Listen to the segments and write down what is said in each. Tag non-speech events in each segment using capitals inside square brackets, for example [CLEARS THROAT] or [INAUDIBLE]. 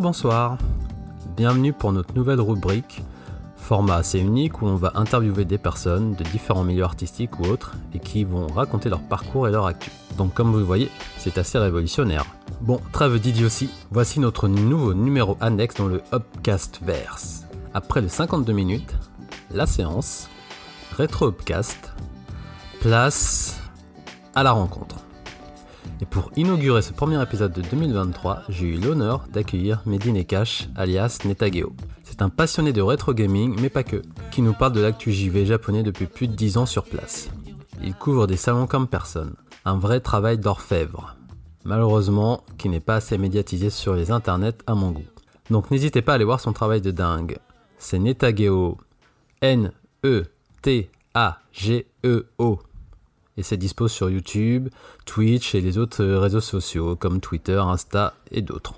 Bonsoir. Bienvenue pour notre nouvelle rubrique, format assez unique où on va interviewer des personnes de différents milieux artistiques ou autres et qui vont raconter leur parcours et leur actu. Donc comme vous le voyez, c'est assez révolutionnaire. Bon, trêve d'idiotie, voici notre nouveau numéro annexe dans le Upcast Verse. Après les 52 minutes, la séance, rétro Upcast, place à la rencontre. Et pour inaugurer ce premier épisode de 2023, j'ai eu l'honneur d'accueillir Mehdi Nekash, alias Netageo. C'est un passionné de rétro gaming, mais pas que, qui nous parle de l'actu JV japonais depuis plus de 10 ans sur place. Il couvre des salons comme personne, un vrai travail d'orfèvre. Malheureusement, qui n'est pas assez médiatisé sur les internets à mon goût. Donc n'hésitez pas à aller voir son travail de dingue. C'est Netageo. N-E-T-A-G-E-O et c'est dispo sur YouTube, Twitch et les autres euh, réseaux sociaux comme Twitter, Insta et d'autres.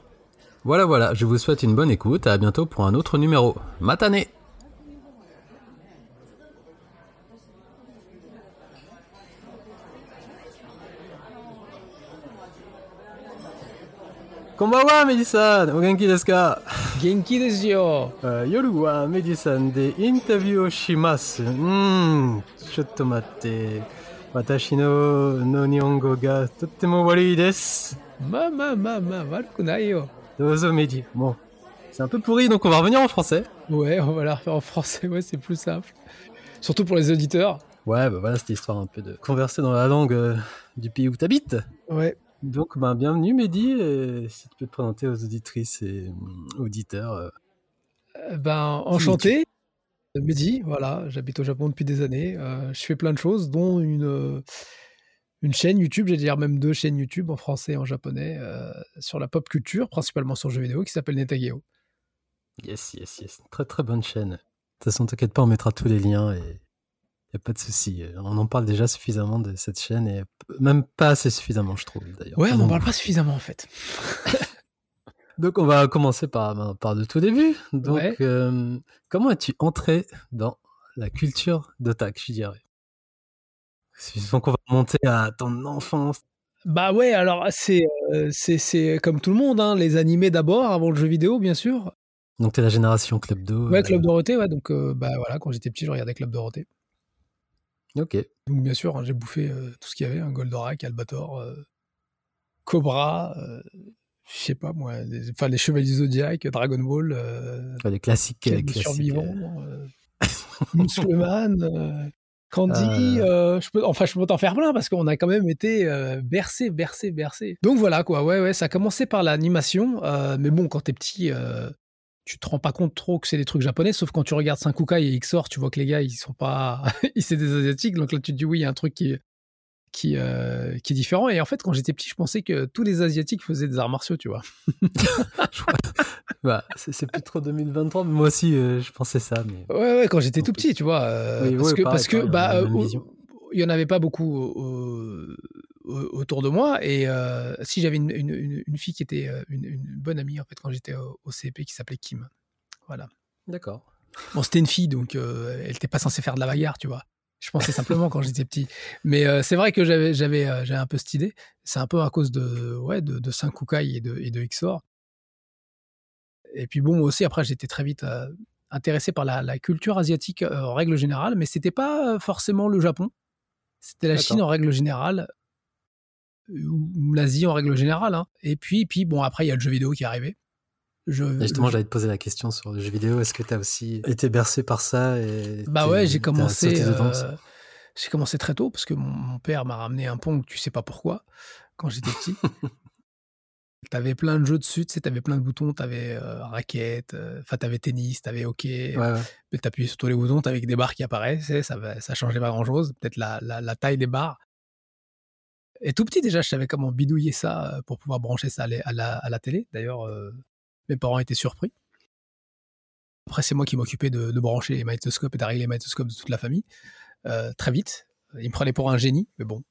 Voilà, voilà, je vous souhaite une bonne écoute, à bientôt pour un autre numéro. Matané Konbawa, Medi-san O genki desu ka? Genki desu yo euh, Yoru wa Medi-san de interview shimasu. Hmm, chotto matte. でインタビューをします。うーん、ちょっと待って。私のの日本語がとっても悪いです。まあまあまあまあ、悪くないよ。どうぞメディ。Bon, c'est un peu pourri, donc on va revenir en français. Ouais, on va la refaire en français, ouais, c'est plus simple. Surtout pour les auditeurs. Ouais, bah voilà, c'était histoire un peu de converser dans la langue euh, du pays où t'habites. Ouais. Donc, ben, bienvenue Mehdi, et si tu peux te présenter aux auditrices et euh, auditeurs. euh. Euh, ben, enchanté. Mehdi, voilà, j'habite au Japon depuis des années. Euh, je fais plein de choses, dont une, euh, une chaîne YouTube, j'allais dire même deux chaînes YouTube en français et en japonais, euh, sur la pop culture, principalement sur le jeu vidéo, qui s'appelle Netageo. Yes, yes, yes. Très très bonne chaîne. De toute façon, t'inquiète pas, on mettra tous les liens et y a pas de souci. On en parle déjà suffisamment de cette chaîne et même pas assez suffisamment, je trouve d'ailleurs. Ouais, on n'en parle pas suffisamment en fait. [LAUGHS] Donc on va commencer par, ben, par de tout début. Donc Ouais. euh, comment es-tu entré dans la culture d'otak, je dirais? Donc on va monter à ton enfance. Bah ouais, alors c'est euh, c'est c'est comme tout le monde, hein, les animés d'abord, avant le jeu vidéo, bien sûr. Donc t'es la génération Club Do. Ouais, euh, Club Dorothée, ouais, donc euh, bah voilà, quand j'étais petit, je regardais Club Dorothée. Ok. Donc bien sûr, hein, j'ai bouffé tout ce qu'il y avait, un Goldorak, Albator, Cobra, je sais pas moi, les, enfin les Chevaliers du Zodiac, Dragon Ball, euh, Les classiques. Ken euh, le classiques, Survivant, euh, Muscleman, euh, Candy, euh, je peux, enfin je peux t'en faire plein parce qu'on a quand même été euh, bercé, bercé, bercé. Donc voilà quoi, ouais ouais, ça a commencé par l'animation, mais bon quand t'es petit, tu te rends pas compte trop que c'est des trucs japonais, sauf quand tu regardes Sankukai et Xor, tu vois que les gars ils sont pas, [LAUGHS] c'est des asiatiques, donc là tu te dis oui il y a un truc qui qui, euh, qui est différent. Et en fait, quand j'étais petit, je pensais que tous les Asiatiques faisaient des arts martiaux, tu vois. [LAUGHS] Bah, c'est plus trop 2023, mais moi aussi euh, je pensais ça. Mais... Ouais, ouais, quand j'étais tout petit, tu vois. euh, Oui, parce ouais, que, pareil, parce que pareil, on bah, il y en avait pas beaucoup au- au- autour de moi. Et si j'avais une, une- une- une fille qui était une, bonne amie, en fait, quand j'étais au, au CP, qui s'appelait Kim. Voilà. D'accord. Bon, c'était une fille, donc elle n'était pas censée faire de la bagarre, tu vois. Je pensais simplement quand j'étais petit. Mais euh, c'est vrai que j'avais, j'avais, euh, j'avais un peu cette idée. C'est un peu à cause de, ouais, de, de et de, et de Xor. Et puis bon, moi aussi, après, j'étais très vite euh, intéressé par la, la culture asiatique en règle générale, mais c'était pas forcément le Japon. C'était la D'accord. Chine en règle générale, ou ou l'Asie en règle générale. hein. Et puis, puis, bon, après, il y a le jeu vidéo qui est arrivé. Je, justement, j'allais te poser la question sur le jeu vidéo. Est-ce que tu as aussi été bercé par ça et Bah ouais, j'ai commencé. euh, j'ai commencé très tôt parce que mon, mon père m'a ramené un Pong, tu sais pas pourquoi, quand j'étais petit. [LAUGHS] t'avais plein de jeux dessus, tu sais, t'avais plein de boutons, t'avais euh, raquette, euh, enfin t'avais tennis, t'avais hockey, Ouais, t'appuyais sur tous les boutons, t'avais des barres qui apparaissaient, ça, ça changeait pas grand chose, peut-être la, la, la taille des barres. Et tout petit déjà, je savais comment bidouiller ça euh, pour pouvoir brancher ça à la, à la, à la télé. D'ailleurs, euh, mes parents étaient surpris. Après, c'est moi qui m'occupais de, de brancher les magnétoscopes et d'arriver les magnétoscopes de toute la famille. Euh, très vite. Ils me prenaient pour un génie, mais bon,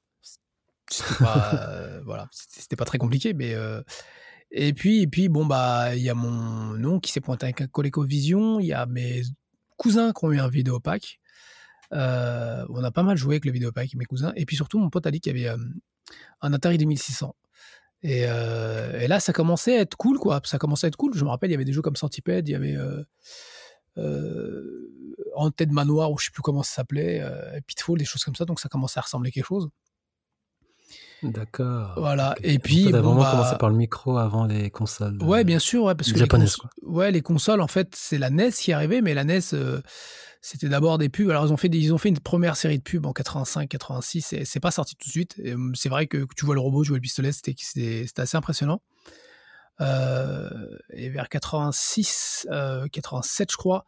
c'était pas, [LAUGHS] euh, voilà, c'était pas très compliqué. Mais euh, et puis, et puis, bon bah, il y a mon nom qui s'est pointé avec un ColecoVision. Il y a mes cousins qui ont eu un vidéopack. On a pas mal joué avec le vidéopack, mes cousins. Et puis surtout, mon pote a dit qu'il y avait un Atari 2600. Et, et, là, ça commençait à être cool, quoi. Ça commençait à être cool. Je me rappelle, il y avait des jeux comme Centipede, il y avait en tête manoir ou je sais plus comment ça s'appelait, Pitfall, des choses comme ça. Donc ça commençait à ressembler à quelque chose. D'accord. Voilà. Et puis. On a vraiment bah commencé par le micro avant les consoles. Ouais, bien sûr, ouais, parce que japonaises, les, ouais, les consoles, en fait, c'est la NES qui est arrivée, mais la NES, c'était d'abord des pubs. Alors ils ont fait, ils ont fait une première série de pubs en 85, 86, et c'est pas sorti tout de suite. C'est vrai que tu vois le robot, tu vois le pistolet, c'était assez impressionnant. et vers 86, 87, je crois,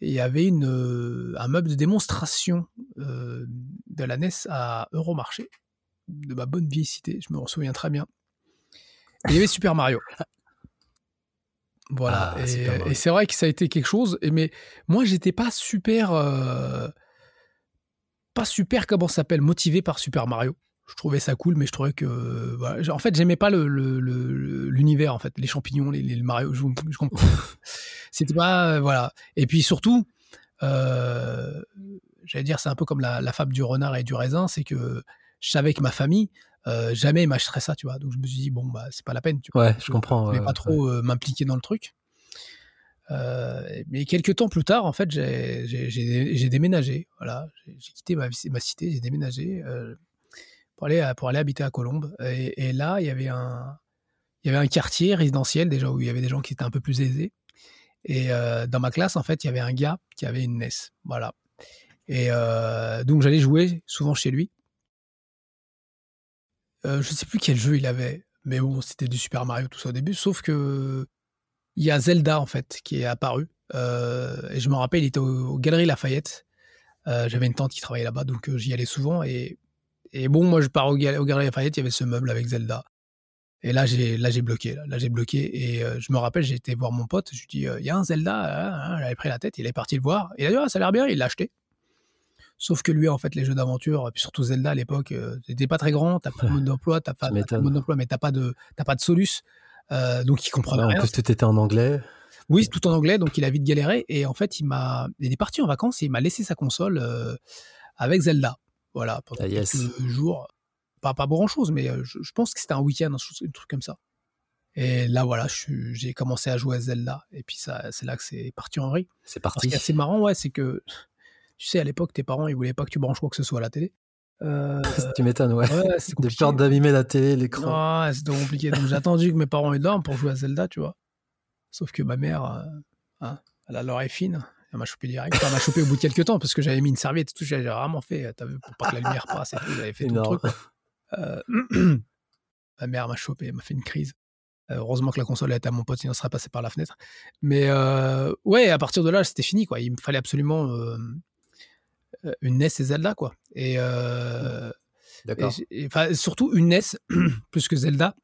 il y avait une, un meuble de démonstration de la NES à Euromarché de ma bonne vieille cité, je me souviens très bien. il y avait Super Mario. Voilà. Ah, et, c'est vrai que ça a été quelque chose. Et mais moi, j'étais pas super, euh, pas super comment s'appelle, motivé par Super Mario. Je trouvais ça cool, mais je trouvais que, en fait, j'aimais pas l'univers, en fait, les champignons, les, Mario. Je, comprends. [LAUGHS] C'était pas, euh, voilà. Et puis surtout, euh, j'allais dire, c'est un peu comme la, la, fable du renard et du raisin, c'est que je savais que ma famille, euh, jamais m'achèterait ça, tu vois. Donc je me suis dit, bon, bah, c'est pas la peine, tu vois. Ouais, je comprends. Je vais pas trop euh, m'impliquer dans le truc. Euh, mais quelques temps plus tard, en fait, j'ai déménagé. Voilà, j'ai quitté ma, ma cité, j'ai déménagé pour aller pour aller habiter à Colombes. Et, là, il y avait un il y avait un quartier résidentiel déjà où il y avait des gens qui étaient un peu plus aisés. Et dans ma classe, en fait, il y avait un gars qui avait une NES. Voilà. Et donc j'allais jouer souvent chez lui. Euh, je sais plus quel jeu il avait, mais bon, c'était du Super Mario tout ça au début. Sauf que il y a Zelda en fait qui est apparu. Euh, et je me rappelle, il était aux, Galeries Lafayette. Euh, j'avais une tante qui travaillait là-bas, donc j'y allais souvent. Et, bon, moi, je pars aux, Galeries Lafayette, il y avait ce meuble avec Zelda. Et là, j'ai j'ai bloqué. Là, j'ai bloqué. Et je me rappelle, j'ai été voir mon pote. Je lui dis, il y a un Zelda. Hein, hein, J'avais pris la tête. Il est parti le voir. Il a dit, ah, ça a l'air bien. Il l'a acheté. Sauf que lui, en fait, les jeux d'aventure, puis surtout Zelda à l'époque, euh, t'étais pas très grand, t'as pas de mode [LAUGHS] d'emploi, t'as pas, de mode d'emploi, mais t'as pas de, t'as pas de solus. Euh, donc il comprenait rien. En plus, tout était en anglais. Oui, tout en anglais, donc il a vite galéré. Et en fait, il m'a, il est parti en vacances et il m'a laissé sa console euh, avec Zelda. Voilà, pendant ah, quelques jours. Pas, pas grand chose, mais je, pense que c'était un week-end, un, truc comme ça. Et là, voilà, j'ai commencé à jouer à Zelda. Et puis, ça, c'est là que c'est parti en vrille. C'est parti. Ce qui est assez marrant, ouais, c'est que tu sais, à l'époque, tes parents, ils voulaient pas que tu branches quoi que ce soit à la télé. Euh... [LAUGHS] tu m'étonnes, ouais. ouais [LAUGHS] de peur d'abîmer la télé, l'écran. Ouais, c'était compliqué. Donc j'ai attendu que mes parents aient dorment pour jouer à Zelda, tu vois. Sauf que ma mère, euh, hein, elle a l'oreille fine. Elle m'a chopé direct. Elle m'a chopé au bout de quelques temps parce que j'avais mis une serviette et tout. J'avais vraiment fait, t'as vu, pour pas que la lumière passe et tout. J'avais fait tout le truc. Euh, [CLEARS THROAT] ma mère m'a chopé, elle m'a fait une crise. Euh, heureusement que la console était à mon pote, sinon serait passé par la fenêtre. Mais ouais, à partir de là, c'était fini. Quoi. Il me fallait absolument euh, une NES et Zelda, quoi. Et, euh, D'accord. surtout une NES [CLEARS THROAT] plus que Zelda.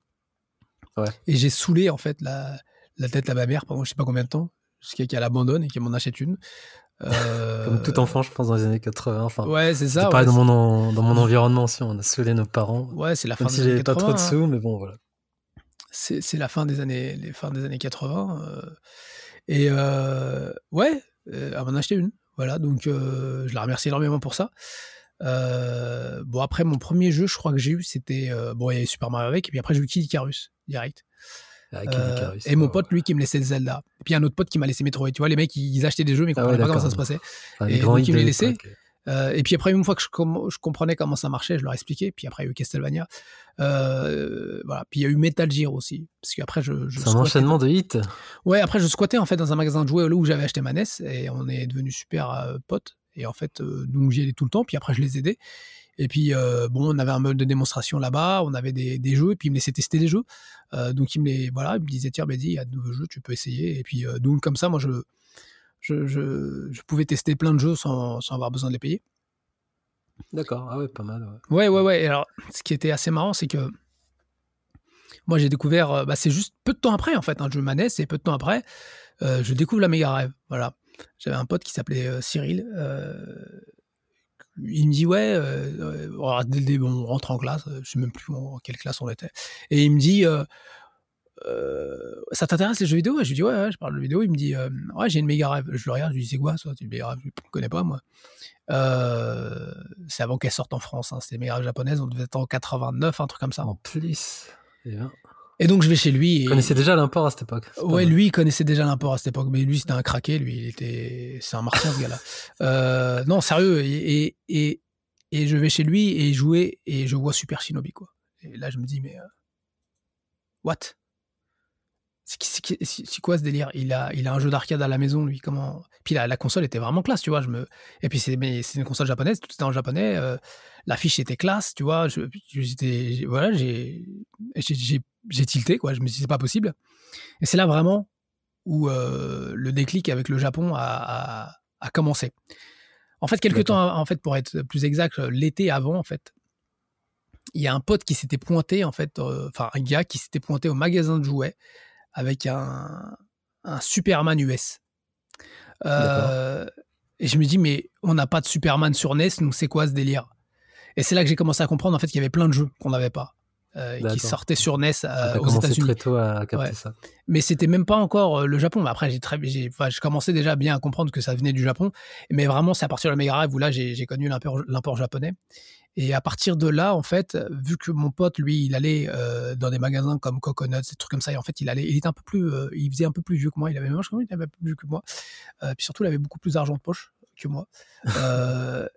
Ouais. Et j'ai saoulé, en fait, la, la tête à ma mère pendant je sais pas combien de temps, jusqu'à qu'elle abandonne et qu'elle m'en achète une. Euh... Comme tout enfant, je pense, dans les années 80. Enfin, ouais, c'est ça. C'est pareil dans, mon, dans mon environnement aussi, on a saoulé nos parents. Ouais, c'est la fin Même des si années 80. pas trop de sous, hein. mais bon, voilà. C'est la fin des années, les fins des années 80. Euh, et euh, ouais, elle m'en a acheté une. Voilà, donc euh, je la remercie énormément pour ça. Euh, bon, après, mon premier jeu, je crois que j'ai eu, c'était. Euh, bon, il y avait Super Mario avec, et puis après, j'ai eu Kid Icarus, direct. Ah, et mon pote, lui, qui me laissait Zelda. Et puis un autre pote qui m'a laissé Metroid. Tu vois, les mecs, ils achetaient des jeux, mais ils ah comprenaient pas comment ça se passait. et donc, il me les laissait. Euh, et puis après, une fois que je, je, comprenais comment ça marchait, je leur expliquais. Puis après, il y a eu Castlevania. Euh, voilà. Puis il y a eu Metal Gear aussi. Parce qu'après, je. je C'est un enchaînement de hits. Ouais, après, je squattais en fait dans un magasin de jouets où j'avais acheté ma NES et on est devenus super euh, potes. Et en fait, donc j'y allais tout le temps. Puis après, je les aidais. Et puis, bon, on avait un mode de démonstration là-bas, on avait des, des, jeux, et puis il me laissait tester des jeux. donc, il me, les, voilà, il me disait, tiens, Bédi, il y a de nouveaux jeux, tu peux essayer. Et puis, donc, comme ça, moi, je, je, je, je, pouvais tester plein de jeux sans, sans avoir besoin de les payer. D'accord, ah ouais, pas mal. Ouais, ouais, ouais. alors, ce qui était assez marrant, c'est que moi, j'ai découvert, euh, bah, c'est juste peu de temps après, en fait, un jeu manette, et peu de temps après, euh, je découvre la Mega Rêve. Voilà. J'avais un pote qui s'appelait euh, Cyril. il me dit, ouais, on rentre en classe, je sais même plus en quelle classe on était. Et il me dit, ça t'intéresse les jeux vidéo? Je lui dis, ouais, ouais, je parle de vidéo. Il me dit, ouais, j'ai une méga rêve. Je le regarde, je lui dis, c'est quoi ça? Une méga rêve Je ne connais pas, moi. c'est avant qu'elle sorte en France. Hein. C'était une méga rêve japonaise. On devait être en 89, un truc comme ça. En plus. Et donc je vais chez lui. Et... Il connaissait déjà l'import à cette époque. Ouais, lui il connaissait déjà l'import à cette époque, mais lui c'était un craqué, lui il était, c'est un martien ce gars-là. Euh, non sérieux, et, et, et, je vais chez lui et jouer et je vois Super Shinobi quoi. Et là je me dis mais euh, what? C'est quoi ce délire? Il a, il a un jeu d'arcade à la maison, lui. Comment? Puis la, la, console était vraiment classe, tu vois. Je me... Et puis c'est une console japonaise, tout était en japonais. Euh, l'affiche était classe, tu vois. Je, voilà, j'ai tilté, quoi. Je me suis dit, c'est pas possible. Et c'est là vraiment où euh, le déclic avec le Japon a, a, commencé. En fait, quelques temps, en fait, pour être plus exact, l'été avant, en fait, il y a un pote qui s'était pointé, en fait, euh, enfin, un gars qui s'était pointé au magasin de jouets avec un, un Superman US. Euh, et je me dis, mais on n'a pas de Superman sur NES, donc c'est quoi ce délire? Et c'est là que j'ai commencé à comprendre en fait qu'il y avait plein de jeux qu'on n'avait pas. Euh, qui sortaient sur NES euh, aux États-Unis. très tôt à capter ça. Mais c'était même pas encore le Japon. Mais après, j'ai très, j'ai, enfin, je commençais déjà bien à comprendre que ça venait du Japon. Mais vraiment, c'est à partir de la Mega Drive où là, j'ai, connu l'import japonais. Et à partir de là, en fait, vu que mon pote, lui, il allait euh, dans des magasins comme Coconuts, des trucs comme ça, et en fait, il allait, il était un peu plus, euh, il faisait un peu plus vieux que moi. Il avait même, je crois, il avait plus vieux que moi. Euh, puis surtout, il avait beaucoup plus d'argent de poche que moi.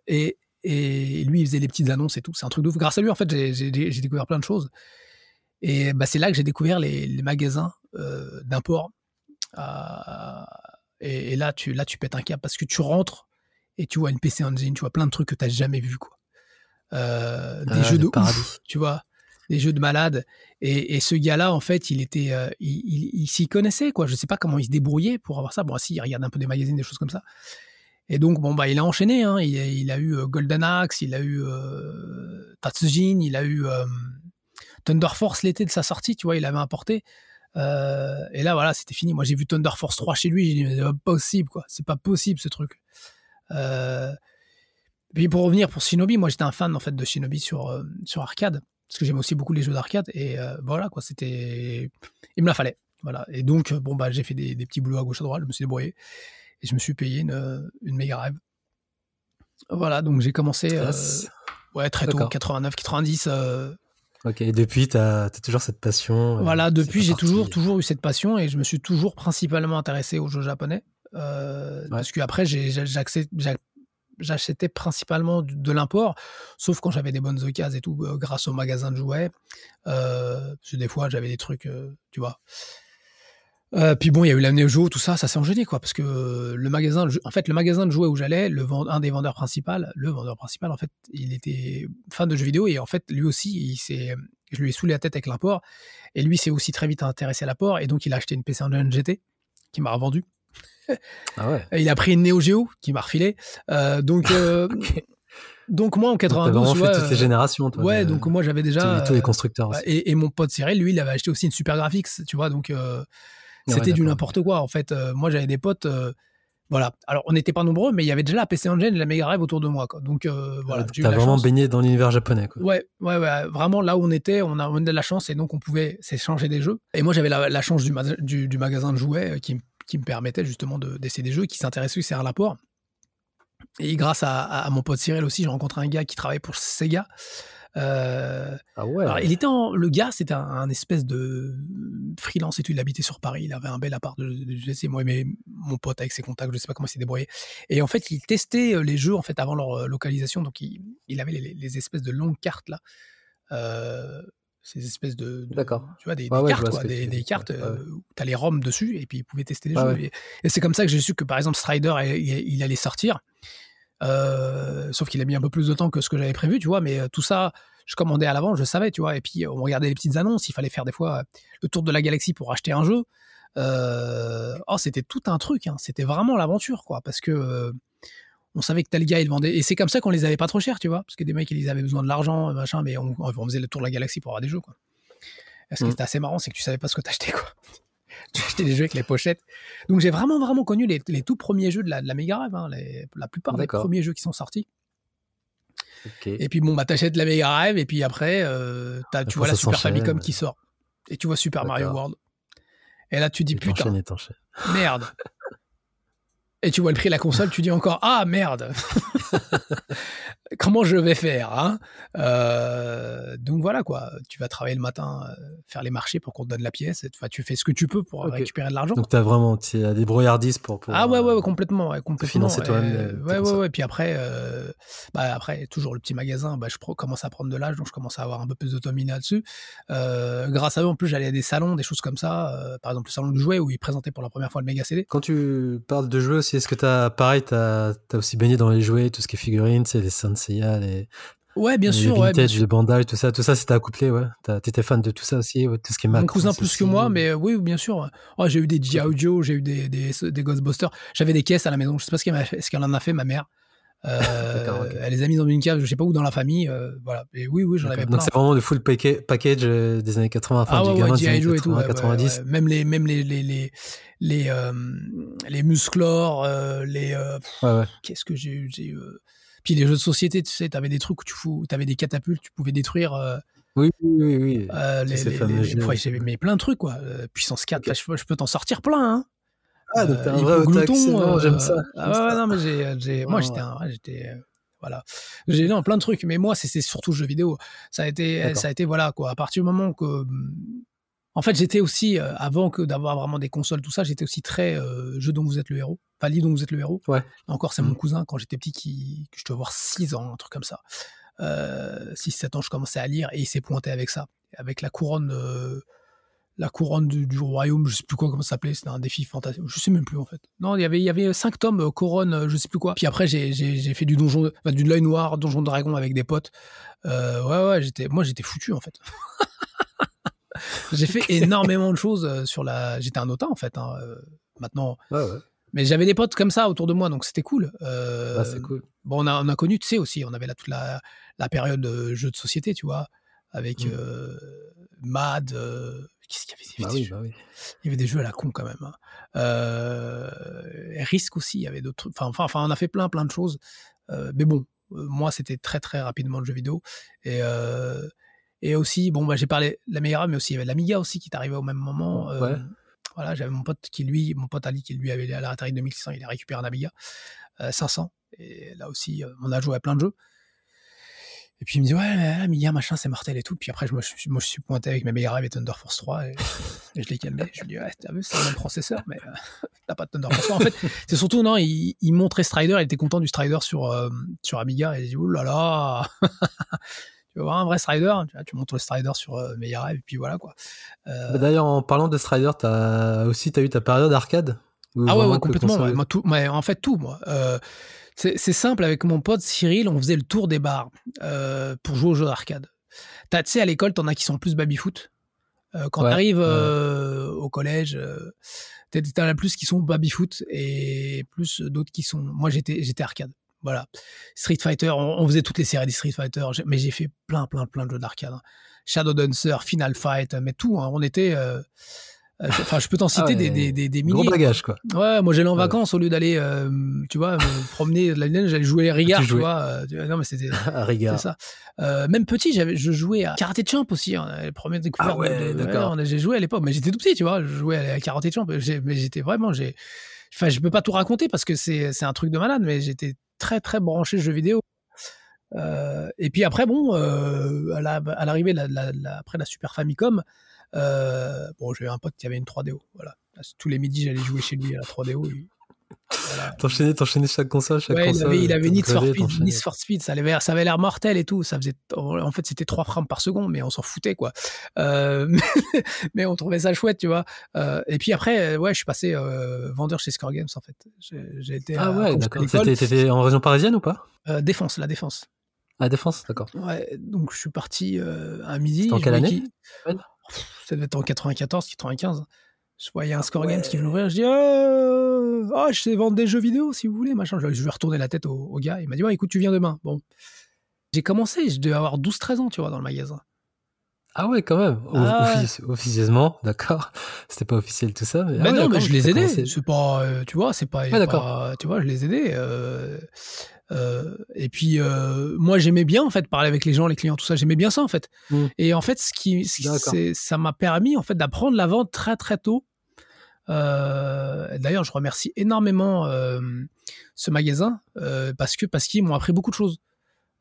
et, lui, il faisait les petites annonces et tout. C'est un truc de ouf. Grâce à lui, en fait, j'ai découvert plein de choses. Et bah, c'est là que j'ai découvert les, magasins d'import. Et, et, là, tu, là, tu pètes un câble parce que tu rentres et tu vois une PC Engine, tu vois plein de trucs que tu n'as jamais vu, quoi. Euh, des ah, jeux de ouf, tu vois, des jeux de malade. Et, et ce gars-là, en fait, il était, euh, il, il, s'y connaissait, quoi. Je sais pas comment il se débrouillait pour avoir ça. Bon, si, il regarde un peu des magazines, des choses comme ça. Et donc, bon, bah, il a enchaîné. Hein. Il, il, a eu euh, Golden Axe, il a eu euh, Tatsujin, il a eu Thunder Force l'été de sa sortie, tu vois, il avait importé. et là, voilà, c'était fini. Moi, j'ai vu Thunder Force 3 chez lui. J'ai dit, c'est pas possible, quoi. C'est pas possible, ce truc. Euh, puis pour revenir pour Shinobi, moi j'étais un fan en fait de Shinobi sur, euh, sur arcade, parce que j'aime aussi beaucoup les jeux d'arcade, et euh, voilà quoi, c'était. Il me la fallait. Voilà. Et donc, bon, bah, j'ai fait des, des, petits boulots à gauche à droite, je me suis débrouillé, et je me suis payé une, une Mega Drive. Voilà, donc j'ai commencé euh, ouais, très tôt, 89, 90. Ok, et depuis, tu as, toujours cette passion. Voilà, depuis, j'ai toujours, toujours eu cette passion, et je me suis toujours principalement intéressé aux jeux japonais. Parce qu'après, j'accepte j'achetais principalement de, l'import, sauf quand j'avais des bonnes occasions et tout, euh, grâce au magasin de jouets. Euh, parce que des fois, j'avais des trucs, euh, tu vois. puis bon, il y a eu la Neo tout ça, ça s'est enchaîné, quoi, parce que le magasin, en fait, le magasin de jouets où j'allais, le un des vendeurs principaux, le vendeur principal, en fait, il était fan de jeux vidéo et en fait, lui aussi, il s'est, je lui ai saoulé la tête avec l'import et lui s'est aussi très vite intéressé à l'apport et donc il a acheté une PC Engine GT qui m'a revendu ah il a pris une Neo Geo qui m'a refilé. Euh, donc, [LAUGHS] euh, donc moi en 92, tu fait toutes les générations. Toi, ouais, donc moi j'avais déjà tous les constructeurs. Et, mon pote Cyril, lui, il avait acheté aussi une Super Graphics, tu vois. Donc euh, c'était du n'importe quoi. En fait, moi j'avais des potes. voilà. Alors, on n'était pas nombreux, mais il y avait déjà la PC Engine et la Mega Drive autour de moi. Quoi. Donc, voilà. T'as vraiment baigné dans l'univers japonais. Quoi. Ouais, ouais, ouais. Vraiment, là où on était, on a, de la chance et donc on pouvait s'échanger des jeux. Et moi, j'avais la, chance du, du, du, magasin de jouets qui, qui me permettait justement d'essayer des jeux, qui s'intéressait aussi à l'apport. Et grâce à, mon pote Cyril aussi, j'ai rencontré un gars qui travaillait pour Sega. Euh, ah ouais. il était le gars, c'était un, espèce de freelance et tout. Il habitait sur Paris. Il avait un bel appart. De, je sais, moi, mais mon pote avec ses contacts, je sais pas comment il s'est débrouillé. Et en fait, il testait euh, les jeux en fait avant leur euh, localisation. Donc, il, avait les, espèces de longues cartes là. Euh, ces espèces de, D'accord. tu vois des, cartes quoi, des, cartes où tu as les ROM dessus et puis ils pouvaient tester les jeux et, c'est comme ça que j'ai su que par exemple Strider il, allait sortir euh, sauf qu'il a mis un peu plus de temps que ce que j'avais prévu tu vois mais euh, tout ça je commandais à l'avant je savais tu vois et puis on regardait les petites annonces il fallait faire des fois le tour de la galaxie pour acheter un jeu euh, oh c'était tout un truc hein. c'était vraiment l'aventure quoi parce que on savait que tel gars il vendait. Et c'est comme ça qu'on les avait pas trop cher tu vois. Parce que des mecs ils avaient besoin de l'argent machin mais on, faisait le tour de la galaxie pour avoir des jeux quoi. Ce qui mm. était assez marrant c'est que tu savais pas ce que t'achetais quoi. [LAUGHS] Tu achetais des jeux avec les pochettes. Donc j'ai vraiment vraiment connu les, tout premiers jeux de la, de la Mega Drive hein, la plupart des premiers jeux qui sont sortis. Et puis bon bah t'achètes la Mega Drive et puis après euh, tu vois la Super Famicom qui sort. Et tu vois Super Mario World. Et là tu dis putain. merde [LAUGHS] Et tu vois le prix de la console, tu dis encore ah merde, [LAUGHS] comment je vais faire hein? Euh, Donc voilà quoi, tu vas travailler le matin, euh, faire les marchés pour qu'on te donne la pièce. Et, tu fais ce que tu peux pour récupérer de l'argent. Donc tu as vraiment des brouillardises pour, pour, ah ouais ouais, complètement, ouais, complètement financer toi-même. Ouais ouais ouais. Puis après, euh, bah après toujours le petit magasin, bah je commence à prendre de l'âge, donc je commence à avoir un peu plus d'autonomie là-dessus. grâce à eux en plus j'allais à des salons, des choses comme ça. par exemple le salon du jouet où ils présentaient pour la première fois le méga CD. Quand tu parles de jouets est-ce que tu as, pareil, tu as, aussi baigné dans les jouets, tout ce qui est figurines, c'est les Senseiya, les. Ouais, bien sûr. Les vintage, ouais, le Bandai, tout ça, tout ça, c'était accouplé, ouais. T'étais fan de tout ça aussi, tout ce qui est Mon cousin plus que moi, mais oui, bien sûr. Oh, j'ai eu des G.I. Joe, j'ai eu des, des, des Ghostbusters. J'avais des caisses à la maison. Je sais pas ce qu'elle en a fait, ma mère. Euh, Elle les a mis dans une cave, je sais pas où, dans la famille. Euh, voilà. Et oui, oui, j'en avais plein. Donc c'est vraiment le full package euh, des années 80, enfin ah, du ouais, gamin des années 80, et tout, 90. Même les, même les, les, les, les, les musclores, les. Qu'est-ce que j'ai eu Puis les jeux de société, tu sais, t'avais des trucs où tu fous, t'avais des catapultes, tu pouvais détruire. oui, oui, oui. les, les, j'avais mais plein de trucs, quoi. puissance 4, je, je, peux t'en sortir plein, hein. Ah, donc t'es un vrai glouton. J'aime ça. Ah ouais, non, mais j'ai, moi, j'étais, j'étais, voilà. J'ai non, plein de trucs, mais moi, c'est surtout jeux vidéo. Ça a été, ça a été, voilà, quoi. À partir du moment que, en fait, j'étais aussi, avant que d'avoir vraiment des consoles, tout ça, j'étais aussi très jeu dont vous êtes le héros. Enfin, lit dont vous êtes le héros. Ouais. Encore, c'est mon mmh. cousin, quand j'étais petit, qui, je dois avoir 6 ans, un truc comme ça. 6-7 ans, je commençais à lire et il s'est pointé avec ça. Avec la couronne la couronne du, royaume, je sais plus quoi comment ça s'appelait, c'était un défi fantastique, je sais même plus en fait. Non, il y avait il y avait cinq tomes euh, couronne, euh, je sais plus quoi. Puis après j'ai fait du donjon, enfin, du l'œil noir, donjon dragon avec des potes. Euh, ouais ouais, j'étais moi j'étais foutu en fait. [LAUGHS] j'ai fait énormément de choses sur la. J'étais un autant en fait. Hein, maintenant. Ouais, ouais. Mais j'avais des potes comme ça autour de moi, donc c'était cool. Ah, c'est cool. Bon, on a, on a connu, tu sais aussi, on avait là toute la, la période de jeux de société, tu vois, avec mmh. Mad, Qu'est-ce qu'il y avait, bah oui, bah oui. Il y avait des jeux à la con quand même. Hein. Euh, Risk aussi, il y avait d'autres trucs. Enfin, enfin, on a fait plein, plein de choses. Euh, mais bon, euh, moi, c'était très, très rapidement le jeu vidéo. Et, euh, et aussi, bon, bah, j'ai parlé de la Mega, mais aussi il y avait l'Amiga aussi qui est arrivé au même moment. Ouais. Voilà, j'avais mon pote qui, lui, mon pote Ali, qui lui avait à la Atari 2600, il a récupéré un Amiga 500. Et là aussi, on a joué à plein de jeux. Et puis il me dit ouais, Amiga machin c'est mortel et tout. Puis après je me suis, moi je suis pointé avec mes Mega Drive et Thunder Force 3 [LAUGHS] et, je l'ai calmé. Je lui dis ouais t'as vu c'est le même processeur mais euh, [LAUGHS] t'as pas de Thunder Force 3. En fait c'est surtout non il, il, montrait Strider, il était content du Strider sur euh, sur Amiga et il dit oulala là là. [LAUGHS] tu vas voir un vrai Strider, tu, vois, tu montres le Strider sur euh, Mega Drive et puis voilà quoi. Euh... Bah, D'ailleurs en parlant de Strider t'as aussi eu ta période arcade? Ah ouais, ouais complètement. moi, tout, mais en fait tout moi. C'est simple, avec mon pote Cyril, on faisait le tour des bars euh, pour jouer aux jeux d'arcade. Tu sais, à l'école, t'en as qui sont plus baby-foot. Euh, quand tu t'arrives euh, au collège, t'en as plus qui sont baby-foot et plus d'autres qui sont... Moi, j'étais j'étais arcade. Voilà. Street Fighter, on, faisait toutes les séries des Street Fighter, mais j'ai fait plein, plein, plein de jeux d'arcade. Hein. Shadow Dancer, Final Fight, mais tout. Hein. on était... Euh, enfin, je peux t'en ah citer des, des, des, des milliers. Gros bagage, quoi. Ouais, moi j'allais en vacances au lieu d'aller, euh, tu vois, me [LAUGHS] promener de la laine, j'allais jouer à Rigard, tu vois. Euh, non, mais c'était. [LAUGHS] Rigard. ça. Euh, même petit, j'avais, je jouais à Karate Champ aussi, hein, les premières découvertes. Ah ouais, d'accord. j'ai joué à l'époque, mais j'étais tout petit, tu vois. Je jouais à Karate Champ, mais j'étais vraiment, j'ai. Enfin, je peux pas tout raconter parce que c'est, c'est un truc de malade, mais j'étais très, très branché jeux vidéo. Euh, et puis après, bon, euh, à l'arrivée, la, la, la, après la Super Famicom, bon, j'avais un pote qui avait une 3DO. Voilà. Tous les midis, j'allais jouer chez lui à la 3DO. T'enchaînais, t'enchaînais chaque console, chaque ouais, console. Il avait, il Need for Speed, Need for Speed, ça avait, ça avait l'air mortel et tout. Ça faisait, en fait, c'était 3 frames par seconde, mais on s'en foutait, quoi. Euh, [LAUGHS] mais on trouvait ça chouette, tu vois. Euh, et puis après, ouais, je suis passé euh, vendeur chez Score Games, en fait. J'ai été. Ah ouais, d'accord. T'étais en région parisienne ou pas? Euh, Défense, la Défense. La Défense, d'accord. Ouais, donc je suis parti à midi. en quelle année? Ça devait être en 94, 95. Je voyais un Score Games qui venait ouvrir, je dis euh, ah, je sais vendre des jeux vidéo si vous voulez, machin. Je, je vais retourner la tête au, gars. Il m'a dit ouais, écoute, tu viens demain. Bon, j'ai commencé, je devais avoir 12-13 ans, tu vois, dans le magasin. Ah ouais, quand même. Ah officieusement, d'accord. C'était pas officiel tout ça. Mais, ah non, mais je les aidais. C'est pas, euh, tu vois, c'est pas, d'accord. Tu vois, je les aidais. Euh, euh, et puis euh, moi j'aimais bien en fait parler avec les gens, les clients, tout ça. J'aimais bien ça en fait. Mmh. Et en fait, ce qui, ça m'a permis en fait d'apprendre la vente très très tôt. D'ailleurs, je remercie énormément ce magasin parce que parce qu'ils m'ont appris beaucoup de choses.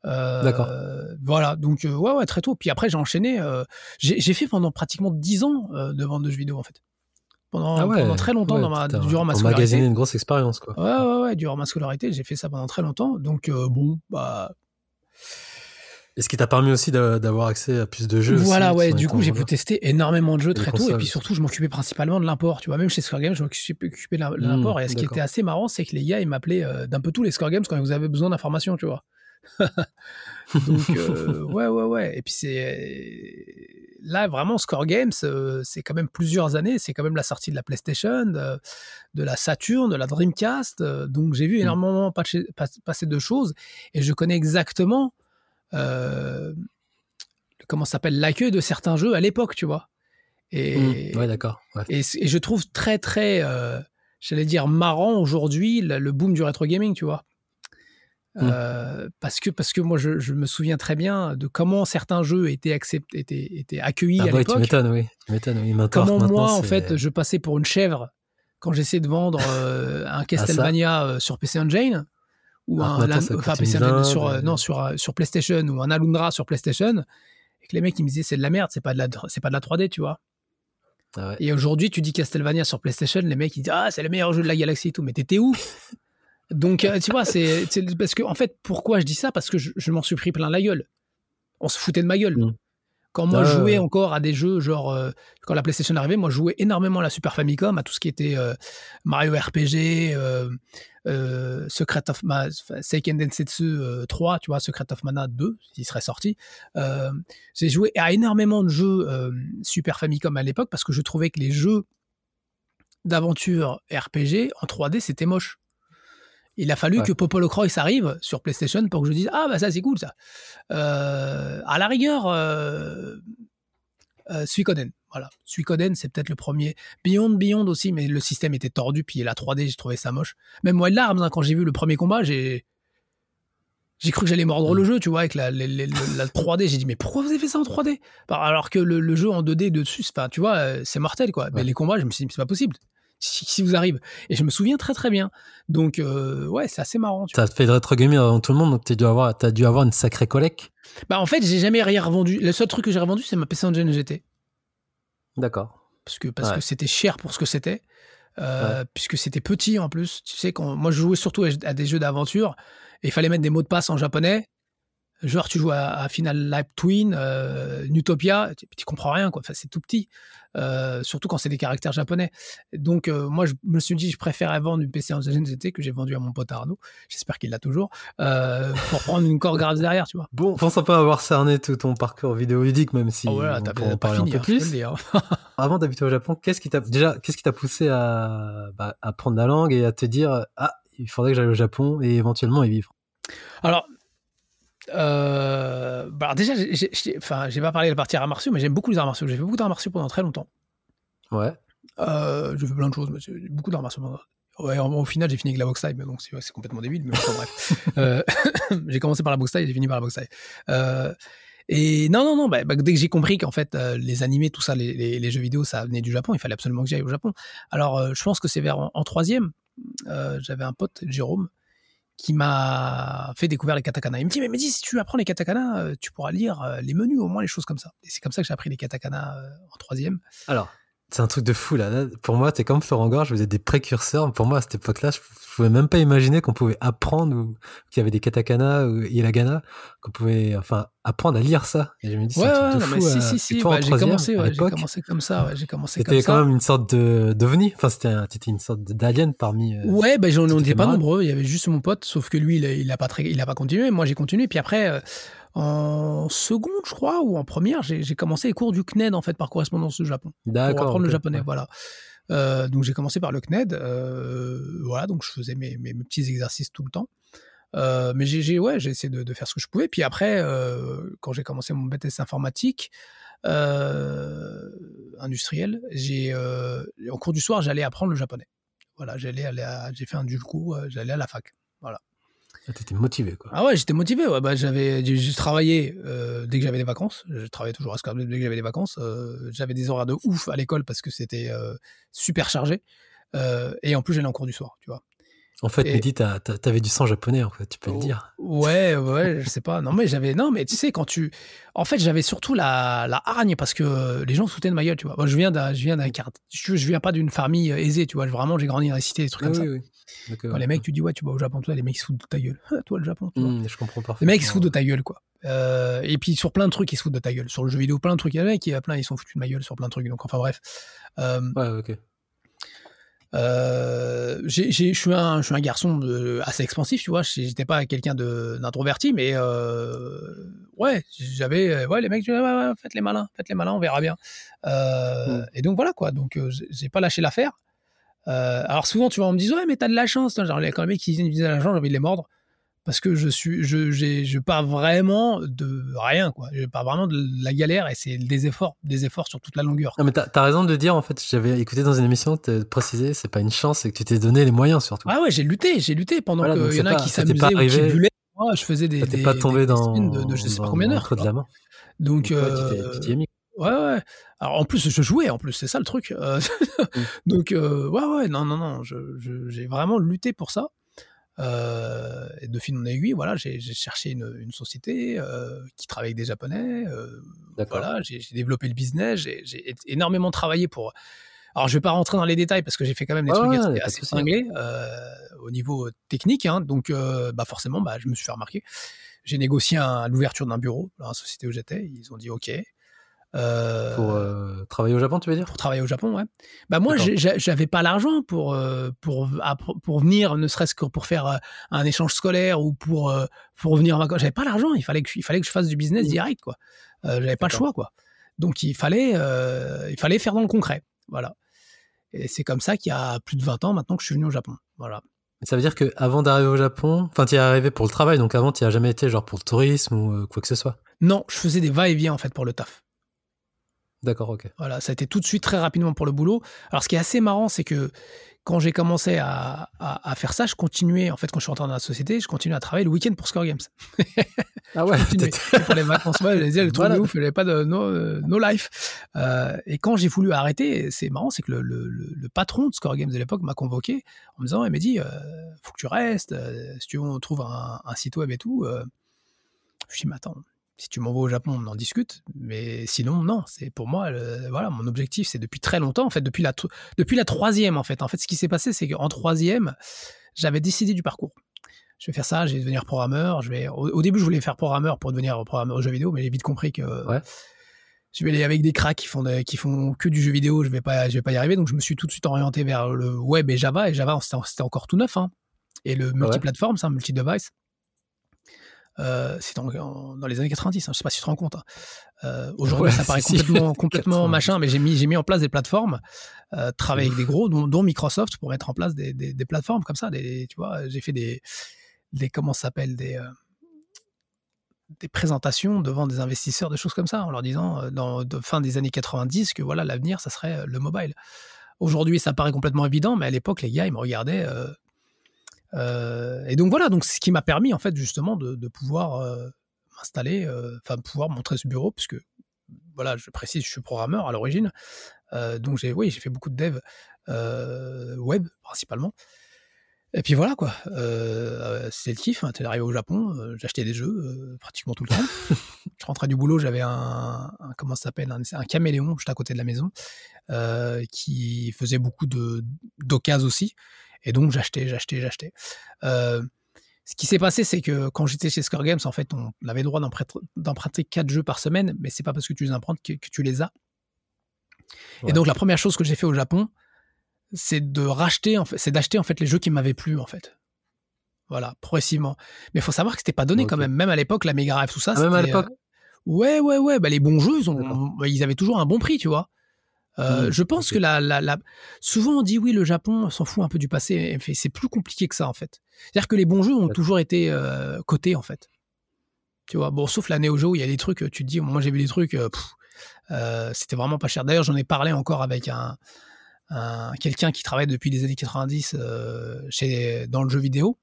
D'accord. Voilà, donc ouais, ouais, très tôt. Puis après, j'ai enchaîné. j'ai fait pendant pratiquement 10 ans de vente de jeux vidéo en fait. Pendant, Ah ouais, pendant très longtemps ouais, dans ma, t'as durant ma scolarité. emmagasiné une grosse expérience, quoi. Ouais, ouais, ouais, durant ma scolarité, j'ai fait ça pendant très longtemps. Donc bon, bah Et ce qui t'a permis aussi d'a- d'avoir accès à plus de jeux. Voilà, aussi, ouais, du coup, j'ai pu tester énormément de jeux très tôt. Et puis surtout, je m'occupais principalement de l'import. Tu vois, même chez Score Games, je m'occupais occupais de de Mmh, l'import. et ce qui était assez marrant, c'est que les gars, ils m'appelaient euh, d'un peu tous les Score Games quand vous avez besoin d'informations, tu vois. [LAUGHS] Donc, euh, ouais, ouais, ouais. Et puis, c'est. Là, vraiment, Score Games, euh, c'est quand même plusieurs années. C'est quand même la sortie de la PlayStation, de, de la Saturn, de la Dreamcast. euh, donc, j'ai vu Mm. énormément passer, pas- passer de choses. Et je connais exactement. euh, comment s'appelle L'accueil de certains jeux à l'époque, tu vois. Et, Mmh, Ouais, d'accord. Ouais. et, c- et je trouve très, très, euh, j'allais dire, marrant aujourd'hui le, le boom du rétro gaming, tu vois. Mm. Euh, parce, que, parce que moi, je, je me souviens très bien de comment certains jeux étaient, acceptés, étaient, étaient accueillis Ah à bah, tu l'époque. m'étonnes, oui. Tu m'étonnes, oui. Maintenant, Comment maintenant, moi, en fait, je passais pour une chèvre quand j'essayais de vendre euh, un Castlevania euh, sur PC Engine ou un, ça enfin, PC Engine, sur, euh, non, sur, sur PlayStation ou un Alundra sur PlayStation et que les mecs ils me disaient c'est de la merde, c'est pas de la, c'est pas de la 3D, tu vois. Ah ouais. Et aujourd'hui, tu dis Castlevania sur PlayStation, les mecs ils disent ah c'est le meilleur jeu de la galaxie et tout, mais t'étais où? [LAUGHS] Donc euh, tu vois, c'est parce que en fait pourquoi je dis ça? Parce que je, je m'en suis pris plein la gueule. On se foutait de ma gueule. Mm. Quand moi Ah je ouais, jouais ouais. encore à des jeux genre euh, quand la PlayStation arrivait, moi je jouais énormément à la Super Famicom, à tout ce qui était euh, Mario RPG, euh, Secret of Ma enfin, Seiken Densetsu euh, 3, tu vois, Secret of Mana 2, s'il serait sorti. J'ai joué à énormément de jeux Super Famicom à l'époque parce que je trouvais que les jeux d'aventure RPG en 3D c'était moche. Il a fallu Ouais. que Popolo Croix arrive sur PlayStation pour que je dise ah bah ça c'est cool ça. Euh, à la rigueur, euh, euh, Suikoden, voilà, Suikoden c'est peut-être le premier. Beyond Beyond aussi, mais le système était tordu puis la 3D j'ai trouvé ça moche. Même Wild Arms hein, quand j'ai vu le premier combat j'ai j'ai cru que j'allais mordre le jeu, tu vois, avec la, la 3D. J'ai dit, mais pourquoi vous avez fait ça en 3D Bah, Alors que le, le jeu en 2D dessus, tu vois, euh, c'est mortel, quoi. Mais les combats, je me suis dit, c'est pas possible. Si, si vous arrive. Et je me souviens très, très bien. Donc, euh, ouais, c'est assez marrant. T'as fait de rétro gaming avant tout le monde, donc t'as dû avoir, t'as dû avoir une sacrée collecte. Bah, en fait, j'ai jamais rien revendu. Le seul truc que j'ai revendu, c'est ma PC Engine GT. D'accord. Parce que parce Ouais. que c'était cher pour ce que c'était. Euh, Puisque c'était petit en plus. Tu sais, quand moi, je jouais surtout à des jeux d'aventure et il fallait mettre des mots de passe en japonais. Genre, tu joues à, à Final Life Twin, euh, Nutopia, tu, tu comprends rien, quoi. Enfin, c'est tout petit. Euh, surtout quand c'est des caractères japonais. Donc, euh, moi, je me suis dit, je préférais vendre une PC Engine GT que j'ai vendu à mon pote Arnaud. J'espère qu'il l'a toujours. euh, pour prendre une core grave derrière, tu vois. Bon, je pense peu avoir cerné tout ton parcours vidéoludique, même si Oh, voilà, on t'as en pas parler fini, un peu hein, plus. [LAUGHS] Avant d'habiter au Japon, qu'est-ce qui t'a déjà, qu'est-ce qui t'a poussé à, bah, à prendre la langue et à te dire, ah, il faudrait que j'aille au Japon et éventuellement y vivre? Alors, euh, bah alors déjà, j'ai- enfin, j'ai pas parlé de la partie arts martiaux, mais j'aime beaucoup les arts martiaux. J'ai fait beaucoup d'arts martiaux pendant très longtemps. Ouais. Euh, j'ai fait plein de choses, mais j'ai beaucoup d'arts martiaux. pendant- Ouais, au final, j'ai fini avec la boxe taille, mais donc c'est ouais, c'est complètement débile, mais enfin, bref. [LAUGHS] Euh, [LAUGHS] j'ai commencé par la boxe taille j'ai fini par la boxe taille. Euh, et non, non, non, bah, bah, dès que j'ai compris qu'en fait, les animés, tout ça, les, les- les jeux vidéo, ça venait du Japon, il fallait absolument que j'aille au Japon. Alors, je pense que c'est vers en, en troisième, j'avais un pote, Jérôme, qui m'a fait découvrir les katakana. Il me dit, mais, dis, si tu apprends les katakana, euh, tu pourras lire euh, les menus, au moins les choses comme ça. Et c'est comme ça que j'ai appris les katakana euh, en troisième. Alors, c'est un truc de fou là. Là, Pour moi, t'es comme Florent Gorge, vous êtes des précurseurs. Pour moi, à cette époque-là, je je pouvais même pas imaginer qu'on pouvait apprendre ou qu'il y avait des katakana ou hiragana, qu'on pouvait, enfin, apprendre à lire ça. Et je me dis, Ouais, c'est un ouais, truc de non, fou. mais si, euh, si, si, en bah, j'ai commencé, ouais, j'ai commencé comme ça, ouais, j'ai commencé C'était ça. quand même une sorte de d'ovni. Enfin, c'était un- une sorte d'alien parmi. euh, Ouais, ben j'en- on n'était pas nombreux. Il y avait juste mon pote, sauf que lui, il a, il a pas très, il a pas continué. Moi, j'ai continué. Puis après, euh, en seconde, je crois, ou en première, j'ai commencé les cours du CNED en fait par correspondance au Japon pour D'accord. apprendre le japonais. Voilà. Euh, donc j'ai commencé par le CNED. euh, voilà, donc je faisais mes, mes- mes petits exercices tout le temps. Euh, mais j'ai ouais, j'ai essayé de, de faire ce que je pouvais. Puis après, quand j'ai commencé mon BTS informatique industriel, j'ai au cours du soir, j'allais apprendre le japonais. Voilà, j'allais j'ai fait un dulco, euh, j'allais à la fac. Ah, t'étais motivé, quoi. Ah ouais, j'étais motivé. Ouais. Bah, j'avais, j'ai travaillé euh, dès que j'avais des vacances. Je travaillais toujours à Scorpions dès que j'avais des vacances. Euh, j'avais des horaires de ouf à l'école parce que c'était euh, super chargé. et en plus, j'allais en cours du soir, tu vois. En fait, Mehdi, t'avais du sang japonais, en fait, tu peux le dire. Ouais, ouais, je sais pas. Non, mais j'avais. Non, mais tu sais, quand tu. En fait, j'avais surtout la, la hargne parce que les gens de ma gueule, tu vois. Moi, je viens d'un. Je viens d'un je, je viens pas d'une famille aisée, tu vois. Vraiment, j'ai grandi dans la cité, des trucs comme ça. Oui. Quand les mecs, tu dis, ouais, tu vas au Japon, toi, les mecs, ils se foutent de ta gueule. [LAUGHS] toi, le Japon, mmh, je comprends pas. Les mecs, ils se foutent de ta gueule, quoi. Euh, et puis, sur plein de trucs, ils se foutent de ta gueule. Sur le jeu vidéo, plein de trucs. Il y a des mecs, il y a plein, ils sont foutus de ma gueule sur plein de trucs. Donc, enfin, bref. Euh, ouais, ok. Euh, je suis un, un garçon assez expansif, tu vois. J'étais pas quelqu'un d'introverti, mais ouais, j'avais, ouais, les mecs, faites les malins, faites les malins, on verra bien. Mmh. Et donc voilà quoi. Donc j'ai pas lâché l'affaire. Euh, alors souvent, tu vois, on me dit ouais, mais t'as de la chance. Genre, quand les mecs qui disent de la chance, j'ai envie de les mordre parce que je suis, je, j'ai, je pars vraiment de rien, quoi. Je pars vraiment de la galère et c'est des efforts, des efforts sur toute la longueur. Non, mais t'as, as raison de dire, en fait, j'avais écouté dans une émission, te préciser, c'est pas une chance, c'est que tu t'es donné les moyens surtout. Ah ouais, j'ai lutté, j'ai lutté pendant qu'il y en a qui s'amusaient ou qui bullaient. Moi, je faisais des. T'es pas tombé dans, de, de, je sais pas combien d'heures. de la main. Donc, euh, tu t'y es mis. Ouais, ouais. Alors en plus, je jouais, en plus, c'est ça le truc. Euh, mmh. [LAUGHS] Donc, euh, ouais, ouais, non, non, non, j'ai vraiment lutté pour ça. Euh, et de fil en aiguille, voilà, j'ai cherché une, une société qui travaille avec des Japonais. voilà, j'ai développé le business, j'ai énormément travaillé pour. Alors, je vais pas rentrer dans les détails parce que j'ai fait quand même des trucs assez, cinglés au niveau technique. Hein, donc, bah forcément, bah, je me suis fait remarquer. J'ai négocié l'ouverture d'un bureau dans la société où j'étais. Ils ont dit OK. Euh, pour euh, travailler au Japon, tu veux dire? Pour travailler au Japon, ouais. Bah moi, j'avais pas l'argent pour, euh, pour, pour venir, ne serait-ce que pour faire un échange scolaire ou pour, pour venir en vacances. J'avais pas l'argent, il fallait, que, il fallait que je fasse du business mmh. direct, quoi. j'avais pas le choix, quoi. Donc il fallait, il fallait faire dans le concret, voilà. Et c'est comme ça qu'il y a plus de 20 ans maintenant que je suis venu au Japon, voilà. Ça veut dire que avant d'arriver au Japon, enfin, tu es arrivé pour le travail, donc avant, tu as jamais été genre pour le tourisme ou quoi que ce soit? Non, je faisais des va-et-vient en fait pour le taf. D'accord, ok. Voilà, ça a été tout de suite très rapidement pour le boulot. Alors, ce qui est assez marrant, c'est que quand j'ai commencé à, à, faire ça, je continuais, en fait, quand je suis rentré dans la société, je continuais à travailler le week-end pour Score Games. [LAUGHS] ah ouais, pour les vacances. Moi, je disais, le truc voilà. de ouf, il n'y avait pas de no, no life. Euh, et quand j'ai voulu arrêter, c'est marrant, c'est que le, le, le, patron de Score Games de l'époque m'a convoqué en me disant, il m'a dit, euh, faut que tu restes, euh, si tu veux, on trouve un, un, site web et tout. Euh. je me suis dit, mais attends, si tu m'envoies au Japon, on en discute. Mais sinon, non. C'est pour moi, voilà, mon objectif, c'est depuis très longtemps, en fait, depuis la, depuis la troisième, en fait. En fait, ce qui s'est passé, c'est qu'en troisième, j'avais décidé du parcours. Je vais faire ça, je vais devenir programmeur. Je vais. Au, début, je voulais faire programmeur pour devenir programmeur de jeux vidéo, mais j'ai vite compris que je vais aller avec des cracks qui font qui font que du jeu vidéo. Je vais pas, je vais pas y arriver. Donc, je me suis tout de suite orienté vers le web et Java. Et Java, c'était encore tout neuf. Hein. Et le multiplateforme, c'est un multi-device. Euh, c'est dans, dans, les années 90, hein, je sais pas si tu te rends compte. Hein. Euh, aujourd'hui, ça [LAUGHS] paraît complètement, [LAUGHS] complètement machin, mais j'ai mis, j'ai mis en place des plateformes, euh, travailler avec des gros, dont, Microsoft, pour mettre en place des, des, des plateformes comme ça. Des, tu vois, j'ai fait des, des comment s'appelle des euh, des présentations devant des investisseurs, des choses comme ça, en leur disant euh, dans de fin des années 90 que voilà l'avenir, ça serait le mobile. Aujourd'hui, ça paraît complètement évident, mais à l'époque, les gars, ils me regardaient euh, et donc voilà, donc ce qui m'a permis en fait justement de, pouvoir euh, m'installer, euh, enfin pouvoir montrer ce bureau, puisque voilà, je précise, je suis programmeur à l'origine, donc j'ai oui, j'ai fait beaucoup de dev web principalement. Et puis voilà quoi, c'était le kiff. Hein, arrivé au Japon, j'achetais des jeux pratiquement tout le temps. [LAUGHS] je rentrais du boulot, j'avais un, comment ça s'appelle, un, un, caméléon juste à côté de la maison, qui faisait beaucoup de d'occasions aussi. Et donc j'achetais, j'achetais, j'achetais. Euh, ce qui s'est passé, c'est que quand j'étais chez Score Games, en fait, on avait le droit d'emprunter 4 jeux par semaine, mais c'est pas parce que tu les empruntes que, tu les as. Et donc la première chose que j'ai fait au Japon, c'est de racheter, en fait, c'est d'acheter en fait les jeux qui m'avaient plu en fait. Voilà, progressivement. Mais il faut savoir que c'était pas donné quand même. Même à l'époque, la Mega Drive, tout ça. Ah, même à l'époque. Euh, ouais, ouais, ouais. Bah, les bons jeux, ils, ont, ils avaient toujours un bon prix, tu vois. Euh, mmh, je pense que la, la, la, souvent on dit oui, le Japon s'en fout un peu du passé, mais c'est plus compliqué que ça en fait. C'est-à-dire que les bons jeux ont toujours été euh, cotés en fait. Tu vois, bon, sauf la Neo Geo, il y a des trucs, tu te dis, moi j'ai vu des trucs, euh, euh, c'était vraiment pas cher. D'ailleurs, j'en ai parlé encore avec un, un quelqu'un qui travaille depuis les années 90 chez, dans le jeu vidéo.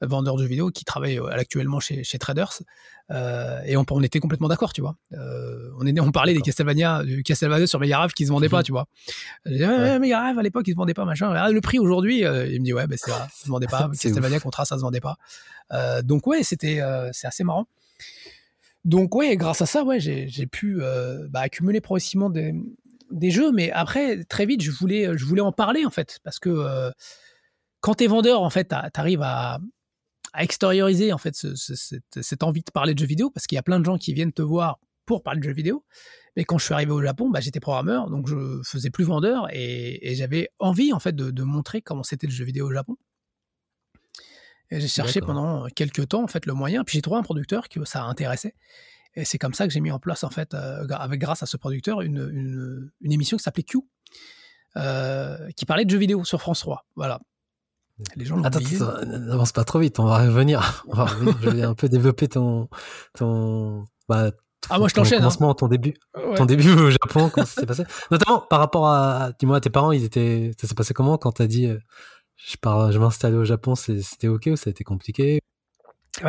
Vendeur de jeux vidéo qui travaille actuellement chez, chez Traders. et on, on, était complètement d'accord, tu vois. on, est, on parlait des Castlevania, du Castlevania sur Mega qui se vendait pas, mhm. tu vois. J'ai dit, ouais, Mega à l'époque, il se vendait pas, machin. Ah, le prix aujourd'hui, il me dit, ouais, ben [LAUGHS] c'est vrai, ça se vendait pas. Castlevania Contra, ça se vendait pas. donc, ouais, c'était, c'est assez marrant. Donc ouais, grâce à ça, ouais, j'ai pu euh, bah, accumuler progressivement des, des, jeux, mais après très vite, je voulais, je voulais en parler en fait, parce que euh, quand t'es vendeur, en fait, t'arrives à, à extérioriser en fait cette, envie de parler de jeux vidéo, parce qu'il y a plein de gens qui viennent te voir pour parler de jeux vidéo. Mais quand je suis arrivé au Japon, bah, j'étais programmeur, donc je faisais plus vendeur et, j'avais envie en fait de, de montrer comment c'était le jeu vidéo au Japon. Et j'ai cherché pendant quelques temps en fait le moyen, puis j'ai trouvé un producteur que ça intéressait. Et c'est comme ça que j'ai mis en place en fait, euh, avec grâce à ce producteur, une, une, une émission qui s'appelait Q, euh, qui parlait de jeux vidéo sur France 3. Voilà. Les gens Attends, n'avance pas trop vite, on va revenir. [LAUGHS] On va revenir. je vais un peu développer ton, ton, bah, ah moi je t'enchaîne. Hein. ton début, ton début au Japon, comment ça s'est passé? Notamment par rapport à, dis-moi, tes parents, ils étaient, ça s'est passé comment quand t'as dit, euh, je pars, je m'installe au Japon, c'était ok ou ça a été compliqué?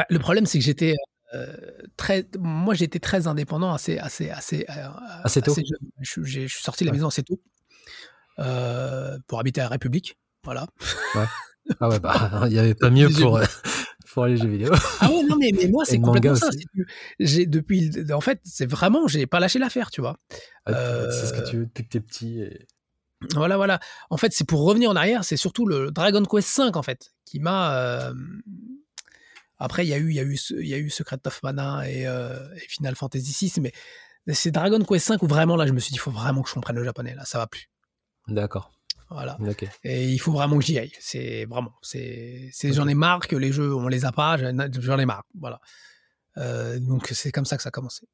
Le problème, c'est que j'étais euh, très, moi, j'étais très indépendant assez, assez, assez, euh, assez tôt? je, suis sorti de la maison assez tôt pour habiter à la République, voilà. Ouais. [LAUGHS] Ah ouais, bah, [LAUGHS] il n'y avait pas mieux pour. pour les jeux vidéo. Ah ouais, non, mais, mais moi, [LAUGHS] c'est complètement ça. J'ai, depuis, en fait, c'est vraiment, j'ai pas lâché l'affaire, tu vois. c'est ce que tu veux depuis que t'es petit. Et... Voilà, voilà. En fait, c'est pour revenir en arrière, c'est surtout le Dragon Quest V, en fait, qui m'a. Euh, après, il y a eu, il y a eu, il y a eu Secret of Mana et, euh, Final Fantasy VI, mais c'est Dragon Quest V où vraiment là, je me suis dit, il faut vraiment que je comprenne le japonais. Là, ça va plus. D'accord. Voilà. Et il faut vraiment que j'y aille. C'est vraiment, c'est, j'en ai marre que les jeux, on les a pas. J'en ai marre. Voilà. Euh, donc c'est comme ça que ça a commencé.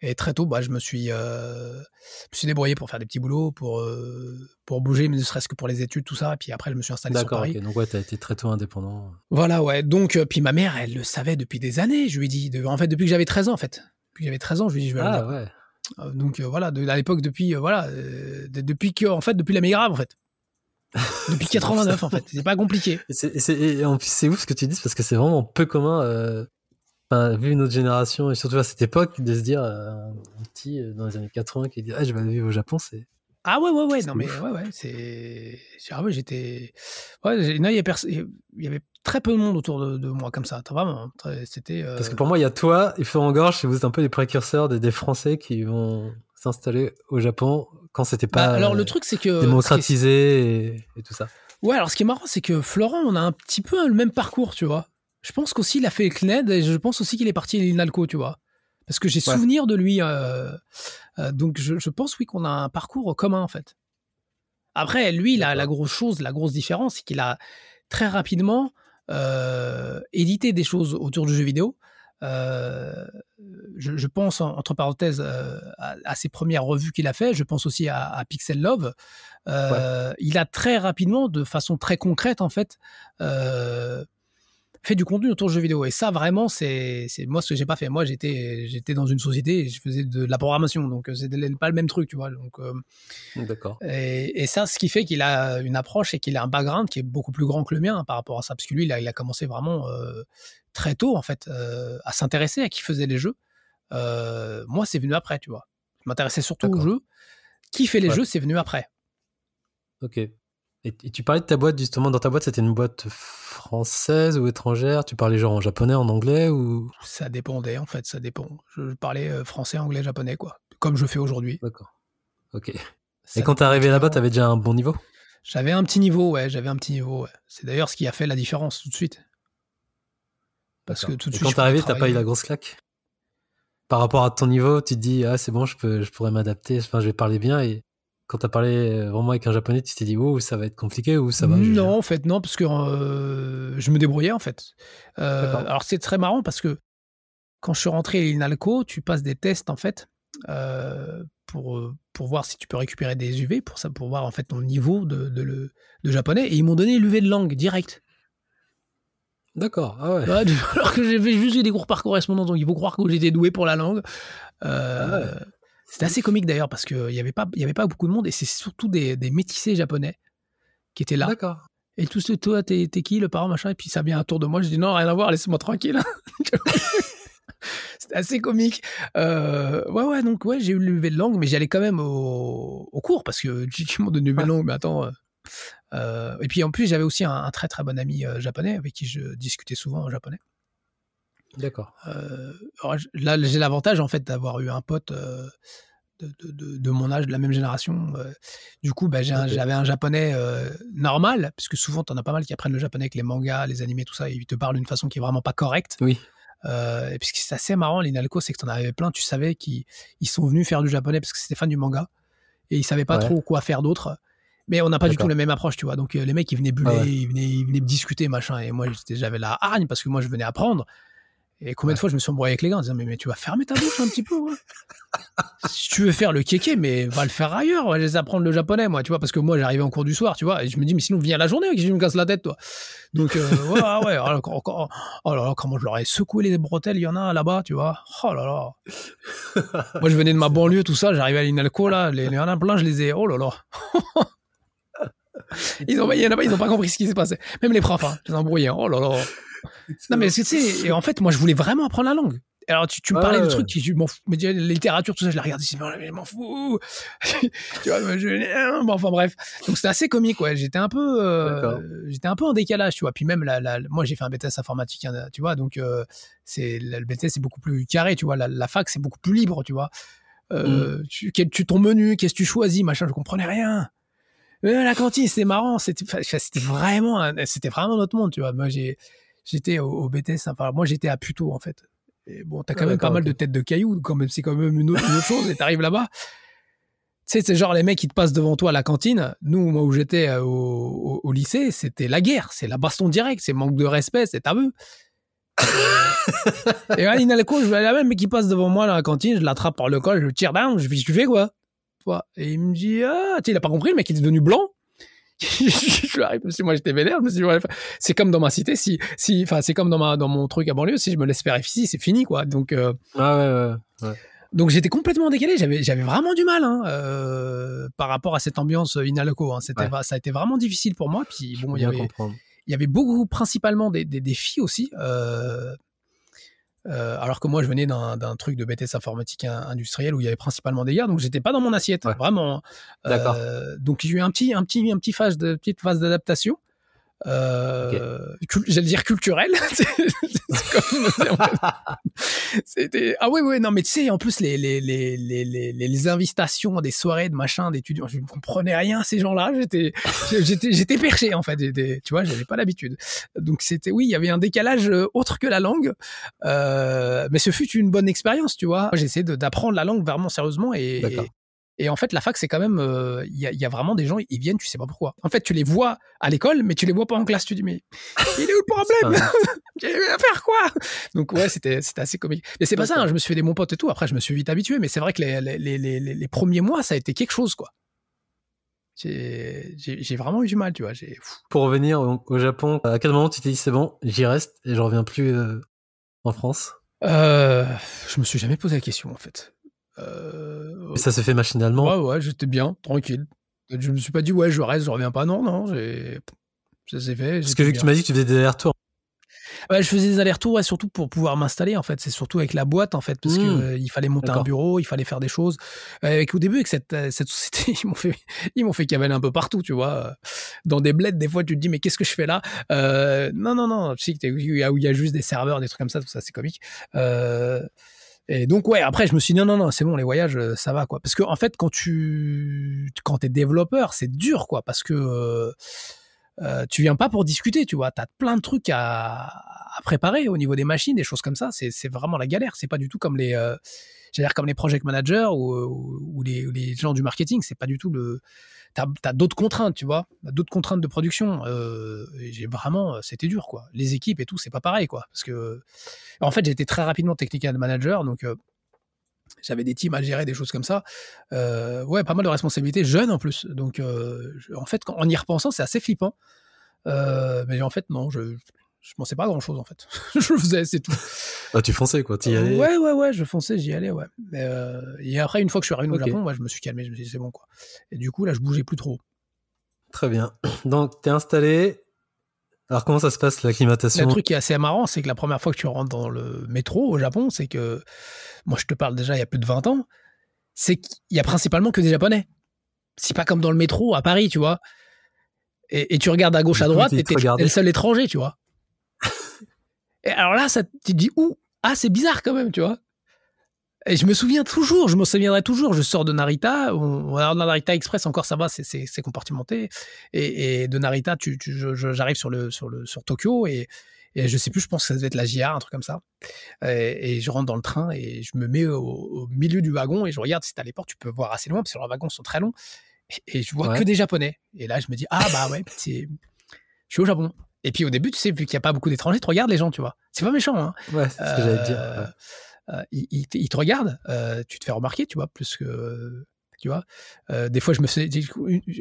Et très tôt, bah, je me suis, euh, me suis débrouillé pour faire des petits boulots, pour, euh, pour bouger, mais ne serait-ce que pour les études, tout ça. Et puis après, je me suis installé sur Paris. D'accord, donc ouais, as été très tôt indépendant. Voilà, ouais. Donc, puis ma mère, elle le savait depuis des années. Je lui ai dit, en fait, depuis que j'avais 13 ans, en fait. Depuis que j'avais 13 ans, je lui ai dit, je vais Ah ouais. Donc voilà, à l'époque, depuis, voilà, depuis que, en fait, depuis la en fait. Depuis 89, en fait. C'est pas compliqué. Et, en plus, c'est ouf ce que tu dis, parce que c'est vraiment peu commun vu notre génération et surtout à cette époque, de se dire euh, un petit euh, dans les années 80 qui dit ah je vais aller vivre au Japon, c'est ah ouais ouais ouais non mais ouais ouais c'est ah ouais j'étais ouais non il y, avait très peu de monde autour de, moi comme ça vraiment c'était euh, parce que pour moi il y a toi et Florent Gorge vous êtes un peu les précurseurs des, Français qui vont s'installer au Japon quand c'était bah, pas alors le truc c'est que démocratisé et, tout ça ouais alors ce qui est marrant c'est que Florent on a un petit peu le même parcours tu vois je pense qu'aussi il a fait le CNED et je pense aussi qu'il est parti à l'INALCO, tu vois. Parce que j'ai souvenir de lui. Euh, euh, donc je, pense, oui, qu'on a un parcours commun, en fait. Après, lui, la, la grosse chose, la grosse différence, c'est qu'il a très rapidement euh, édité des choses autour du jeu vidéo. Je, pense, entre parenthèses, à, ses premières revues qu'il a fait. Je pense aussi à, Pixel Love. Il a très rapidement, de façon très concrète, en fait, fait du contenu autour de jeux vidéo. Et ça, vraiment, c'est moi ce que j'ai pas fait. Moi, j'étais j'étais dans une société et je faisais de la programmation, donc euh, c'était pas le même truc, tu vois. Donc, euh, d'accord. Et, et, ça, ce qui fait qu'il a une approche et qu'il a un background qui est beaucoup plus grand que le mien hein, par rapport à ça, parce que lui, il a, il a commencé vraiment euh, très tôt, en fait, à s'intéresser à qui faisait les jeux. moi, c'est venu après, tu vois. Je m'intéressais surtout aux jeux. Qui fait les jeux, c'est venu après. Ok. Et, tu parlais de ta boîte, justement, dans ta boîte, c'était une boîte française ou étrangère? Tu parlais genre en japonais, en anglais ou? Ça dépendait, en fait, ça dépend. Je parlais euh, français, anglais, japonais, quoi. Comme je fais aujourd'hui. D'accord. Ok. et quand t'es arrivé là-bas, t'avais déjà un bon niveau? J'avais un petit niveau, ouais, j'avais un petit niveau, ouais. C'est d'ailleurs ce qui a fait la différence tout de suite. Parce que tout de et suite. quand t'es arrivé, t'as pas eu la grosse claque? Par rapport à ton niveau, tu te dis, ah, c'est bon, je, peux, je pourrais m'adapter, enfin, je vais parler bien et quand tu as parlé euh, vraiment avec un japonais, tu t'es dit, oh, ça va être compliqué ou ça va Non, en fait, non, parce que euh, je me débrouillais, en fait. Euh, alors, c'est très marrant parce que quand je suis rentré à l'INALCO, tu passes des tests, en fait, pour, pour voir si tu peux récupérer des UV, pour, ça, pour voir, en fait, ton niveau de, de, de japonais. Et ils m'ont donné l'UV de langue direct. D'accord, ah ouais. [LAUGHS] alors que j'avais juste eu des cours par correspondance, donc il faut croire que j'étais doué pour la langue. Ah ouais. C'était assez comique d'ailleurs parce qu'il n'y avait, pas, y avait pas beaucoup de monde et c'est surtout des, des, métissés japonais qui étaient là. D'accord. et tout ce toi, t'es qui, le parent, machin, et puis ça vient un tour de moi, je dis non, rien à voir, laissez-moi tranquille. [LAUGHS] C'était assez comique. Euh, ouais, ouais, donc ouais, j'ai eu le lever de langue, mais j'allais quand même au, cours parce que tu m'as donné lever de langue, mais attends. Euh, euh, et puis en plus, j'avais aussi un, très très bon ami japonais avec qui je discutais souvent en japonais. D'accord. là, j'ai l'avantage en fait d'avoir eu un pote de, mon âge, de la même génération. du coup, bah, j'avais un, japonais normal, parce que souvent, tu en as pas mal qui apprennent le japonais avec les mangas, les animés, tout ça, et ils te parlent d'une façon qui est vraiment pas correcte. Oui. et puis ce qui est assez marrant, l'Inalco, c'est que tu en avais plein, tu savais qu'ils sont venus faire du japonais parce que c'était fan du manga, et ils savaient pas trop quoi faire d'autre. Mais on n'a pas du tout la même approche, tu vois. Donc les mecs, ils venaient buller, ils, venaient, ils venaient discuter, machin. Et moi, j'avais la hargne parce que moi, je venais apprendre. Et combien de fois je me suis embrouillé avec les gars en disant mais, mais tu vas fermer ta bouche un petit peu [LAUGHS] Si tu veux faire le kéké, mais va le faire ailleurs. Ouais, je les apprendre le japonais, moi, tu vois, parce que moi j'arrivais en cours du soir, tu vois, et je me dis mais sinon viens la journée, que je me casse la tête, toi? Donc euh, [LAUGHS] ouais, ouais, alors, encore, oh là là, comment je leur ai secoué les bretelles, il y en a là-bas, tu vois. Oh là là. [LAUGHS] moi je venais de ma banlieue, tout ça, j'arrivais à l'Inalco là, les, les en a plein, je les ai, oh là là. ils ont, il y en a pas, ils ont pas compris ce qui s'est passé. Même les profs, hein, les embrouillés, oh là là [LAUGHS] non, mais tu sais, en fait, moi, je voulais vraiment apprendre la langue. Alors, tu, tu me parlais de trucs qui, je m'en fous. Mais la littérature, tout ça, je la regarde ici, je m'en fous. [LAUGHS] tu vois, je, bon, enfin, bref. Donc, c'était assez comique, ouais. J'étais un peu, euh, j'étais un peu en décalage, tu vois. Puis même, la, la, moi, j'ai fait un BTS informatique, hein, tu vois. Donc, euh, c'est, le BTS, c'est beaucoup plus carré, tu vois. La, fac, c'est beaucoup plus libre, tu vois. Euh, mm. tu, tu, ton menu, qu'est-ce que tu choisis, machin, je comprenais rien. Mais la cantine, c'était marrant. C'était, c'était vraiment, c'était vraiment notre monde, tu vois. Moi, j'ai, j'étais au, BTS. Enfin, moi, j'étais à Puto, en fait. Et bon, t'as quand même pas mal de têtes de cailloux, quand même. C'est quand même une autre, chose. Et t'arrives là-bas. Tu sais, c'est genre les mecs qui te passent devant toi à la cantine. Nous, moi, où j'étais euh, au, lycée, c'était la guerre. C'est la baston directe. C'est manque de respect. C'est tabou. [LAUGHS] et là, Inalco, je vois la même mec qui passe devant moi à la cantine, je l'attrape par le col, je le tire down, je lui dis, tu fais quoi? Et il me dit, ah, tu sais, il a pas compris, le mec il est devenu blanc. [LAUGHS] je suis arrivé, parce que moi j'étais vénère, c'est comme dans ma cité, si, si, enfin, c'est comme dans ma, dans mon truc à banlieue, si je me laisse faire ici, c'est fini, quoi. Donc, euh, ah ouais, ouais, Donc j'étais complètement décalé, j'avais, j'avais vraiment du mal, hein, euh, par rapport à cette ambiance inaloco, hein. C'était, ça a été vraiment difficile pour moi, puis bon, il y avait, il y avait beaucoup, principalement des, des, des filles aussi, euh, euh, alors que moi, je venais d'un truc de BTS informatique industriel où il y avait principalement des gars, donc j'étais pas dans mon assiette, vraiment. Euh, donc j'ai eu un petit, un petit, un petit phase de petite phase d'adaptation. Euh, j'allais dire culturel. [LAUGHS] [LAUGHS] C'était ah oui oui non mais tu sais en plus les les les les les, les invitations des soirées de machin d'étudiants je ne comprenais rien ces gens-là. J'étais j'étais j'étais perché en fait. Tu vois j'avais pas l'habitude. Donc c'était oui il y avait un décalage euh, autre que la langue. Euh, mais ce fut une bonne expérience tu vois. Essayé d'apprendre la langue vraiment sérieusement et, et en fait, la fac, c'est quand même, euh, il y, a vraiment des gens, ils viennent, tu sais pas pourquoi. En fait, tu les vois à l'école, mais tu les vois pas en classe. Tu dis, mais il est où le problème? [LAUGHS] J'ai [LAUGHS] à faire quoi? Donc ouais, c'était assez comique. Mais c'est pas ça. Hein, je me suis fait des bons potes et tout. Après, je me suis vite habitué. Mais c'est vrai que les, les, les, les, premiers mois, ça a été quelque chose, quoi. J'ai vraiment eu du mal, tu vois. Pour revenir au, Japon, à quel moment tu t'es dit c'est bon, j'y reste et je reviens plus euh, en France? Euh, Je me suis jamais posé la question en fait. Euh, ça se fait machinalement Ouais, ouais, j'étais bien, tranquille. Je me suis pas dit, ouais, je reste, je reviens pas. Non, non, ça s'est fait. Parce que vu que tu m'as dit que tu faisais des allers-retours. Ouais, je faisais des allers-retours, ouais, surtout pour pouvoir m'installer, en fait. C'est surtout avec la boîte, en fait, parce qu'il mmh. il fallait monter un bureau, il fallait faire des choses. Avec, au début, avec cette, euh, cette société, [LAUGHS] ils m'ont fait, ils m'ont fait cavaler un peu partout, tu vois. Dans des bleds, des fois, tu te dis, mais qu'est-ce que je fais là? Euh, Non, non, non. Tu sais, où il y a juste des serveurs, des trucs comme ça, tout ça, c'est comique. Euh, et donc ouais, après je me suis dit non non non, c'est bon les voyages euh, ça va quoi. Parce que en fait quand tu quand t'es développeur c'est dur quoi parce que euh, tu viens pas pour discuter, tu vois. T'as plein de trucs à, à, préparer au niveau des machines, des choses comme ça. C'est vraiment la galère. C'est pas du tout comme les, euh, dire comme les project managers ou, ou, les, les, gens du marketing. C'est pas du tout le t'as as, d'autres contraintes, tu vois, d'autres contraintes de production. Euh, j'ai vraiment, euh, c'était dur, quoi. Les équipes et tout, c'est pas pareil, quoi. Parce que, en fait, j'étais très rapidement technical manager, donc euh, j'avais des teams à gérer, des choses comme ça. Euh, ouais, pas mal de responsabilités, jeune en plus. Donc, euh, en fait, en y repensant, c'est assez flippant. mais en fait, non, je, je pensais pas à grand chose en fait. [LAUGHS] je faisais, c'est tout. Ah, tu fonçais quoi, tu y allais Ouais, ouais, ouais, je fonçais, j'y allais, ouais. Euh, et après, une fois que je suis arrivé au Japon, moi, je me suis calmé, je me suis dit c'est bon quoi. Et du coup, là, je bougeais plus trop. Très bien. [CLEARS THROAT] Donc, t'es installé, Alors comment ça se passe l'acclimatation? Le truc qui est assez marrant, c'est que la première fois que tu rentres dans le métro au Japon, c'est que moi je te parle déjà il y a plus de 20 ans, c'est qu'il y a principalement que des Japonais. C'est pas comme dans le métro à Paris, tu vois. Et, tu regardes à gauche, à droite, et t'es le seul étranger, tu vois. [LAUGHS] et alors là, ça, tu te dis, ouh, ah, c'est bizarre quand même, tu vois. Et je me souviens toujours, je me souviendrai toujours, je sors de Narita, on, alors Narita Express encore ça va, c'est compartimenté, et, et, de Narita, tu, j'arrive sur le sur le sur Tokyo et, et je sais plus, je pense que ça devait être la JR, un truc comme ça. Et, je rentre dans le train et je me mets au, milieu du wagon et je regarde si t'as les portes, tu peux voir assez loin parce que leurs wagons sont très longs. Et, je vois que des Japonais. Et là, je me dis ah bah ouais, je suis au Japon. Et puis au début, tu sais, vu qu'il n'y a pas beaucoup d'étrangers, tu regardes les gens, tu vois. C'est pas méchant. Hein. Ouais, c'est ce que j'allais dire. Euh, euh, ils, te regardent, euh, tu te fais remarquer, tu vois, plus que tu vois. des fois, je me fais.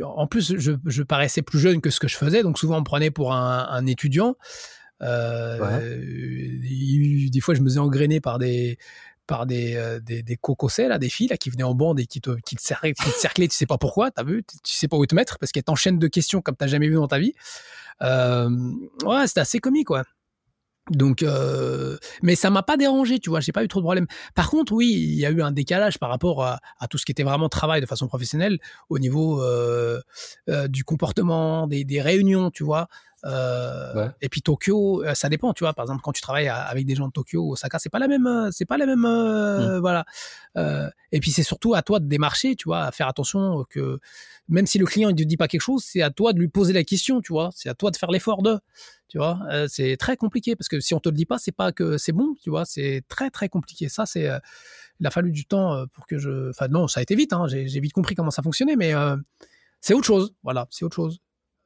En plus, je, paraissais plus jeune que ce que je faisais, donc souvent on me prenait pour un, étudiant. des fois, je me faisais engrainer par des par des, des, des cocosets, là, des filles là, qui venaient en bande et qui te, qui te, cerclaient, qui te cerclaient, tu sais pas pourquoi, tu as vu, tu sais pas où te mettre parce qu'elles t'enchaînent de questions comme tu jamais vu dans ta vie. ouais, c'était assez comique, ouais. Donc, euh, mais ça m'a pas dérangé, tu vois, j'ai pas eu trop de problèmes. Par contre, oui, il y a eu un décalage par rapport à, tout ce qui était vraiment travail de façon professionnelle au niveau euh, euh, du comportement, des, des, réunions, tu vois. Euh, et puis Tokyo, euh, ça dépend, tu vois. Par exemple, quand tu travailles avec des gens de Tokyo ou Osaka, c'est pas la même, euh, c'est pas la même, mmh. voilà. et puis c'est surtout à toi de démarcher, tu vois, à faire attention que même si le client ne te dit pas quelque chose, c'est à toi de lui poser la question, tu vois. C'est à toi de faire l'effort de, tu vois. c'est très compliqué parce que si on te le dit pas, c'est pas que c'est bon, tu vois. C'est très très compliqué. Ça, c'est, il a fallu du temps pour que je, enfin non, ça a été vite. Hein, j'ai vite compris comment ça fonctionnait, mais c'est autre chose. Voilà, c'est autre chose.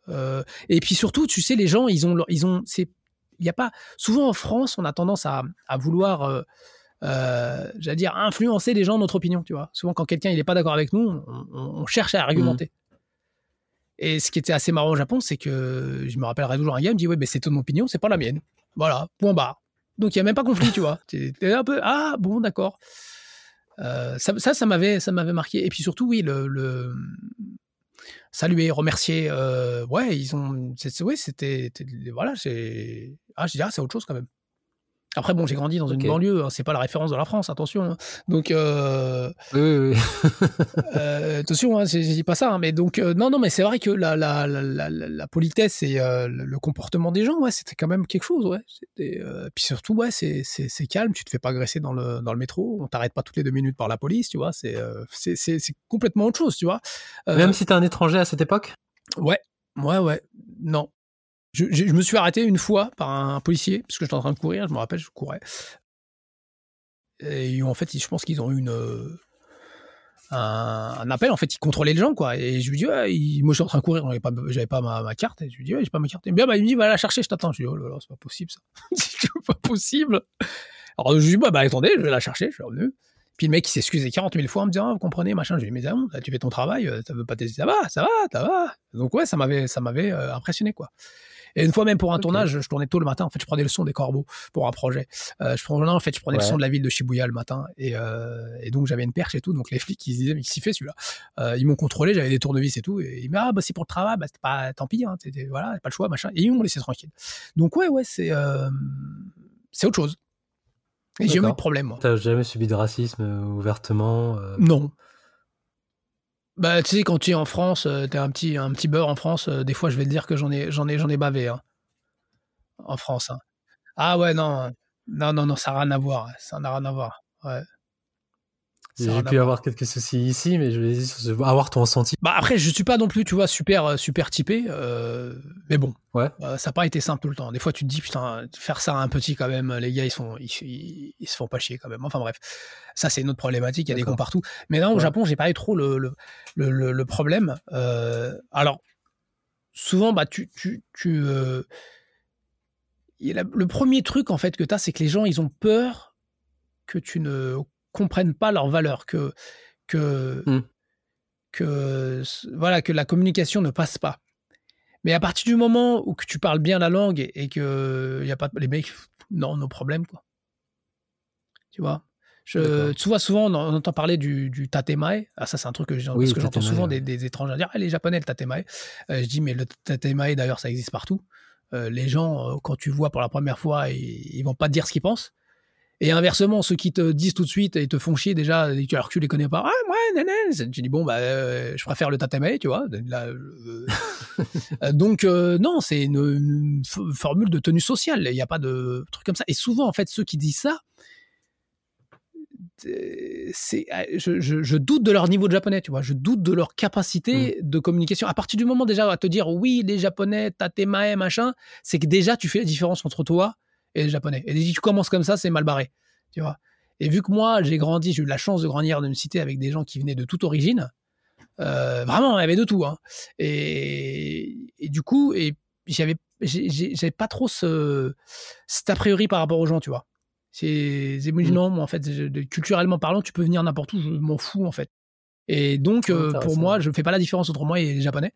Euh, et puis surtout, tu sais, les gens, ils ont, ils ont, c'est, il y a pas. Souvent en France, on a tendance à, à vouloir, euh, euh, j'allais dire, influencer les gens notre opinion. Tu vois, souvent quand quelqu'un il est pas d'accord avec nous, on, cherche à argumenter. Mmh. Et ce qui était assez marrant au Japon, c'est que je me rappellerai toujours un gars me dit ouais, mais c'est ton opinion, c'est pas la mienne. Voilà, point barre. Donc il y a même pas conflit, tu vois. T'es un peu ah bon d'accord. ça, ça, ça m'avait, ça m'avait marqué. Et puis surtout, oui, le, le, saluer, remercier. Euh, ouais, ils ont. Oui, c'était. Voilà, c'est. Ah, je dirais, c'est autre chose quand même. Après, bon, j'ai grandi dans une banlieue, hein, c'est pas la référence de la France, attention. Hein. Donc, euh, oui, oui. [LAUGHS] euh, attention, hein, c'est pas ça. Hein, mais donc, euh, non, non, mais c'est vrai que la, la, la, la politesse et le comportement des gens, ouais, c'était quand même quelque chose, ouais. Puis surtout, ouais, c'est calme, tu te fais pas agresser dans le, dans le métro, on t'arrête pas toutes les deux minutes par la police, tu vois. C'est c'est complètement autre chose, tu vois. même si t'es un étranger à cette époque? Ouais, ouais, ouais. Non, je, me suis arrêté une fois par un policier, parce que j'étais en train de courir, je me rappelle, je courais. Et en fait, je pense qu'ils ont eu euh, un, appel, en fait, ils contrôlaient les gens, quoi. Et je lui dis, ouais, moi, je suis en train de courir, j'avais pas, ma, carte. Et je lui dis, ouais, j'ai pas ma carte. Et bien, bah, il me dit, va la chercher, je t'attends. Je lui dis, oh là là, c'est pas possible, ça. [LAUGHS] c'est pas possible. Alors, je lui dis, bah, bah, attendez, je vais la chercher, je suis revenu. Puis le mec, il s'excusait 40 000 fois en me disant, ah, vous comprenez, machin. Je lui dis, mais bon, tu fais ton travail, euh, ça veut pas t'aider, ça va, ça va, ça va. Donc, ouais, ça m'avait, ça m'avait euh, impressionné, quoi. Et une fois même pour un tournage, je tournais tôt le matin. En fait, je prenais le son des corbeaux pour un projet. Euh, je prenais, en fait, je prenais le son de la ville de Shibuya le matin. Et, euh, et donc, j'avais une perche et tout. Donc, les [LAUGHS] flics, ils disaient, mais qu'est-ce qu'il fait celui-là? Euh, Ils m'ont contrôlé, j'avais des tournevis et tout. Et ils m'ont dit, ah, bah, c'est pour le travail, bah, pas, tant pis, hein, voilà, pas le choix, machin. Et ils m'ont laissé tranquille. Donc, ouais, ouais, c'est, c'est autre chose. Et j'ai jamais eu de problème, moi. T'as jamais subi de racisme ouvertement Non. Bah, tu sais, quand tu es en France, euh, tu es un petit, un petit beurre en France, euh, des fois, je vais te dire que j'en ai, j'en ai, j'en ai bavé, hein, en France. Hein. Ah ouais, non, non, non, non, ça n'a rien à voir. Ça n'a rien à voir. Ouais. J'ai pu avoir quelques soucis ici, mais je vais avoir ton ressenti. Bah après, je suis pas non plus, tu vois, super, euh, super typé, euh, mais bon, ouais. Euh, ça n'a pas été simple tout le temps. Des fois, tu te dis, putain, faire ça à un petit quand même, les gars, ils, sont, ils, se font pas chier quand même. Enfin bref, ça c'est une autre problématique, il y a des cons partout. Mais non, au Japon, j'ai pas eu trop le, le, le, le problème. alors, souvent, bah, tu. tu, tu le premier truc en fait que tu as, c'est que les gens, ils ont peur que tu ne comprennent pas leur valeur, que, que, mmh. que, voilà, que la communication ne passe pas. Mais à partir du moment où que tu parles bien la langue et, que y a pas les mecs, non, nos problèmes quoi. Tu vois? Je, tu vois, souvent on, entend parler du, du tatemae. Ah, ça, c'est un truc que j'entends souvent des, étrangers dire ah, les japonais, le tatemae. Euh, je dis, mais le tatemae, d'ailleurs, ça existe partout. les gens, quand tu vois pour la première fois, ils, ils vont pas te dire ce qu'ils pensent. Et inversement, ceux qui te disent tout de suite et te font chier déjà, alors que tu les connais pas, ah ouais, nanan, tu dis bon bah je préfère le tatame, tu vois. [LAUGHS] donc non, c'est une, formule de tenue sociale. Il n'y a pas de truc comme ça. Et souvent en fait, ceux qui disent ça, c'est, ah, je, doute de leur niveau de japonais, tu vois. Je doute de leur capacité mmh. de communication. À partir du moment déjà à te dire oui, les japonais, tatemae, machin, c'est que déjà tu fais la différence entre toi et les japonais. Et si tu commences comme ça, c'est mal barré, tu vois. Et vu que moi, j'ai grandi, j'ai eu la chance de grandir dans une cité avec des gens qui venaient de toute origine, euh, vraiment, il y avait de tout. Hein. Et, du coup, et j'avais, j'avais pas trop ce, cet a priori par rapport aux gens, tu vois. C'est mmh. non, moi, en fait, culturellement parlant, tu peux venir n'importe où, je m'en fous, en fait. Et donc, euh, pour moi, je fais pas la différence entre moi et les Japonais.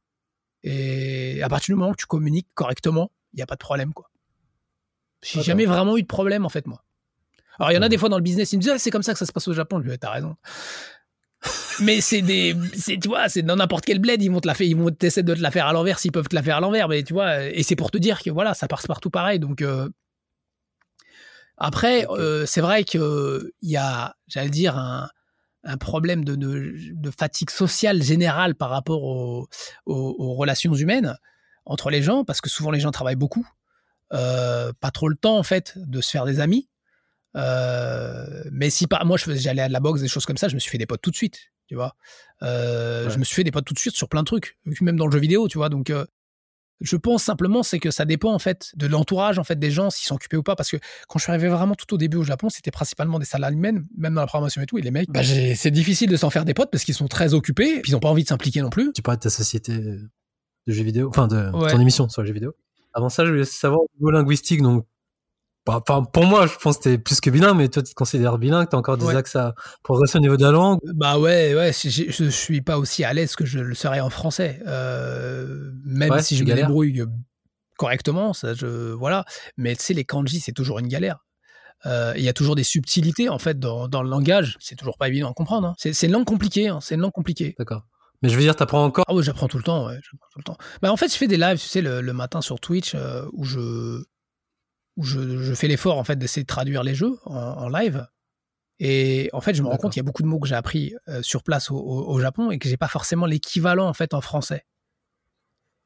Et à partir du moment que tu communiques correctement, il n'y a pas de problème, quoi. J'ai jamais vraiment eu de problème, en fait, moi. Alors, il y en a des fois dans le business, ils me disent, ah, c'est comme ça que ça se passe au Japon. Je lui dis, t'as raison. [LAUGHS] mais c'est des, tu vois, c'est dans n'importe quel bled, ils vont te la faire, ils vont essayer de te la faire à l'envers s'ils peuvent te la faire à l'envers, mais tu vois, et c'est pour te dire que voilà, ça passe partout pareil. Donc, euh, après, euh, c'est vrai qu'il y a, j'allais dire, un, problème de, fatigue sociale générale par rapport aux, relations humaines entre les gens, parce que souvent les gens travaillent beaucoup, euh, pas trop le temps en fait de se faire des amis. Euh, mais si pas, moi j'allais à de la boxe, des choses comme ça, je me suis fait des potes tout de suite, tu vois. Je me suis fait des potes tout de suite sur plein de trucs, même dans le jeu vidéo, tu vois. Donc je pense simplement c'est que ça dépend en fait de l'entourage en fait des gens s'ils sont occupés ou pas parce que quand je suis arrivé vraiment tout au début au Japon c'était principalement des salariés même même dans la promotion et tout et les mecs bah, c'est difficile de s'en faire des potes parce qu'ils sont très occupés puis ils ont pas envie de s'impliquer non plus. Tu parlais de ta société de jeux vidéo enfin de ton émission sur les jeux vidéo? Avant ça je voulais savoir au niveau linguistique donc bah, pour moi, je pense que t'es plus que bilingue, mais toi, tu te considères bilingue, t'as encore des axes à progresser au niveau de la langue? Bah ouais, ouais, je, suis pas aussi à l'aise que je le serais en français. Euh, même si je me débrouille correctement, ça, je, voilà. Mais tu sais, les kanji, c'est toujours une galère. Euh, il y a toujours des subtilités, en fait, dans, dans le langage. C'est toujours pas évident à comprendre. Hein. C'est une langue compliquée, hein. c'est une langue compliquée. D'accord. Mais je veux dire, t'apprends encore Ah oui, j'apprends tout le temps, ouais, tout le temps. Bah, en fait, je fais des lives, tu sais, le, matin sur Twitch, euh, où je où je, fais l'effort en fait d'essayer de traduire les jeux en, live. Et en fait, je me rends compte qu'il y a beaucoup de mots que j'ai appris euh, sur place au, Japon et que j'ai pas forcément l'équivalent en fait en français.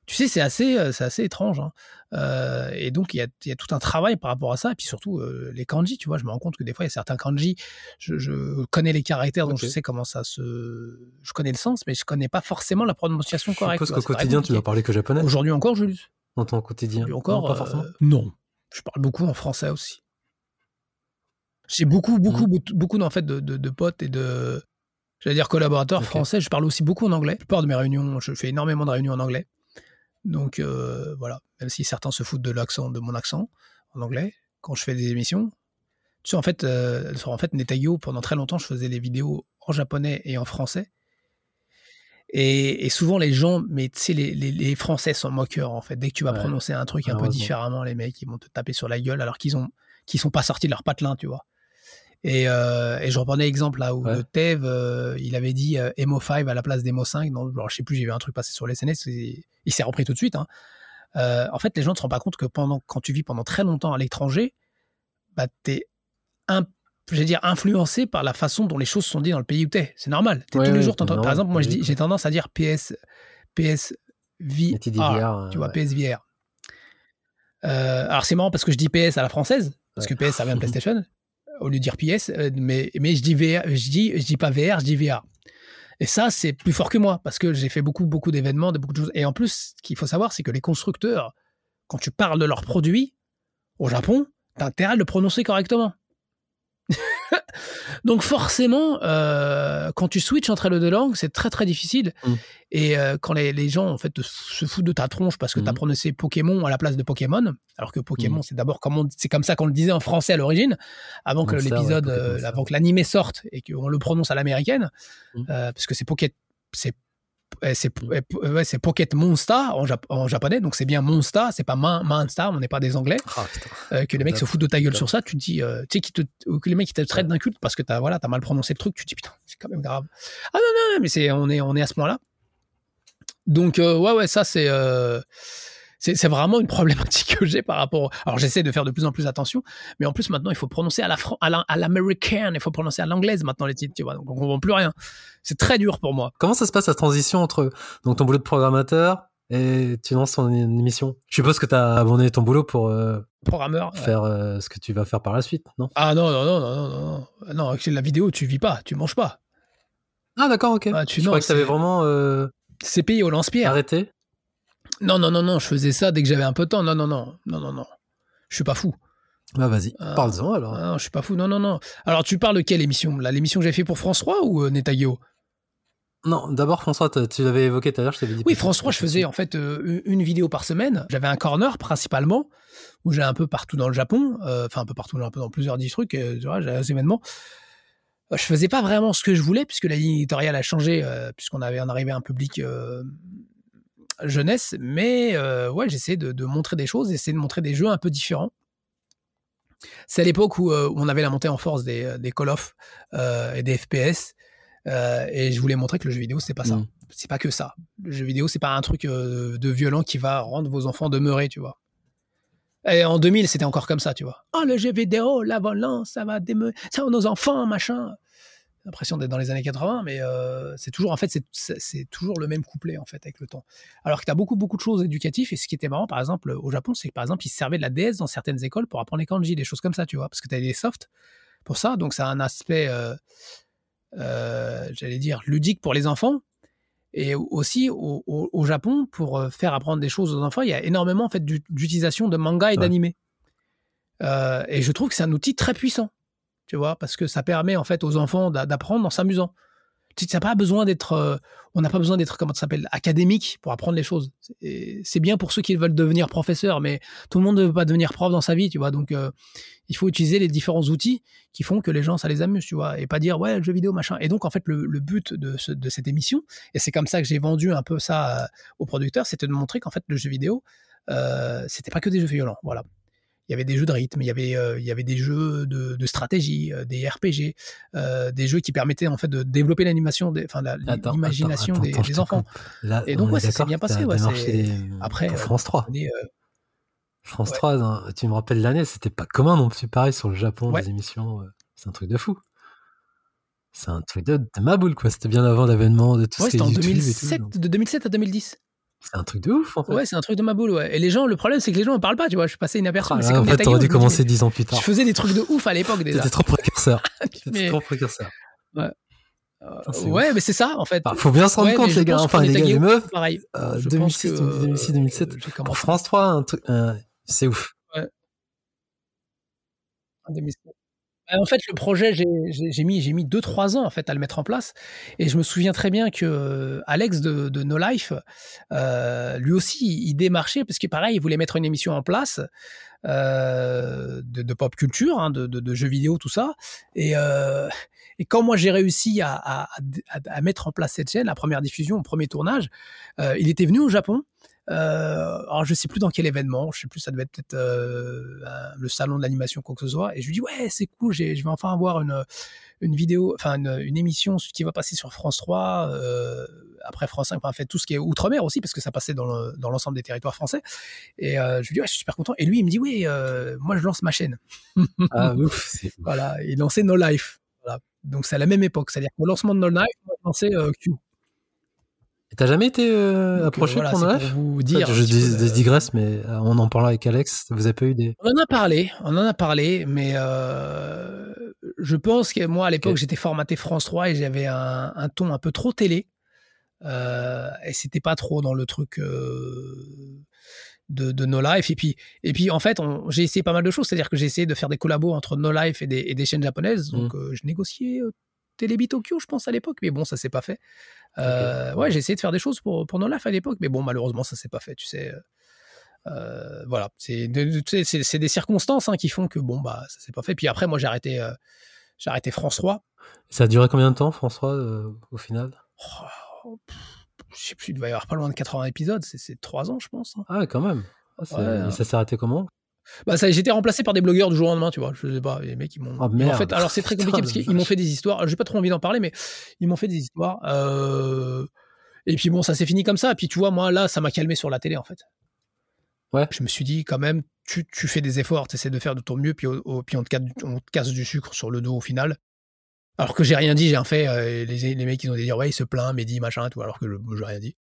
Tu sais, c'est assez, euh, c'est assez étrange. Hein. Euh, et donc, il y, a, y, a, tout un travail par rapport à ça. Et puis surtout, les kanji, tu vois, je me rends compte que des fois, il y a certains kanji, je, connais les caractères, donc je sais comment ça se. Je connais le sens, mais je connais pas forcément la prononciation correcte. Je suppose qu'au quotidien, tu dois parler que japonais? Aujourd'hui encore, Julius. Dans ton quotidien? Encore, pas forcément. non. Je parle beaucoup en français aussi. J'ai beaucoup, beaucoup, mmh. beaucoup en fait, de, de, potes et de, j'allais dire collaborateurs français. Je parle aussi beaucoup en anglais. La plupart de mes réunions, je fais énormément de réunions en anglais. Donc euh, voilà, même si certains se foutent de l'accent, de mon accent en anglais, quand je fais des émissions. Tu sais, en fait, euh, en fait, Netayo, pendant très longtemps, je faisais des vidéos en japonais et en français. Et, souvent, les gens, mais tu sais, les, les, Français sont moqueurs, en fait. Dès que tu vas prononcer un truc un peu différemment, les mecs, ils vont te taper sur la gueule alors qu'ils ont qu'ils sont pas sortis de leur patelin, tu vois. Et, euh, et je reprenais l'exemple là où le Tev, euh, il avait dit euh, Emo 5 à la place d'Emo 5. Non, alors, je sais plus, j'ai vu un truc passer sur les SNS, il s'est repris tout de suite. Hein. en fait, les gens ne se rendent pas compte que pendant, quand tu vis pendant très longtemps à l'étranger, bah, es un je dire, influencé par la façon dont les choses sont dites dans le pays où tu es. C'est normal. tous les jours, par exemple, moi, j'ai tendance à dire PS, PSVR, tu vois, PSVR. Euh, alors, c'est marrant parce que je dis PS à la française, parce que PS, ça vient de [LAUGHS] PlayStation, au lieu de dire PS, euh, mais, je dis dis, pas VR, je dis VR. Et ça, c'est plus fort que moi, parce que j'ai fait beaucoup, beaucoup d'événements, de beaucoup de choses. Et en plus, ce qu'il faut savoir, c'est que les constructeurs, quand tu parles de leurs produits au Japon, tu as intérêt à le prononcer correctement. [LAUGHS] Donc forcément, euh, quand tu switches entre les deux langues, c'est très très difficile. Mm. Et euh, quand les, gens en fait se foutent de ta tronche parce que tu as mm. prononcé Pokémon à la place de Pokémon, alors que Pokémon mm. c'est d'abord comme c'est comme ça qu'on le disait en français à l'origine, avant que l'épisode, euh, avant que l'animé sorte et qu'on le prononce à l'américaine, parce que c'est Poké, c'est c'est Pocket Monster en, japonais, donc c'est bien Monster, c'est pas Monster, on n'est pas des Anglais. Ah, euh, que les mecs se foutent de ta gueule sur ça, tu te dis, euh, tu sais, que les mecs qui te traitent d'inculte parce que t'as voilà, as mal prononcé le truc, tu te dis putain, c'est quand même grave. Ah non, non, mais c'est, on, est, on est à ce point-là. Donc, euh, ouais, ouais, ça c'est. C'est vraiment une problématique [LAUGHS] que j'ai par rapport. Alors j'essaie de faire de plus en plus attention, mais en plus maintenant il faut prononcer à la à l'américaine, il faut prononcer à l'anglaise maintenant les titres, tu vois. Donc on comprend plus rien. C'est très dur pour moi. Comment ça se passe la transition entre donc ton boulot de programmateur et tu lances ton émission? Je suppose que tu as abandonné ton boulot pour euh, programmeur faire euh, ce que tu vas faire par la suite, non? Ah non non non non non non non avec la vidéo tu vis pas, tu manges pas. Ah d'accord ok. Ah, tu, je crois que tu avais vraiment euh, c'est payé au lance-pierre. Arrêté non, non, non, non, je faisais ça dès que j'avais un peu de temps. Non, non, non, non, non, non. Je suis pas fou. Bah vas-y, euh, parle-en alors. Non, je suis pas fou. Non, non, non. Alors tu parles de quelle émission Là, l'émission que j'ai fait pour France 3 ou euh, Netagio? Non, d'abord François, tu l'avais évoqué tout à l'heure, je t'avais dit. Oui, François, je faisais en fait euh, une vidéo par semaine. J'avais un corner principalement où j'ai un peu partout dans le Japon, enfin un peu partout, un peu dans plusieurs dix trucs, tu vois, des événements. Je faisais pas vraiment ce que je voulais puisque la ligne éditoriale a changé, puisqu'on avait en arrivé à un public jeunesse, mais euh, ouais, j'essaie de, de, montrer des choses, essayer de montrer des jeux un peu différents. C'est à l'époque où, euh, on avait la montée en force des, euh, des Call of et des FPS, et je voulais montrer que le jeu vidéo c'est pas ça, mmh. c'est pas que ça. Le jeu vidéo c'est pas un truc de violent qui va rendre vos enfants demeurés, tu vois. Et en 2000 c'était encore comme ça, tu vois. Oh le jeu vidéo, la violence, ça va demeurer, ça nos enfants, machin l'impression d'être dans les années 80, mais euh, c'est toujours en fait c'est toujours le même couplet en fait avec le temps. Alors que tu as beaucoup beaucoup de choses éducatives et ce qui était marrant par exemple au Japon, c'est que par exemple ils servaient de la DS dans certaines écoles pour apprendre les kanji, des choses comme ça, tu vois, parce que tu as des softs pour ça, donc ça a un aspect euh, euh, j'allais dire ludique pour les enfants. Et aussi au, Japon, pour faire apprendre des choses aux enfants, il y a énormément en fait d'utilisation de manga et d'animé. et je trouve que c'est un outil très puissant parce que ça permet en fait aux enfants d'apprendre en s'amusant. Tu n'as pas besoin d'être, euh, on n'a pas besoin d'être comment ça s'appelle, académique pour apprendre les choses. C'est bien pour ceux qui veulent devenir professeur, mais tout le monde ne veut pas devenir prof dans sa vie, tu vois. Donc euh, il faut utiliser les différents outils qui font que les gens ça les amuse, tu vois, et pas dire ouais le jeu vidéo machin. Et donc en fait le, but de, de, cette émission, et c'est comme ça que j'ai vendu un peu ça euh, aux producteurs, c'était de montrer qu'en fait le jeu vidéo, euh, c'était pas que des jeux violents, voilà il y avait des jeux de rythme, il y avait, euh, il y avait des jeux de, stratégie, euh, des RPG, euh, des jeux qui permettaient en fait de développer l'animation, enfin l'imagination des, enfants. et donc ouais, ça s'est bien passé. Ouais, Après, France 3. France 3, tu me rappelles l'année, c'était pas commun non plus pareil sur le Japon, des émissions. c'est un truc de fou. C'est un truc de, ma boule, quoi. C'était bien avant l'avènement de tout ce qui est en 2007, de 2007 à 2010. C'est un truc de ouf, en fait. Ouais, c'est un truc de ma boule, ouais. Et les gens, le problème, c'est que les gens ne parlent pas, tu vois. Je suis passé inaperçu. Ah, en fait, t'aurais dû commencer dix ans plus tard. Je faisais des trucs de ouf à l'époque déjà. T'étais trop précurseur. [LAUGHS] T'étais trop précurseur. Ouais. ouais, mais c'est ça, en fait. Il faut bien se rendre compte, les gars. Enfin, les gars, les meufs. Pareil. 2006, 2006, 2007. Pour France 3, un truc, c'est ouf. Ouais. En 2007. Bah, en fait, le projet, j'ai mis, j'ai mis 2-3 ans en fait à le mettre en place. Et je me souviens très bien que euh, Alex de, de No Life, euh, lui aussi, il démarchait parce que pareil, il voulait mettre une émission en place euh, de, pop culture, hein, de, jeux vidéo, tout ça. Et, et quand moi j'ai réussi à, à, mettre en place cette chaîne, la première diffusion, le premier tournage, il était venu au Japon. Euh, alors je sais plus dans quel événement, je sais plus, ça devait être peut-être euh, le salon de l'animation quoi que ce soit. Et je lui dis ouais c'est cool, je vais enfin avoir une une vidéo, enfin une, émission qui va passer sur France 3, euh, après France 5, enfin fait tout ce qui est outre-mer aussi parce que ça passait dans l'ensemble des territoires français. Et je lui dis ouais je suis super content. Et lui il me dit oui moi je lance ma chaîne. ah [LAUGHS] ouf. Voilà, il lançait No Life. Voilà. Donc c'est à la même époque, c'est-à-dire qu'au lancement de No Life, moi je lançais Q. T'as jamais été euh, approché pour vous dire. je, digresse, mais euh, on en parle avec Alex. Vous avez pas eu des. On en a parlé, on en a parlé, mais euh, je pense que moi à l'époque j'étais formaté France 3 et j'avais un, ton un peu trop télé. et c'était pas trop dans le truc de, de No Life. Et puis, et puis en fait, j'ai essayé pas mal de choses. C'est-à-dire que j'ai essayé de faire des collabos entre No Life et des, chaînes japonaises. Donc mmh. je négociais Télébi Tokyo, je pense, à l'époque, mais bon, ça s'est pas fait. Euh, ouais, j'ai essayé de faire des choses pour, pour No Life à l'époque, mais bon, malheureusement, ça s'est pas fait, tu sais. Euh, voilà, c'est des circonstances hein, qui font que bon, bah, ça s'est pas fait. Puis après, moi, j'ai arrêté, euh, j'ai arrêté France 3. Ça a duré combien de temps, France 3, au final? Oh, Je sais plus, il va y avoir pas loin de 80 épisodes, c'est 3 ans, je pense. Hein. Ah, quand même. Ah, hein. ça s'est arrêté comment? Bah ça, j'étais remplacé par des blogueurs du jour au lendemain, tu vois. Je sais pas, les mecs ils m'ont. Oh, en fait, alors c'est très compliqué parce qu'ils m'ont fait des histoires. J'ai pas trop envie d'en parler, mais ils m'ont fait des histoires. Euh... Et puis bon, ça s'est fini comme ça. Et puis tu vois, moi là, ça m'a calmé sur la télé en fait. Ouais. Je me suis dit, quand même, tu, tu fais des efforts, tu essaies de faire de ton mieux, puis, au- au- puis on, te casse, du- on te casse du sucre sur le dos au final. Alors que j'ai rien dit, j'ai rien fait. euh, les, les mecs, ils ont dit, ouais, il se plaint, Mehdi, machin, tout, alors que je- j'ai rien dit.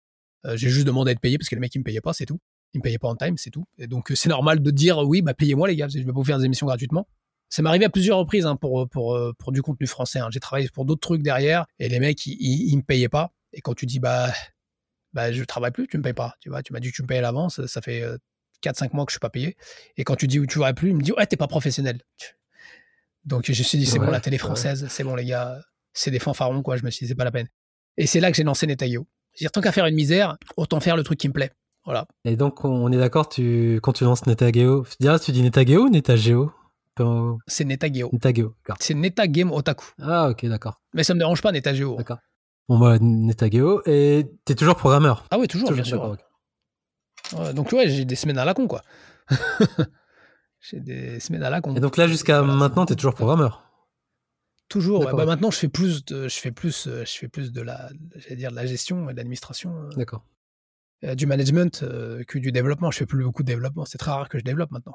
Euh, j'ai juste demandé à être payé parce que les mecs, ils me payaient pas, c'est tout. Ils me payaient pas en time, c'est tout. Et donc, euh, c'est normal de dire, oui, bah, payez-moi, les gars, parce que je vais pas vous faire des émissions gratuitement. Ça m'est arrivé à plusieurs reprises hein, pour, pour, euh, pour du contenu français. hein. J'ai travaillé pour d'autres trucs derrière et les mecs, ils, ils, ils me payaient pas. Et quand tu dis, bah, bah, je travaille plus, tu me payes pas. Tu vois, tu m'as dit que tu me payais à l'avance, ça fait 4-5 mois que je suis pas payé. Et quand tu dis où tu vas plus, il me dit, ouais, t'es pas professionnel. Donc, je me suis dit, c'est Ouais, bon, la télé ouais. française, c'est bon, les gars, c'est des fanfarons, quoi. Je me suis dit, c'est pas la peine. Et c'est là que j'ai lancé Netagio. C'est-à-dire, tant qu'à faire une misère, autant faire le truc qui me plaît. Voilà. Et donc, on est d'accord, tu, quand tu lances Netageo, déjà, tu dis Netageo ou Netageo C'est. Netageo, d'accord. C'est Neta Game Otaku. Ah, ok, d'accord. Mais ça me dérange pas, Netagio. D'accord. Bon, bah, Netageo, et t'es toujours programmeur? Ah oui, toujours, bien sûr. d'accord, ok. Ouais, donc, ouais, j'ai des semaines à la con, quoi. [LAUGHS] j'ai des semaines à la con. Et donc là, jusqu'à Voilà, maintenant, c'est- t'es toujours programmeur? Toujours. ouais. D'accord. Bah, maintenant, je fais plus de, je fais plus, euh, je fais plus de la, j'allais dire de la gestion et de l'administration, euh, D'accord. Euh, du management euh, que du développement. Je fais plus beaucoup de développement. C'est très rare que je développe maintenant.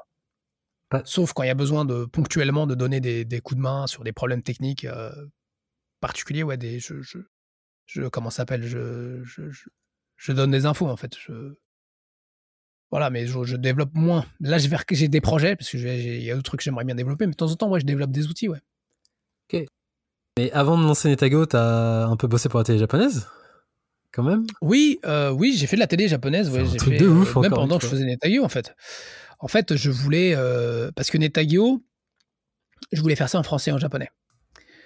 Pas- Sauf quand il y a besoin de ponctuellement de donner des, des coups de main sur des problèmes techniques euh, particuliers. Ouais, des, je, je, je comment ça s'appelle? Je, je, donne des infos en fait. Voilà, mais je, développe moins. Là, j'ai des projets parce que il y a d'autres trucs que j'aimerais bien développer, mais de temps en temps, ouais, je développe des outils. Ouais. Mais avant de lancer Netageo, t'as un peu bossé pour la télé japonaise? Quand même Oui, euh, oui, j'ai fait de la télé japonaise. Ouais, j'ai fait, de ouf, euh, même encore pendant que je faisais Netagio, en fait. En fait, je voulais euh, parce que Netagio, je voulais faire ça en français et en japonais.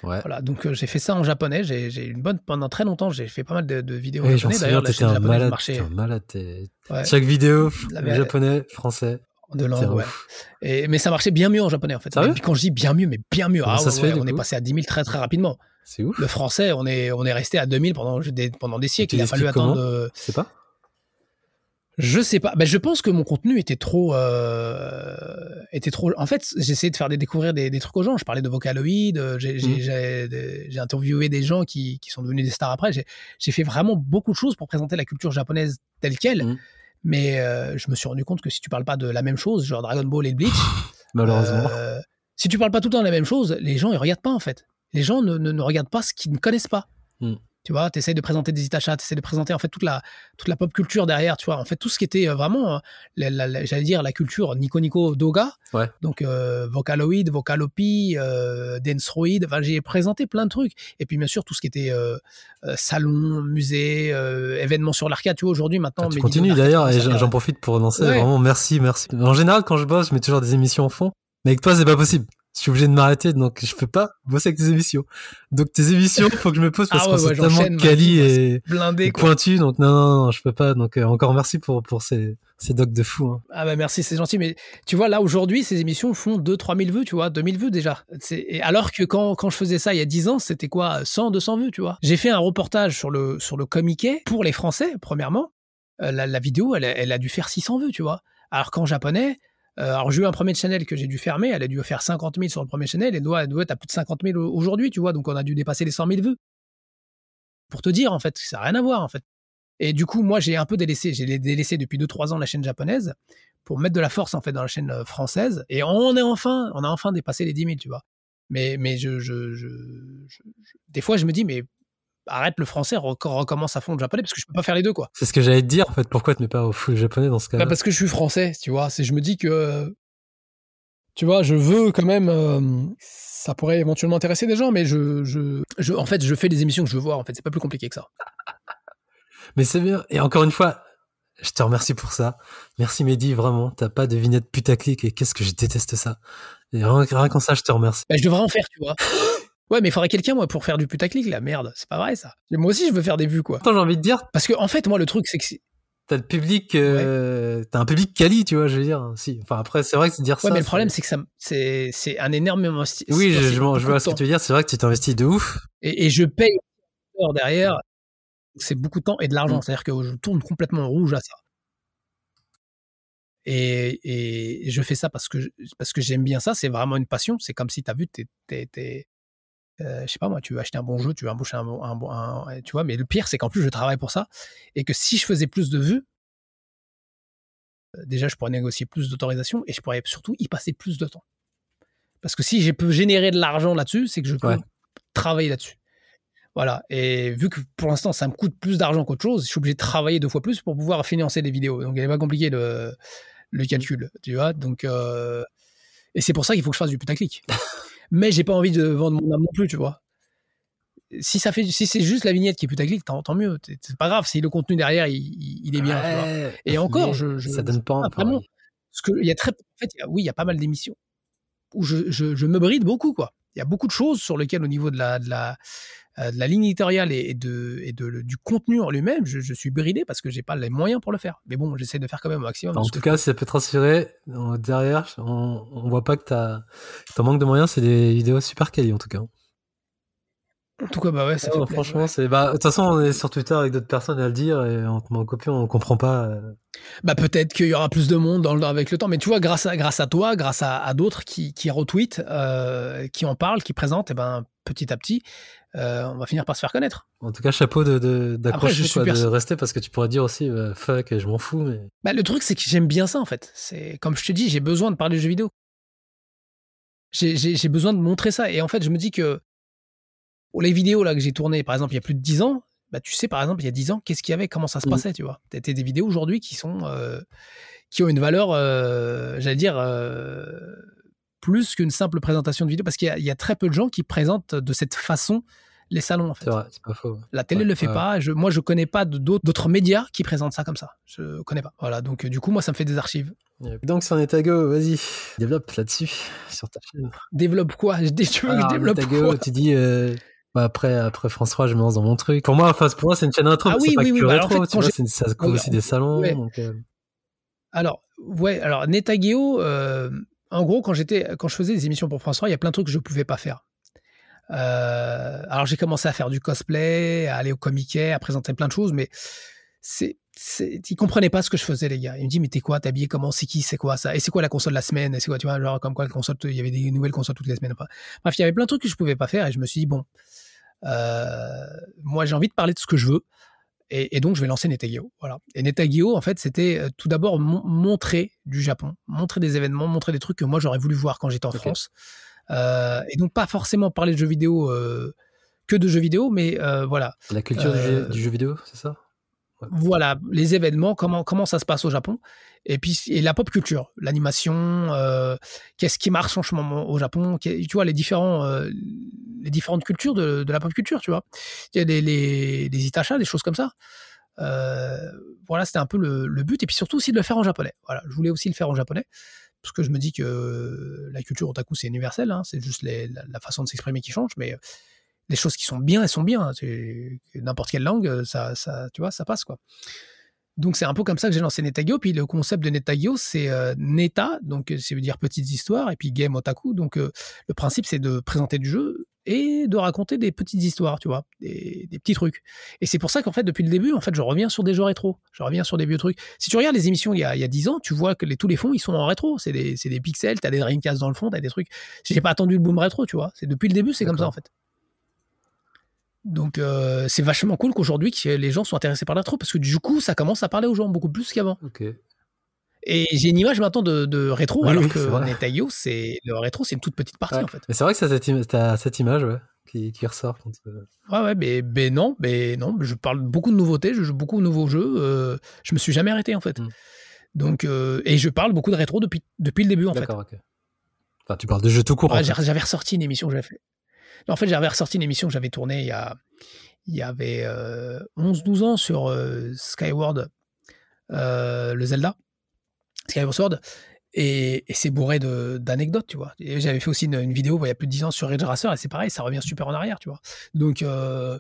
Ouais. Voilà, donc euh, j'ai fait ça en japonais. J'ai une bonne pendant très longtemps. J'ai fait pas mal de, de vidéos Oui, en j'en japonais. D'ailleurs, la chaîne un malade. marchait un malade. t'es- ouais, Chaque vidéo, La japonais, français. de langue. Ouais. ouf. Et, mais ça marchait bien mieux en japonais, en fait. Et puis quand je dis bien mieux, mais bien mieux, Comment ah ça ouais, se fait, ouais, on est passé à 10 000 très très rapidement. C'est ouf. Le français, on est on est resté à 2000 pendant des pendant des siècles. Il a fallu attendre. euh, C'est pas Je sais pas. Ben, je pense que mon contenu était trop, euh, était trop. En fait, j'essayais de faire des, découvrir des, des trucs aux gens. Je parlais de Vocaloid. euh, J'ai Mhm. j'ai- interviewé des gens qui, qui sont devenus des stars après. J'ai fait vraiment beaucoup de choses pour présenter la culture japonaise telle quelle. Mhm. Mais euh, je me suis rendu compte que si tu parles pas de la même chose, genre Dragon Ball et Bleach, Malheureusement. euh, si tu parles pas tout le temps de la même chose, les gens ils regardent pas en fait. Les gens ne, ne, ne regardent pas ce qu'ils ne connaissent pas. Mm. Tu vois, tu essaies de présenter des Itacha, tu essaies de présenter en fait toute la, toute la pop culture derrière, tu vois. En fait, tout ce qui était euh, vraiment, euh, la- la- la- j'allais dire, la culture Nico Nico Doga. Ouais. Donc, euh, Vocaloid, Vocalopi, euh, Danceroid. Enfin, j'ai présenté plein de trucs. Et puis, bien sûr, tout ce qui était euh, salon, musée, événements sur l'arcade. Tu vois, aujourd'hui, maintenant. Ah, tu continues d'ailleurs, et j'en profite pour. Ouais. Vraiment, merci, merci. En général, quand je bosse, je mets toujours des émissions en fond. Mais avec toi, c'est pas possible. Je suis obligé de m'arrêter, donc je peux pas bosser avec tes émissions. Donc tes émissions, faut que je me pose parce Ah ouais, qu'on ouais, tellement quali et, blindé, et quoi. pointus. Donc non, non, non, je peux pas. Donc euh, encore merci pour, pour ces, ces docs de fou. hein. Ah bah merci, c'est gentil. Mais tu vois, là, aujourd'hui, ces émissions font 2-3 000 vues, tu vois, 2000 vues déjà. Et alors que quand, quand je faisais ça il y a 10 ans, c'était quoi 100, 200 vues, tu vois. J'ai fait un reportage sur le, sur le Comiquet pour les Français, premièrement. Euh, la, la vidéo, elle, a- elle a dû faire 600 vues, tu vois. Alors qu'en japonais, alors j'ai eu un premier channel que j'ai dû fermer, elle a dû faire 50 000 sur le premier channel, elle doit être à plus de 50 000 aujourd'hui, tu vois. Donc on a dû dépasser les 100 000 vues. Pour te dire, en fait, ça n'a rien à voir, en fait. Et du coup, moi, j'ai un peu délaissé, j'ai délaissé depuis 2-3 ans la chaîne japonaise pour mettre de la force en fait dans la chaîne euh, française. Et on est enfin, on a enfin dépassé les 10 000, tu vois. Mais, mais je, je- je- des fois, je me dis, mais arrête le français, rec- recommence à fond le japonais parce que je peux pas faire les deux, quoi. C'est ce que j'allais te dire en fait. Pourquoi tu mets pas au full japonais dans ce cas-là? Bah, parce que je suis français, tu vois. C'est, je me dis que, tu vois, je veux quand même. euh, ça pourrait éventuellement intéresser des gens, mais je, je, je, en fait, je fais des émissions que je veux voir. En fait, c'est pas plus compliqué que ça. [LAUGHS] Mais c'est bien. Et encore une fois, je te remercie pour ça. Merci Mehdi, vraiment. T'as pas de vignette putaclic et qu'est-ce que je déteste ça. Et rien, rien qu'en ça, je te remercie. Bah, je devrais en faire, tu vois. [LAUGHS] Ouais, mais il faudrait quelqu'un, moi, pour faire du putaclic, la merde. C'est pas vrai, ça. Moi aussi, je veux faire des vues, quoi. Attends, j'ai envie de dire, Parce que, en fait, moi, le truc, c'est que. t'as le public, euh, t'as un public quali, tu vois, je veux dire. Si. Enfin, après, c'est vrai que c'est dire Ouais, ça. mais le problème, c'est que ça, c'est, c'est un énorme investi- Oui, je, vois ce que tu veux dire. C'est vrai que tu t'investis de ouf. Et, et je paye derrière. C'est beaucoup de temps et de l'argent. Mm. C'est-à-dire que je tourne complètement en rouge à ça. Et, et je fais ça parce que, je- parce que j'aime bien ça. C'est vraiment une passion. C'est comme si tu as vu, t'es- t'es- euh, je sais pas moi, tu veux acheter un bon jeu, tu veux embaucher un, bon- un, bon- un- tu vois. Mais le pire, c'est qu'en plus, je travaille pour ça. Et que si je faisais plus de vues, déjà, je pourrais négocier plus d'autorisation et je pourrais surtout y passer plus de temps. Parce que si je peux générer de l'argent là-dessus, c'est que je peux travailler là-dessus. Voilà. Et vu que pour l'instant, ça me coûte plus d'argent qu'autre chose, je suis obligé de travailler deux fois plus pour pouvoir financer des vidéos. Donc, il n'est pas compliqué le, le calcul, tu vois. Donc, euh, et c'est pour ça qu'il faut que je fasse du putaclic. Mais j'ai pas envie de vendre mon âme non plus, tu vois. Si ça fait, si c'est juste la vignette qui est putaclic, tant, tant mieux. C'est pas grave si le contenu derrière il, est bien. Et encore, je, ça donne pas vraiment. Parce que il y a très, en fait, oui, il y a pas mal d'émissions où je, je, me bride beaucoup, quoi. Il y a beaucoup de choses sur lesquelles, au niveau de la, de la, euh, de la ligne éditoriale et, de, et de, du contenu en lui-même, je, suis bridé parce que j'ai pas les moyens pour le faire. Mais bon, j'essaie de faire quand même au maximum. En tout cas, si ça peut transférer derrière, on, on voit pas que ton manque de moyens, c'est des vidéos super quali en tout cas. En tout cas, bah ouais, ça Franchement, c'est. Bah, de toute façon, on est sur Twitter avec d'autres personnes à le dire et en, en copie, on comprend pas. Euh. Bah, peut-être qu'il y aura plus de monde dans le, avec le temps, mais tu vois, grâce à, grâce à toi, grâce à, à d'autres qui, qui retweetent, euh, qui en parlent, qui présentent, et ben, petit à petit, euh, on va finir par se faire connaître. En tout cas, chapeau de, d'accrocher, de, de rester parce que tu pourrais dire aussi, bah, fuck, je m'en fous. Mais... Bah, le truc, c'est que j'aime bien ça en fait. C'est comme je te dis, j'ai besoin de parler de jeux vidéo. J'ai, j'ai, j'ai besoin de montrer ça. Et en fait, je me dis que les vidéos là que j'ai tournées, par exemple, il y a plus de 10 ans, bah, tu sais, par exemple, il y a 10 ans, qu'est-ce qu'il y avait, comment ça se mmh. passait, tu vois? T'as des vidéos aujourd'hui qui sont, euh, qui ont une valeur, euh, j'allais dire, plus qu'une simple présentation de vidéo, parce qu'il y, a très peu de gens qui présentent de cette façon les salons, en fait. C'est vrai, c'est pas faux. La télé ne le fait pas. Je, moi, je connais pas d'autres médias qui présentent ça comme ça. Je connais pas. Voilà, donc du coup, moi, ça me fait des archives. Donc, sur Netago, vas-y, développe là-dessus, sur ta chaîne. Développe quoi? Je, Tu veux que je développe quoi? Tu dis, bah, après, après France 3, je me lance dans mon truc. Pour moi, enfin, pour moi, c'est une chaîne intro. Ah oui, oui, oui. Bah, rétro, tu vois, ça couvre aussi des salons. Euh. Alors, ouais, alors Netageo, euh, en gros, quand j'étais, quand je faisais des émissions pour France 3, il y a plein de trucs que je pouvais pas faire. Euh, alors, j'ai commencé à faire du cosplay, à aller au Comic à présenter plein de choses, mais c'est, ils comprenaient pas ce que je faisais, les gars. Ils me disent, mais t'es quoi, t'es comment, c'est qui, c'est quoi ça, et c'est quoi la console de la semaine, et c'est quoi, tu vois, genre, comme quoi, la console, il y avait des nouvelles consoles toutes les semaines. Bref, il y avait plein de trucs que je pouvais pas faire, et je me suis dit, bon, euh, moi, j'ai envie de parler de ce que je veux. Et, donc, je vais lancer Netagio. Voilà. Et Netagio, en fait, c'était euh, tout d'abord montrer du Japon, montrer des événements, montrer des trucs que moi, j'aurais voulu voir quand j'étais en France. Euh, et donc, pas forcément parler de jeux vidéo, que de jeux vidéo, mais voilà. La culture du jeu, vidéo, c'est ça? Voilà, les événements, comment, comment ça se passe au Japon. Et puis, et la pop culture, l'animation, qu'est-ce qui marche en ce moment au Japon, tu vois, les différents les différentes cultures de, la pop culture, tu vois. Il y a des, les, des des choses comme ça. Euh, voilà, c'était un peu le, but. Et puis surtout aussi de le faire en japonais. Voilà, je voulais aussi le faire en japonais. Parce que je me dis que la culture otaku, c'est universel. Hein. c'est juste la, façon de s'exprimer qui change. Mais les choses qui sont bien, elles sont bien. N'importe quelle langue, ça, ça, tu vois, ça passe, quoi. Donc c'est un peu comme ça que j'ai lancé Netagio. Puis le concept de Netagio, c'est euh, Neta, donc ça veut dire petites histoires, et puis game otaku. Donc euh, le principe, c'est de présenter du jeu et de raconter des petites histoires, tu vois, des, petits trucs. Et c'est pour ça qu'en fait, depuis le début, en fait, je reviens sur des jeux rétro. Je reviens sur des vieux trucs. Si tu regardes les émissions il y a, il y a 10 ans, tu vois que les, tous les fonds, ils sont en rétro. C'est des, des pixels, t'as des Dreamcast dans le fond, t'as des trucs. J'ai pas attendu le boom rétro, tu vois. C'est depuis le début, c'est comme ça, en fait. Donc euh, c'est vachement cool qu'aujourd'hui les gens soient intéressés par la rétro parce que du coup ça commence à parler aux gens beaucoup plus qu'avant. Et j'ai une image maintenant de, rétro, alors que Netaio, c'est le rétro, c'est une toute petite partie en fait. c'est vrai que ça cette, cette image ouais, qui, qui, ressort. Quand, euh, Ouais, ouais, mais, mais, non, mais non, je parle beaucoup de nouveautés, je joue beaucoup de nouveaux jeux. Euh, je me suis jamais arrêté en fait. Hmm. Donc, euh, et je parle beaucoup de rétro depuis, depuis le début en fait. D'accord, ok. Enfin, tu parles de jeux tout court. j'avais ressorti une émission que j'avais fait. En fait, j'avais ressorti une émission que j'avais tournée il y, a, il y avait 11-12 ans sur Skyward, le Zelda. Skyward Sword. Et, c'est bourré d'anecdotes, tu vois. J'avais fait aussi une, vidéo il y a plus de 10 ans sur Ridge Racer et c'est pareil, ça revient super en arrière, tu vois. Donc, euh,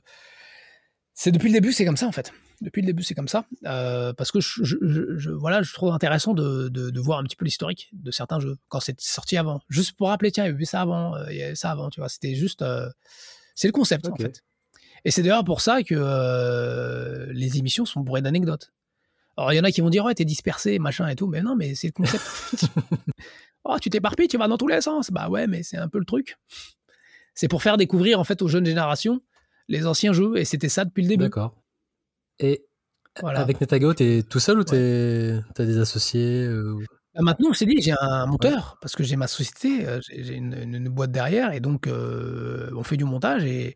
c'est depuis le début, c'est comme ça en fait. Depuis le début, c'est comme ça. Euh, parce que je, voilà, je trouve intéressant de, voir un petit peu l'historique de certains jeux quand c'est sorti avant. Juste pour rappeler, tiens, il y avait ça avant, euh, il y avait ça avant, tu vois. C'était juste. c'est le concept en fait. Et c'est d'ailleurs pour ça que les émissions sont bourrées d'anecdotes. Alors, il y en a qui vont dire, ouais, t'es dispersé, machin et tout. Mais non, mais c'est le concept. [LAUGHS] oh, tu t'éparpilles, tu vas dans tous les sens. Bah ouais, mais c'est un peu le truc. C'est pour faire découvrir, en fait, aux jeunes générations les anciens jeux. Et c'était ça depuis le début. D'accord. Et Voilà. Avec Netageo, t'es tout seul ou t'es t'as des associés euh, Bah, maintenant, je t'ai dit, j'ai un monteur parce que j'ai ma société, euh, j'ai une, une- une boîte derrière et donc euh, on fait du montage et,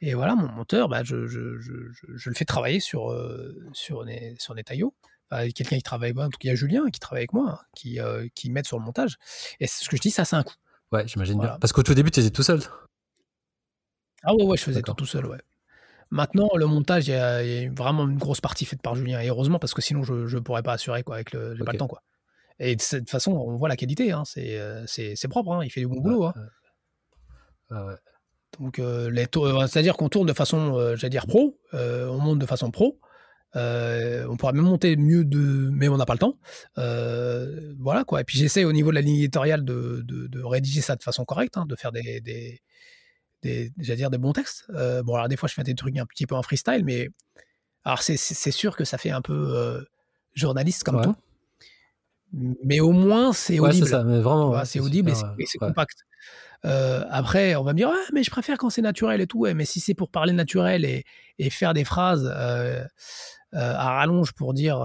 et voilà, mon monteur, bah, je, je, je, je- je le fais travailler sur, euh, sur, des, sur. Enfin, a quelqu'un qui travaille, en tout cas, il y a Julien qui travaille avec moi, hein, qui, euh, qui m'aide sur le montage. Et ce que je dis, ça, c'est un coût. Ouais, j'imagine bien. Parce qu'au tout début, t'étais tout seul. Ah ouais, ouais, je faisais tout tout seul, ouais. Maintenant, le montage, il y, a, il y a vraiment une grosse partie faite par Julien. Et heureusement, parce que sinon, je ne pourrais pas assurer, quoi, avec le, pas le temps, quoi. Et de cette façon, on voit la qualité, hein, c'est, euh, c'est, propre, hein, il fait du bon boulot, hein. Ouais, ouais. Donc, euh, euh, c'est-à-dire qu'on tourne de façon, euh, j'allais dire pro, euh, on monte de façon pro. On pourrait même monter mieux de, mais on n'a pas le temps. Voilà quoi. Et puis j'essaie au niveau de la ligne éditoriale de, de, de rédiger ça de façon correcte, de faire des, des, des dire des bons textes. Euh, bon alors des fois je fais des trucs un petit peu en freestyle, mais alors c'est, sûr que ça fait un peu euh, journaliste comme Ouais. ton, mais au moins c'est Ouais, audible. c'est ça, mais vraiment. ouais, c'est audible et c'est, super, et c'est ouais. compact. Euh, après, on va me dire, ouais, mais je préfère quand c'est naturel et tout. Ouais, mais si c'est pour parler naturel et, et faire des phrases à rallonge pour dire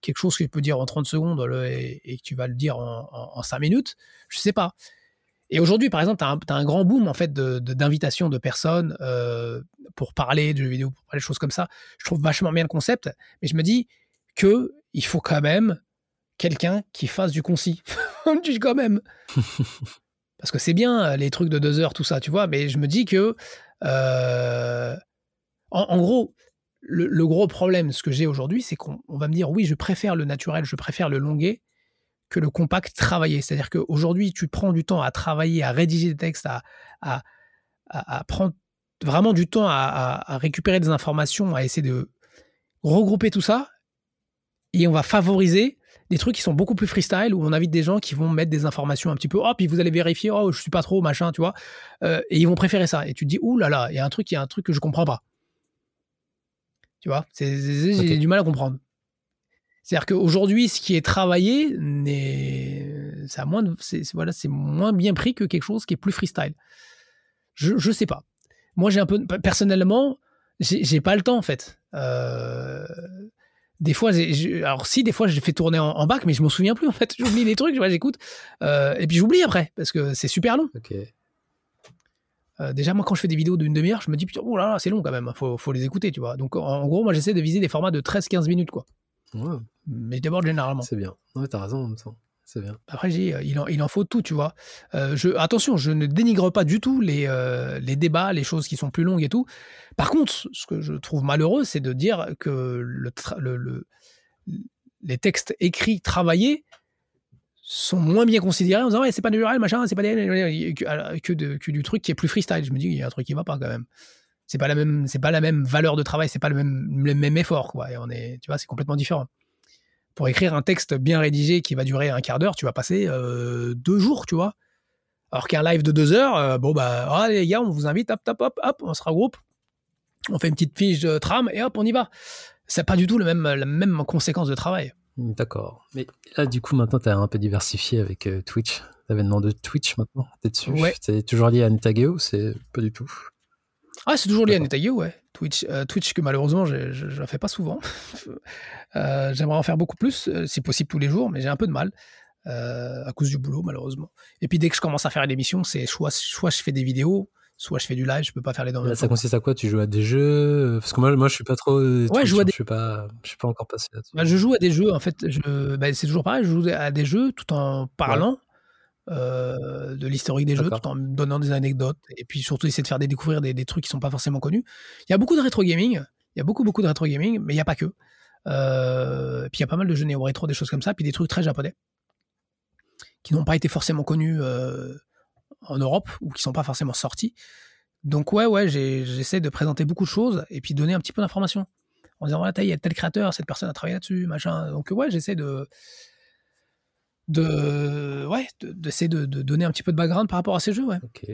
quelque chose que tu peux dire en 30 secondes le- et, et que tu vas le dire en, en, en 5 minutes, je sais pas. Et aujourd'hui, par exemple, tu as, un un grand boom en fait de- de- d'invitations de, personnes euh, pour parler de jeux vidéo, pour parler de choses comme ça. Je trouve vachement bien le concept, mais je me dis que il faut quand même quelqu'un qui fasse du concis. [LAUGHS] Je dis quand même. [LAUGHS] Parce que c'est bien euh, les trucs de deux heures, tout ça, tu vois, mais je me dis que. euh, en, en gros, le, le gros problème, ce que j'ai aujourd'hui, c'est qu'on on va me dire oui, je préfère le naturel, je préfère le longuet que le compact travaillé. C'est-à-dire qu'aujourd'hui, tu prends du temps à travailler, à rédiger des textes, à, à, à- à prendre vraiment du temps à, récupérer des informations, à essayer de regrouper tout ça. Et on va favoriser des trucs qui sont beaucoup plus freestyle où on invite des gens qui vont mettre des informations un petit peu, oh, puis vous allez vérifier, oh, je suis pas trop, machin, tu vois. Euh, et ils vont préférer ça. Et tu te dis, ouh là là, il y a un truc, il y a un truc que je comprends pas. Tu vois, j'ai du mal à comprendre. C'est-à-dire qu'aujourd'hui, ce qui est travaillé, ça moins c'est, voilà, moins bien pris que quelque chose qui est plus freestyle. Je, je sais pas. Moi, j'ai un peu, personnellement, j'ai, j'ai pas le temps en fait. Euh, des fois, j'ai- j'ai- alors si, des fois, je l'ai fait tourner en, en bac, mais je m'en souviens plus en fait. [LAUGHS] J'oublie les trucs, j'écoute. Euh, et puis j'oublie après, parce que c'est super long. Euh, déjà, moi, quand je fais des vidéos d'une demi-heure, je me dis, putain, oh là là, c'est long quand même, faut, faut les écouter, tu vois. Donc, en, en gros, moi, j'essaie de viser des formats de 13-15 minutes, quoi. Ouais, Mais je déborde généralement. c'est bien. Ouais, t'as raison en même temps. C'est bien. Après, j'ai euh, il en, il en faut tout, tu vois. Euh, je, attention, je ne dénigre pas du tout les, euh, les débats, les choses qui sont plus longues et tout. Par contre, ce que je trouve malheureux, c'est de dire que le, tra- le- le- les textes écrits, travaillés, sont moins bien considérés en disant ouais c'est pas naturel machin c'est pas des... que, que, de- que du truc qui est plus freestyle je me dis il y a un truc qui va pas quand même c'est pas la même c'est pas la même valeur de travail c'est pas le même le même effort quoi et on est tu vois c'est complètement différent pour écrire un texte bien rédigé qui va durer un quart d'heure tu vas passer euh, deux jours tu vois alors qu'un live de deux heures euh, bon bah ah, les gars on vous invite hop hop hop hop on se regroupe on fait une petite fiche de trame et hop on y va c'est pas du tout le même la même conséquence de travail D'accord. Mais là, du coup, maintenant, t'as un peu diversifié avec euh, Twitch. L'avènement de Twitch maintenant, t'es dessus. Ouais. C'est toujours lié à Netageo, c'est pas du tout? Ah, c'est toujours lié à. Netageo, ouais. Twitch, euh, Twitch que malheureusement, je ne fais pas souvent. [LAUGHS] Euh, J'aimerais en faire beaucoup plus, euh, si possible tous les jours, mais j'ai un peu de mal euh, à cause du boulot, malheureusement. Et puis dès que je commence à faire des émissions, c'est soit, soit je fais des vidéos, soit je fais du live, je peux pas faire les deux Là, ça consiste à quoi? Tu joues à des jeux? Parce que moi, moi je suis pas trop. Twitch, je joue à hein, des- Je suis pas, je suis pas encore passé là-dessus. Bah, je joue à des jeux, en fait, je, bah, c'est toujours pareil, je joue à des jeux tout en parlant euh, de l'historique des jeux, tout en me donnant des anecdotes, et puis surtout essayer de faire des découvrir des, des trucs qui sont pas forcément connus. Il y a beaucoup de rétro gaming, il y a beaucoup beaucoup de rétro gaming, mais il y a pas que. Euh, puis il y a pas mal de jeux néo rétro, des choses comme ça, puis des trucs très japonais qui n'ont pas été forcément connus euh, en Europe ou qui sont pas forcément sortis. Donc ouais ouais, j'essaie de présenter beaucoup de choses et puis donner un petit peu d'informations en disant voilà, il y a tel créateur, cette personne a travaillé là-dessus, machin. Donc ouais, j'essaie de de ouais de- d'essayer de, de donner un petit peu de background par rapport à ces jeux ouais. Ok.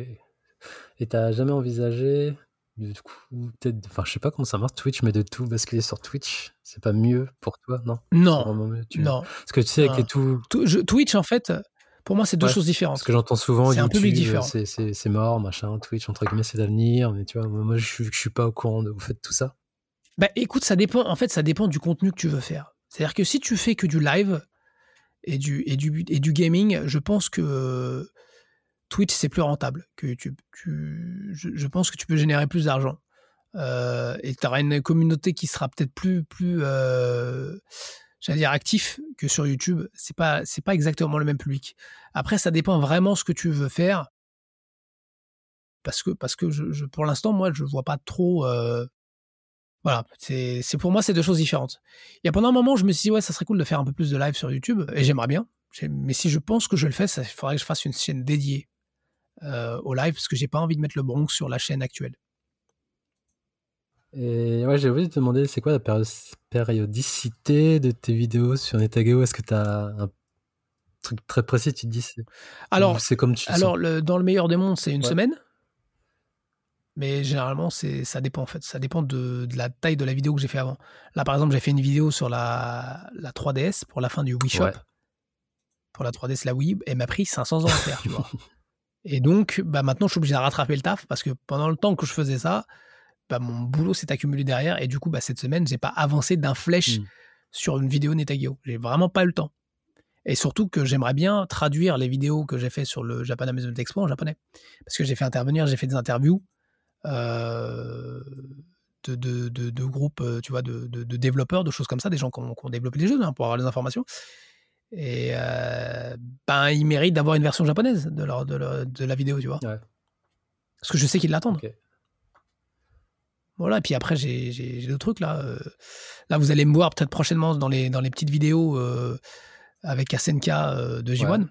Et t'as jamais envisagé, du coup, peut-être, enfin, je sais pas comment ça marche Twitch, mais de tout basculer sur Twitch, c'est pas mieux pour toi, non? Non, vraiment mieux, tu- non. Parce que tu sais, avec tout, Twitch en fait, pour moi c'est deux Ouais, choses différentes. parce que j'entends souvent C'est un public différent. c'est- mort, machin, Twitch, entre guillemets, c'est l'avenir, mais tu vois, moi, je suis, je suis pas au courant de vous faites tout ça. Bah écoute, ça dépend. En fait, ça dépend du contenu que tu veux faire. C'est-à-dire que si tu fais que du live et du, et du, et du gaming, je pense que Twitch, c'est plus rentable que YouTube. je, pense que tu peux générer plus d'argent. Euh, et tu auras une communauté qui sera peut-être plus, plus euh, j'allais dire, actif que sur YouTube. C'est pas, pas exactement le même public. Après, ça dépend vraiment ce que tu veux faire. Parce que, parce que je, pour l'instant, moi, je vois pas trop. Euh, voilà, c'est, pour moi, c'est deux choses différentes. Il y a pendant un moment, je me suis dit, ouais, ça serait cool de faire un peu plus de live sur YouTube, et j'aimerais bien. Mais si je pense que je le fais, il faudrait que je fasse une chaîne dédiée au live, parce que j'ai pas envie de mettre le Bronx sur la chaîne actuelle. Et ouais, j'ai oublié de te demander, c'est quoi la périodicité de tes vidéos sur Netageo Est-ce que tu as un truc très précis Tu te dis c'est alors c'est comme tu alors le, dans le meilleur des mondes, c'est une semaine. Mais généralement, c'est ça dépend en fait. Ça dépend de, de, la taille de la vidéo que j'ai fait avant. Là, par exemple, j'ai fait une vidéo sur la, la 3DS pour la fin du Wii Shop. Pour la 3DS, la Wii, elle m'a pris 500 ans à faire, tu vois. [LAUGHS] Et donc, bah, maintenant, je suis obligé de rattraper le taf parce que pendant le temps que je faisais ça, bah, mon boulot s'est accumulé derrière. Et du coup, bah, cette semaine, j'ai pas avancé d'un flèche mmh. sur une vidéo Netagio. J'ai vraiment pas eu le temps. Et surtout que j'aimerais bien traduire les vidéos que j'ai fait sur le Japan Amusement Expo en japonais. Parce que j'ai fait intervenir, j'ai fait des interviews euh, de, de, de, groupes, euh, tu vois, de, développeurs, de choses comme ça, des gens qui ont, développé les jeux hein, pour avoir les informations. Et euh, ben, ils méritent d'avoir une version japonaise de, leur, la vidéo, tu vois. Parce que je sais qu'ils l'attendent. Voilà, et puis après, j'ai d'autres trucs là. Euh. Là, vous allez me voir peut-être prochainement dans les, dans les petites vidéos avec SNK de J1.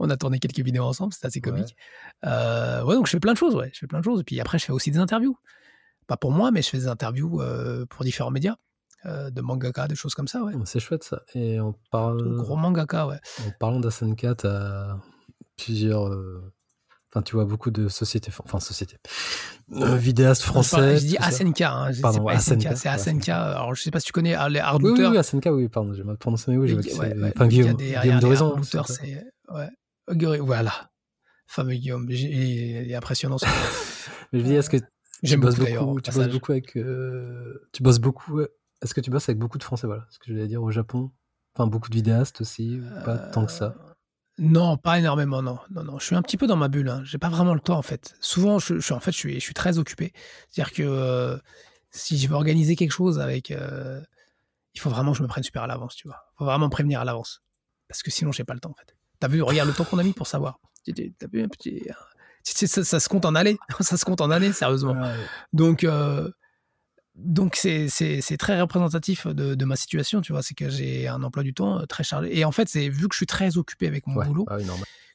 On a tourné quelques vidéos ensemble, c'est assez comique. Ouais. donc je fais plein de choses, ouais. Je fais plein de choses. Et puis après, je fais aussi des interviews. Pas pour moi, mais je fais des interviews pour différents médias. de mangaka, des choses comme ça, ouais. C'est chouette ça. Et on parle. Gros mangaka, ouais. En parlant d'SNK, tu as plusieurs Enfin, tu vois beaucoup de sociétés, enfin sociétés, euh, vidéastes français. Je, dis SNK, hein, pardon, SNK, c'est SNK. Alors, je sais pas si tu connais euh, les hard oui, oui, oui, SNK, oui, pardon, j'ai mal prononcé, mais oui, je vois que c'est. enfin, Guillaume, Guillaume d'Horizon. c'est. Ouais. Voilà. Fameux Guillaume, il est impressionnant. [LAUGHS] mais je dis, est-ce que tu bosses beaucoup, tu bosses beaucoup avec. Euh, tu bosses beaucoup. Est-ce que tu bosses avec beaucoup de Français, voilà, ce que je voulais dire au Japon? Enfin, beaucoup de vidéastes aussi, pas tant que ça? Non, pas énormément, non. Non, non. Je suis un petit peu dans ma bulle. Hein. J'ai pas vraiment le temps, en fait. Souvent, je, suis, en fait, je suis, je suis très occupé. C'est-à-dire que euh, si je veux organiser quelque chose avec. Euh, il faut vraiment que je me prenne super à l'avance, tu vois. Il faut vraiment me prévenir à l'avance. Parce que sinon, j'ai pas le temps, en fait. T'as vu, regarde le temps qu'on a mis pour savoir. T'as vu un petit. Ça, ça, se compte en années. [LAUGHS] ça se compte en années, sérieusement. Donc, euh, donc c'est très représentatif de, ma situation, tu vois, c'est que j'ai un emploi du temps euh, très chargé. Et en fait, c'est vu que je suis très occupé avec mon boulot, ah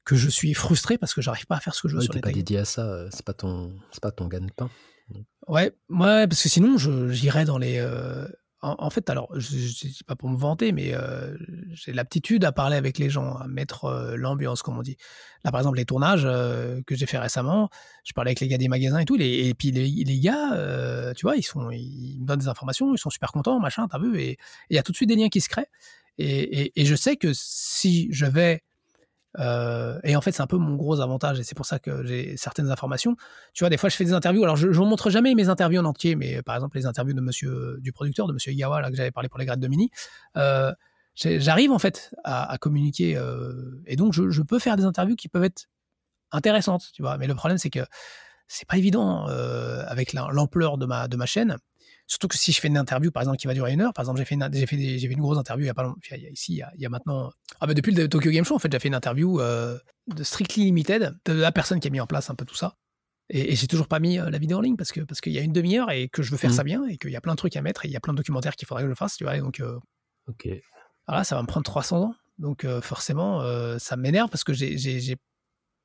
que je suis frustré parce que j'arrive pas à faire ce que je veux sur les pas dédié à ça, euh, c'est pas ton, c'est pas ton gagne-pain. Ouais, ouais, parce que sinon, j'irais dans les, euh, en, fait, alors, je ne dis pas pour me vanter, mais euh, j'ai l'aptitude à parler avec les gens, à mettre euh, l'ambiance, comme on dit. Là, par exemple, les tournages euh, que j'ai fait récemment, je parlais avec les gars des magasins et tout, et puis les, les gars, tu vois, ils, sont, ils me donnent des informations, ils sont super contents, machin, t'as vu, et il y a tout de suite des liens qui se créent. Et, je sais que si je vais euh, et en fait, c'est un peu mon gros avantage et c'est pour ça que j'ai certaines informations. Tu vois, des fois, je fais des interviews. Alors, je ne montre jamais mes interviews en entier, mais par exemple, les interviews de monsieur, du producteur, de monsieur Igawa, là, que j'avais parlé pour les grades de Mini. Euh, j'arrive en fait à, communiquer euh, et donc je, peux faire des interviews qui peuvent être intéressantes, tu vois. Mais le problème, c'est que c'est pas évident avec l'ampleur de ma, de ma chaîne Surtout que si je fais une interview, par exemple, qui va durer une heure, par exemple, j'ai fait une, j'ai fait, j'ai fait une grosse interview il y a pas longtemps, ici, il y, a, maintenant. Ah bah depuis le Tokyo Game Show, en fait, j'ai fait une interview euh, de Strictly Limited, de la personne qui a mis en place un peu tout ça. Et, j'ai toujours pas mis euh, la vidéo en ligne parce que parce qu'il y a une demi-heure et que je veux faire mmh. ça bien et qu'il y a plein de trucs à mettre et il y a plein de documentaires qu'il faudrait que je fasse, tu vois. donc, euh, ok. Voilà, ça va me prendre 300 ans. Donc forcément, ça m'énerve parce que j'ai, j'ai,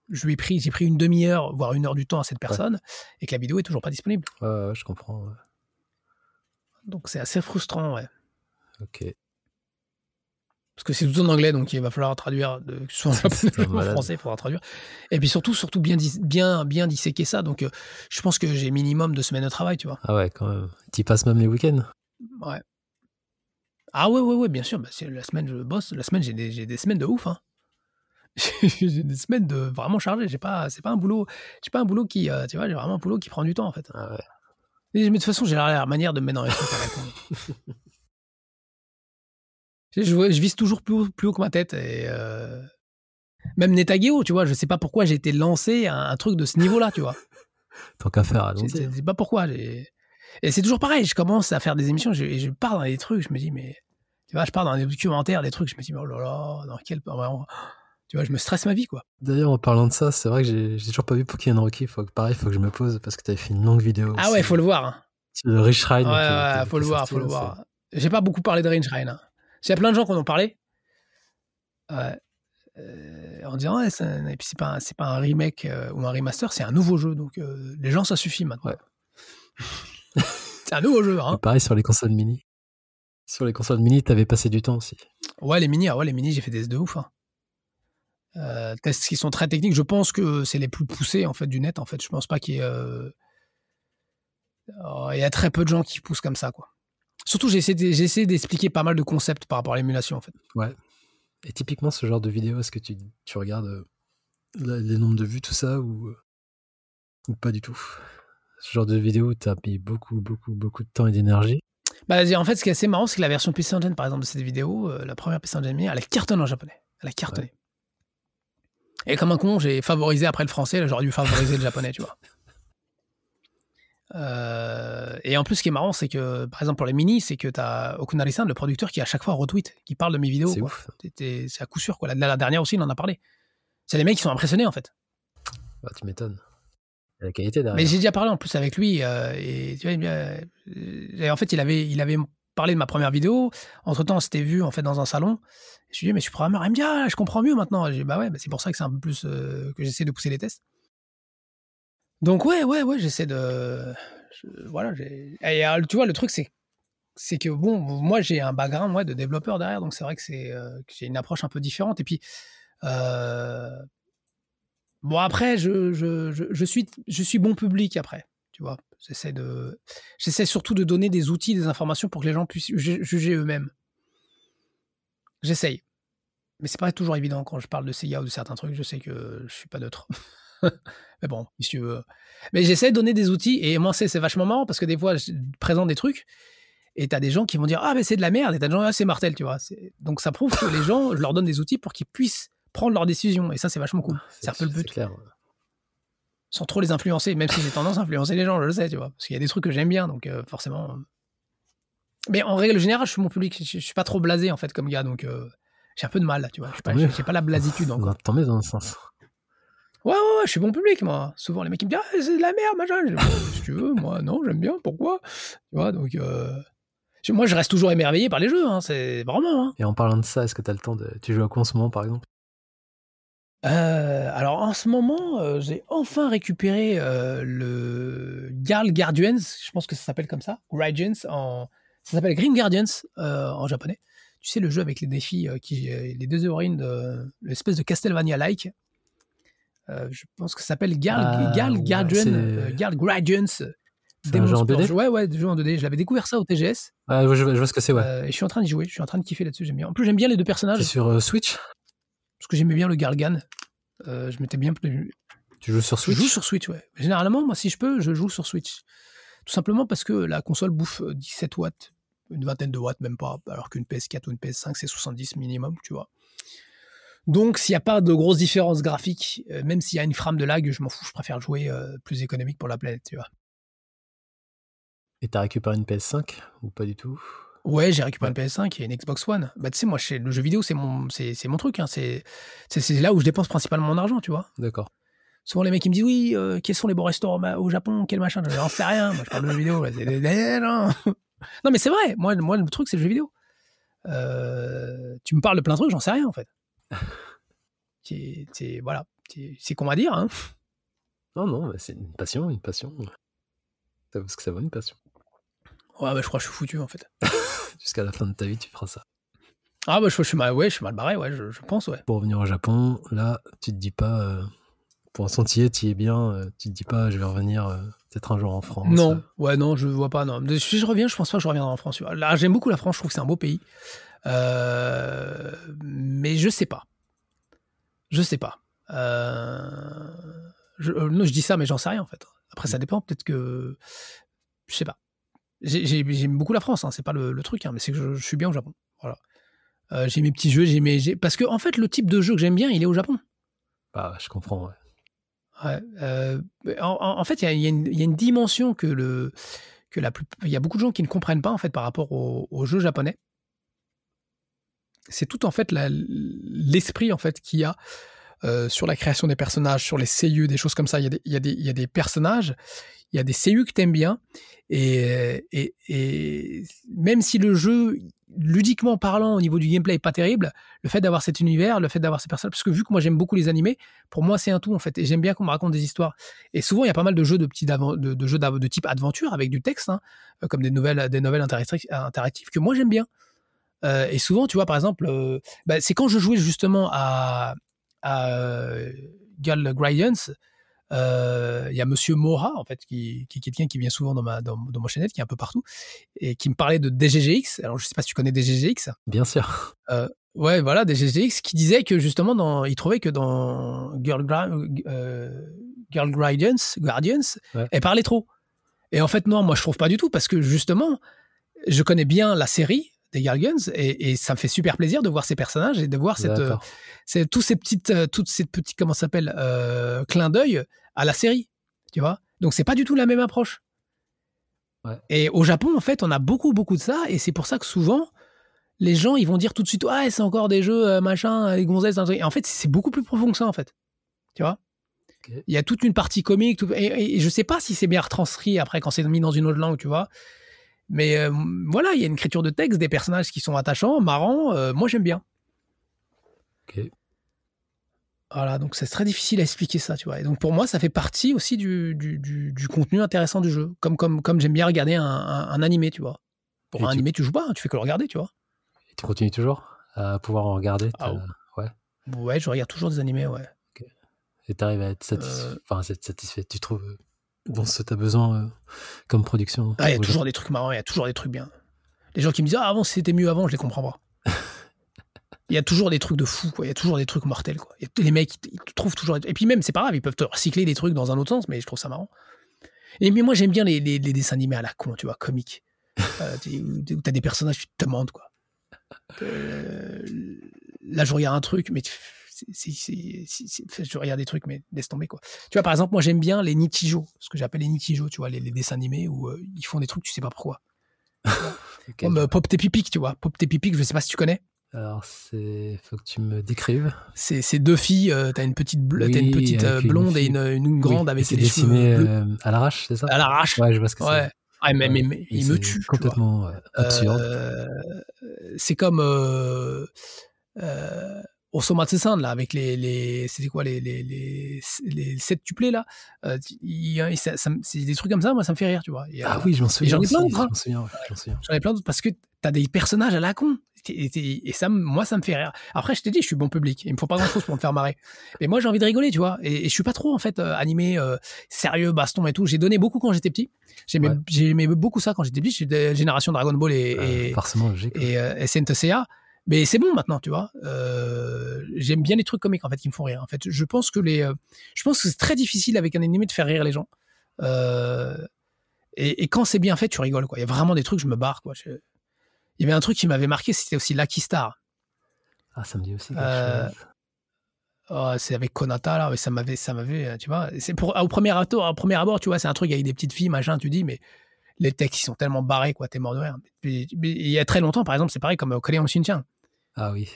je lui ai pris, j'ai pris une demi-heure, voire une heure du temps à cette personne et que la vidéo est toujours pas disponible. Ouais, je comprends. Donc c'est assez frustrant, ouais. Ok. Parce que c'est tout en anglais, donc il va falloir traduire, de, que ce soit en [LAUGHS] japonais ou en français, il faudra traduire. Et puis surtout, surtout bien, bien, bien disséquer ça. Donc euh, je pense que j'ai minimum deux semaines de travail, tu vois. Ah ouais, quand même. Tu passes même les week-ends? Ouais. Ah ouais, ouais, ouais, bien sûr. Bah, la semaine, je bosse. La semaine, j'ai des, des, semaines de ouf. Hein. [LAUGHS] j'ai des semaines de vraiment chargées. J'ai pas, c'est pas un boulot, j'ai pas un boulot qui, euh, tu vois, j'ai vraiment un boulot qui prend du temps en fait. Ah ouais. Mais de toute façon, j'ai la manière de me mettre dans les trucs à [LAUGHS] je, je, vise toujours plus haut, plus haut que ma tête. Et euh... Même Netageo, tu vois, je sais pas pourquoi j'ai été lancé à un truc de ce niveau-là, tu vois. [LAUGHS] Tant qu'à faire, Je sais pas pourquoi. Et c'est toujours pareil, je commence à faire des émissions et je, pars dans des trucs, je me dis, mais. Tu vois, je pars dans des documentaires, des trucs, je me dis, oh là là, dans quel. Tu vois, je me stresse ma vie, quoi. D'ailleurs, en parlant de ça, c'est vrai que j'ai toujours pas vu Pokémon Rocky. Faut que, pareil, faut que je me pose parce que tu avais fait une longue vidéo. Ah ouais, faut le voir. Hein. Le Rich Ride. Ouais, ouais, faut le voir, faut le voir. J'ai pas beaucoup parlé de Rich Ride. Hein. Il y a plein de gens qui en ont parlé. Ouais. Euh, en disant, ouais, et puis c'est pas, un, pas un remake euh, ou un remaster, c'est un nouveau jeu. Donc euh, les gens, ça suffit maintenant. [LAUGHS] c'est un nouveau jeu. Hein. pareil sur les consoles mini. Sur les consoles mini, t'avais passé du temps aussi. Ouais, les mini, ah ouais, les mini, j'ai fait des de ouf. Hein. Tests qui sont très techniques. Je pense que c'est les plus poussés en fait du net. En fait, je pense pas qu'il y ait. Oh, il y a très peu de gens qui poussent comme ça, quoi. Surtout, j'ai essayé d'expliquer pas mal de concepts par rapport à l'émulation, en fait. Ouais. Et typiquement, ce genre de vidéo, est-ce que tu, tu regardes euh, les nombres de vues, tout ça, ou, euh, ou pas du tout? Ce genre de vidéo, tu as mis beaucoup, beaucoup, beaucoup de temps et d'énergie. Bah, en fait, ce qui est assez marrant, c'est que la version PC Engine, par exemple, de cette vidéo, euh, la première PC Engine, elle a cartonné en japonais. Elle a cartonné. Et comme un con, j'ai favorisé après le français, j'aurais dû favoriser le japonais, tu vois. Euh, et en plus, ce qui est marrant, c'est que, par exemple, pour les mini, c'est que tu as Okunari-san, le producteur, qui à chaque fois retweet, qui parle de mes vidéos. C'est ouf. C'est à coup sûr. Quoi. La, la, dernière aussi, il en a parlé. C'est les mecs qui sont impressionnés, en fait. Bah, tu m'étonnes. La qualité derrière. Mais j'ai déjà parlé en plus avec lui. Euh, et, tu vois, euh, en fait, il avait, il avait parlé de ma première vidéo. Entre temps, on s'était vu en fait dans un salon. Je lui ai dit, mais je suis programmeur. Il me dit, ah, je comprends mieux maintenant. Bah ouais, bah, c'est pour ça que c'est un peu plus que j'essaie de pousser les tests. Donc ouais, ouais, ouais, j'essaie de, voilà, euh, tu vois, le truc c'est, que bon, moi j'ai un background de développeur derrière, donc c'est vrai que euh, j'ai une approche un peu différente. Et puis, euh, bon après, je, suis, je suis bon public après, tu vois. J'essaie de, j'essaie surtout de donner des outils, des informations pour que les gens puissent juger eux-mêmes. J'essaye. Mais c'est pas toujours évident quand je parle de CIA ou de certains trucs, je sais que je suis pas neutre. [LAUGHS] mais bon, si tu veux. Mais j'essaie de donner des outils et moi, c'est vachement marrant parce que des fois, je présente des trucs et t'as des gens qui vont dire Ah, mais c'est de la merde et t'as des gens, ah, c'est Martel, tu vois. Donc ça prouve que les gens, je leur donne des outils pour qu'ils puissent prendre leurs décisions et ça, c'est vachement cool. C'est un peu le but. Clair. Sans trop les influencer, même si j'ai tendance à influencer les gens, je le sais, tu vois. Parce qu'il y a des trucs que j'aime bien, donc euh, forcément. Mais en règle générale, je suis mon public, je, suis pas trop blasé en fait comme gars, donc euh, j'ai un peu de mal, là, tu vois. J'ai pas, pas, la blasitude [LAUGHS] encore. Tant mieux dans un sens. Ouais, ouais, ouais, je suis bon public, moi. Souvent, les mecs, ils me disent, ah, c'est de la merde, machin. si tu veux, moi, non, j'aime bien, pourquoi? Tu vois, donc. Euh... Moi, je reste toujours émerveillé par les jeux, hein, c'est vraiment. Hein. Et en parlant de ça, est-ce que tu as le temps de. Tu joues à quoi en ce moment, par exemple? Euh, alors en ce moment, euh, j'ai enfin récupéré euh, le Girl Guardians, je pense que ça s'appelle comme ça, Guardians en, ça s'appelle Grim Guardians en japonais. Tu sais le jeu avec les défis, qui, les deux héroïnes l'espèce de Castlevania-like, euh, je pense que ça s'appelle ah, Guardian, euh, Gal Guardians. un jeu en 2D Ouais, ouais, jeu en 2D. Je l'avais découvert ça au TGS. Ah, je, vois ce que c'est, ouais. Euh, et je suis en train d'y jouer, je suis en train de kiffer là-dessus, j'aime bien. En plus, j'aime bien les deux personnages. C'est sur Switch? Parce que j'aimais bien le Gargan. je m'étais bien. Tu joues sur Switch? Je joue sur Switch, ouais. Généralement, moi, si je peux, je joue sur Switch. Tout simplement parce que la console bouffe 17 watts, une vingtaine de watts, même pas, alors qu'une PS4 ou une PS5, c'est 70 minimum, tu vois. Donc, s'il n'y a pas de grosses différences graphiques, euh, même s'il y a une frame de lag, je m'en fous, je préfère jouer euh, plus économique pour la planète, tu vois. Et t'as récupéré une PS5 ou pas du tout? Ouais, j'ai récupéré une PS5 et une Xbox One. Bah, tu sais, moi, le jeu vidéo, c'est mon, c'est, mon truc. Hein. C'est, là où je dépense principalement mon argent, tu vois. D'accord. Souvent, les mecs, ils me disent Oui, euh, quels sont les bons restaurants au Japon Quel machin J'en sais rien. Moi, je parle de jeu vidéo. Non, mais c'est vrai. Moi, moi, le truc, c'est le jeu vidéo. tu me parles de plein de trucs, j'en sais rien, en fait [LAUGHS] c'est voilà, c'est qu'on va dire. Hein. Non, non, c'est une passion, une passion. Parce que ça va une passion. Ouais, bah, je crois que je suis foutu en fait. [LAUGHS] Jusqu'à la fin de ta vie, tu feras ça. Ah, bah, je, je, suis, mal, ouais, je suis mal barré, ouais, je, pense, ouais. Pour revenir au Japon, là, tu te dis pas, euh, pour y es, tu y es bien, euh, tu te dis pas, je vais revenir euh, peut-être un jour en France. Non, ouais, non, je vois pas, non. Si je reviens, je pense pas que je reviendrai en France. Là, j'aime beaucoup la France, je trouve que c'est un beau pays. mais je sais pas. Je sais pas. Euh, je, euh, je dis ça, mais j'en sais rien en fait. Après, ça mm. dépend. Peut-être que je sais pas. J'aime beaucoup la France, hein, c'est pas le, truc, hein, mais c'est que je, suis bien au Japon. Voilà. Euh, j'ai mes petits jeux, j'ai mes. Parce que, en fait, le type de jeu que j'aime bien, il est au Japon. Bah, je comprends, ouais. Euh, en, fait, il y, a une dimension que le. Que la il y a beaucoup de gens qui ne comprennent pas en fait par rapport au jeux japonais. C'est tout en fait l'esprit en fait qu'il y a euh, sur la création des personnages, sur les seiyuu, des choses comme ça. Il y a des, y y a des personnages, il y a des seiyuu que t'aimes bien, et, et, et, même si le jeu, ludiquement parlant, au niveau du gameplay, pas terrible, le fait d'avoir cet univers, le fait d'avoir ces personnages, parce que vu que moi j'aime beaucoup les animés, pour moi c'est un tout en fait, et j'aime bien qu'on me raconte des histoires. Et souvent il y a pas mal de jeux de petits de, de, jeux de type aventure avec du texte, hein, euh, comme des nouvelles, des nouvelles interactives que moi j'aime bien. Euh, et souvent, tu vois, par exemple, euh, bah, c'est quand je jouais justement à, à Girl Guidance, euh, il y a Monsieur Mora, en fait, qui, qui, est quelqu'un qui vient souvent dans ma, dans, dans chaînette, qui est un peu partout, et qui me parlait de DGGX. Alors, je sais pas si tu connais DGGX. Bien sûr. Euh, ouais, voilà, DGGX, qui disait que justement, dans, il trouvait que dans Girl, euh, Girl Guardians, Guardians elle parlait trop. Et en fait, non, moi, je trouve pas du tout, parce que justement, je connais bien la série, des Guns et, ça me fait super plaisir de voir ces personnages et de voir cette, euh, tous ces petites, euh, toutes ces petits, comment s'appelle, euh, clins d'œil à la série, tu vois. Donc c'est pas du tout la même approche. Et au Japon, en fait, on a beaucoup, beaucoup de ça et c'est pour ça que souvent, les gens, ils vont dire tout de suite, ah, c'est encore des jeux, machin, les gonzesses, et en fait, c'est beaucoup plus profond que ça, en fait. Tu vois? Il y a toute une partie comique, et, et, je sais pas si c'est bien retranscrit après quand c'est mis dans une autre langue, tu vois. Mais euh, voilà, il y a une écriture de texte, des personnages qui sont attachants, marrants. Euh, moi, j'aime bien. Voilà, donc c'est très difficile à expliquer ça, tu vois. Et donc pour moi, ça fait partie aussi du, du, contenu intéressant du jeu. Comme, comme, comme j'aime bien regarder un, un, animé, tu vois. Pour un animé, tu joues pas, hein, tu fais que le regarder, tu vois. Et tu continues toujours à pouvoir en regarder ah Ouais. Ouais, je regarde toujours des animés, ouais. Et tu arrives à être satisfait, euh. enfin, satisfait. Tu trouves dans ce que tu as besoin euh, comme production ah, Il y a toujours des trucs marrants, il y a toujours des trucs bien. Les gens qui me disent Ah, avant c'était mieux avant, je les comprends pas. Il y a toujours des trucs de fou, quoi. Il y a toujours des trucs mortels, quoi. les mecs, ils, trouvent toujours. Et puis même, c'est pas grave, ils peuvent te recycler des trucs dans un autre sens, mais je trouve ça marrant. Et mais moi, j'aime bien les, dessins animés à la con, tu vois, comiques. Euh, [LAUGHS] où t'as des personnages, tu te demandes, quoi. Euh, là, je regarde un truc, mais je regarde des trucs, mais laisse tomber quoi. Tu vois, par exemple, moi j'aime bien les Nichijo, ce que j'appelle les Nichijo, tu vois, les, dessins animés où euh, ils font des trucs, tu sais pas pourquoi. [LAUGHS] Comme Pop Tepipic, tu vois. Pop Tepipic, je sais pas si tu connais. Alors, c'est. Faut que tu me décrives. C'est deux filles, euh, t'as une petite, as une petite blonde et une, grande avec des cheveux à l'arrache, c'est ça? À l'arrache. Ouais, je vois ce que c'est. Ah, mais, mais, il me tue. Complètement absurde. c'est comme Osomatsu-san, là, avec les, les c'était quoi, les, les, les, les sept tuplés, là, euh, c'est des trucs comme ça, moi, ça me fait rire, tu vois. ah oui, je m'en souviens. J'en ai plein d'autres. J'en souviens, J'en ai plein d'autres parce que t'as des personnages à la con. Et, ça, moi, ça me fait rire. Après, je t'ai dit, je suis bon public. Il me faut pas grand chose pour me faire marrer. Mais moi, j'ai envie de rigoler, tu vois. Et, je suis pas trop, en fait, euh, animé, euh, sérieux, baston et tout. J'ai donné beaucoup quand j'étais petit. J'aimais beaucoup ça quand j'étais petit. Je suis de génération Dragon Ball et, et, forcément, et, et SNTCA. Mais c'est bon maintenant, tu vois. Euh, j'aime bien les trucs comiques en fait qui me font rire. En fait, je pense que les, euh, je pense que c'est très difficile avec un animé de faire rire les gens. Euh, et, quand c'est bien fait, tu rigoles quoi. Il y a vraiment des trucs, je me barre quoi. Il y avait un truc qui m'avait marqué, c'était aussi Lucky Star. Ah, ça me dit aussi chose. Oh, c'est avec Konata là, ça m'avait, ça m'avait, tu vois. C'est pour au premier abord, au premier abord, tu vois, c'est un truc avec des petites filles, machin. Tu dis, mais les textes ils sont tellement barrés quoi, t'es mort de rire. il y a très longtemps, par exemple, c'est pareil comme Crayon Shinchan. Ah oui.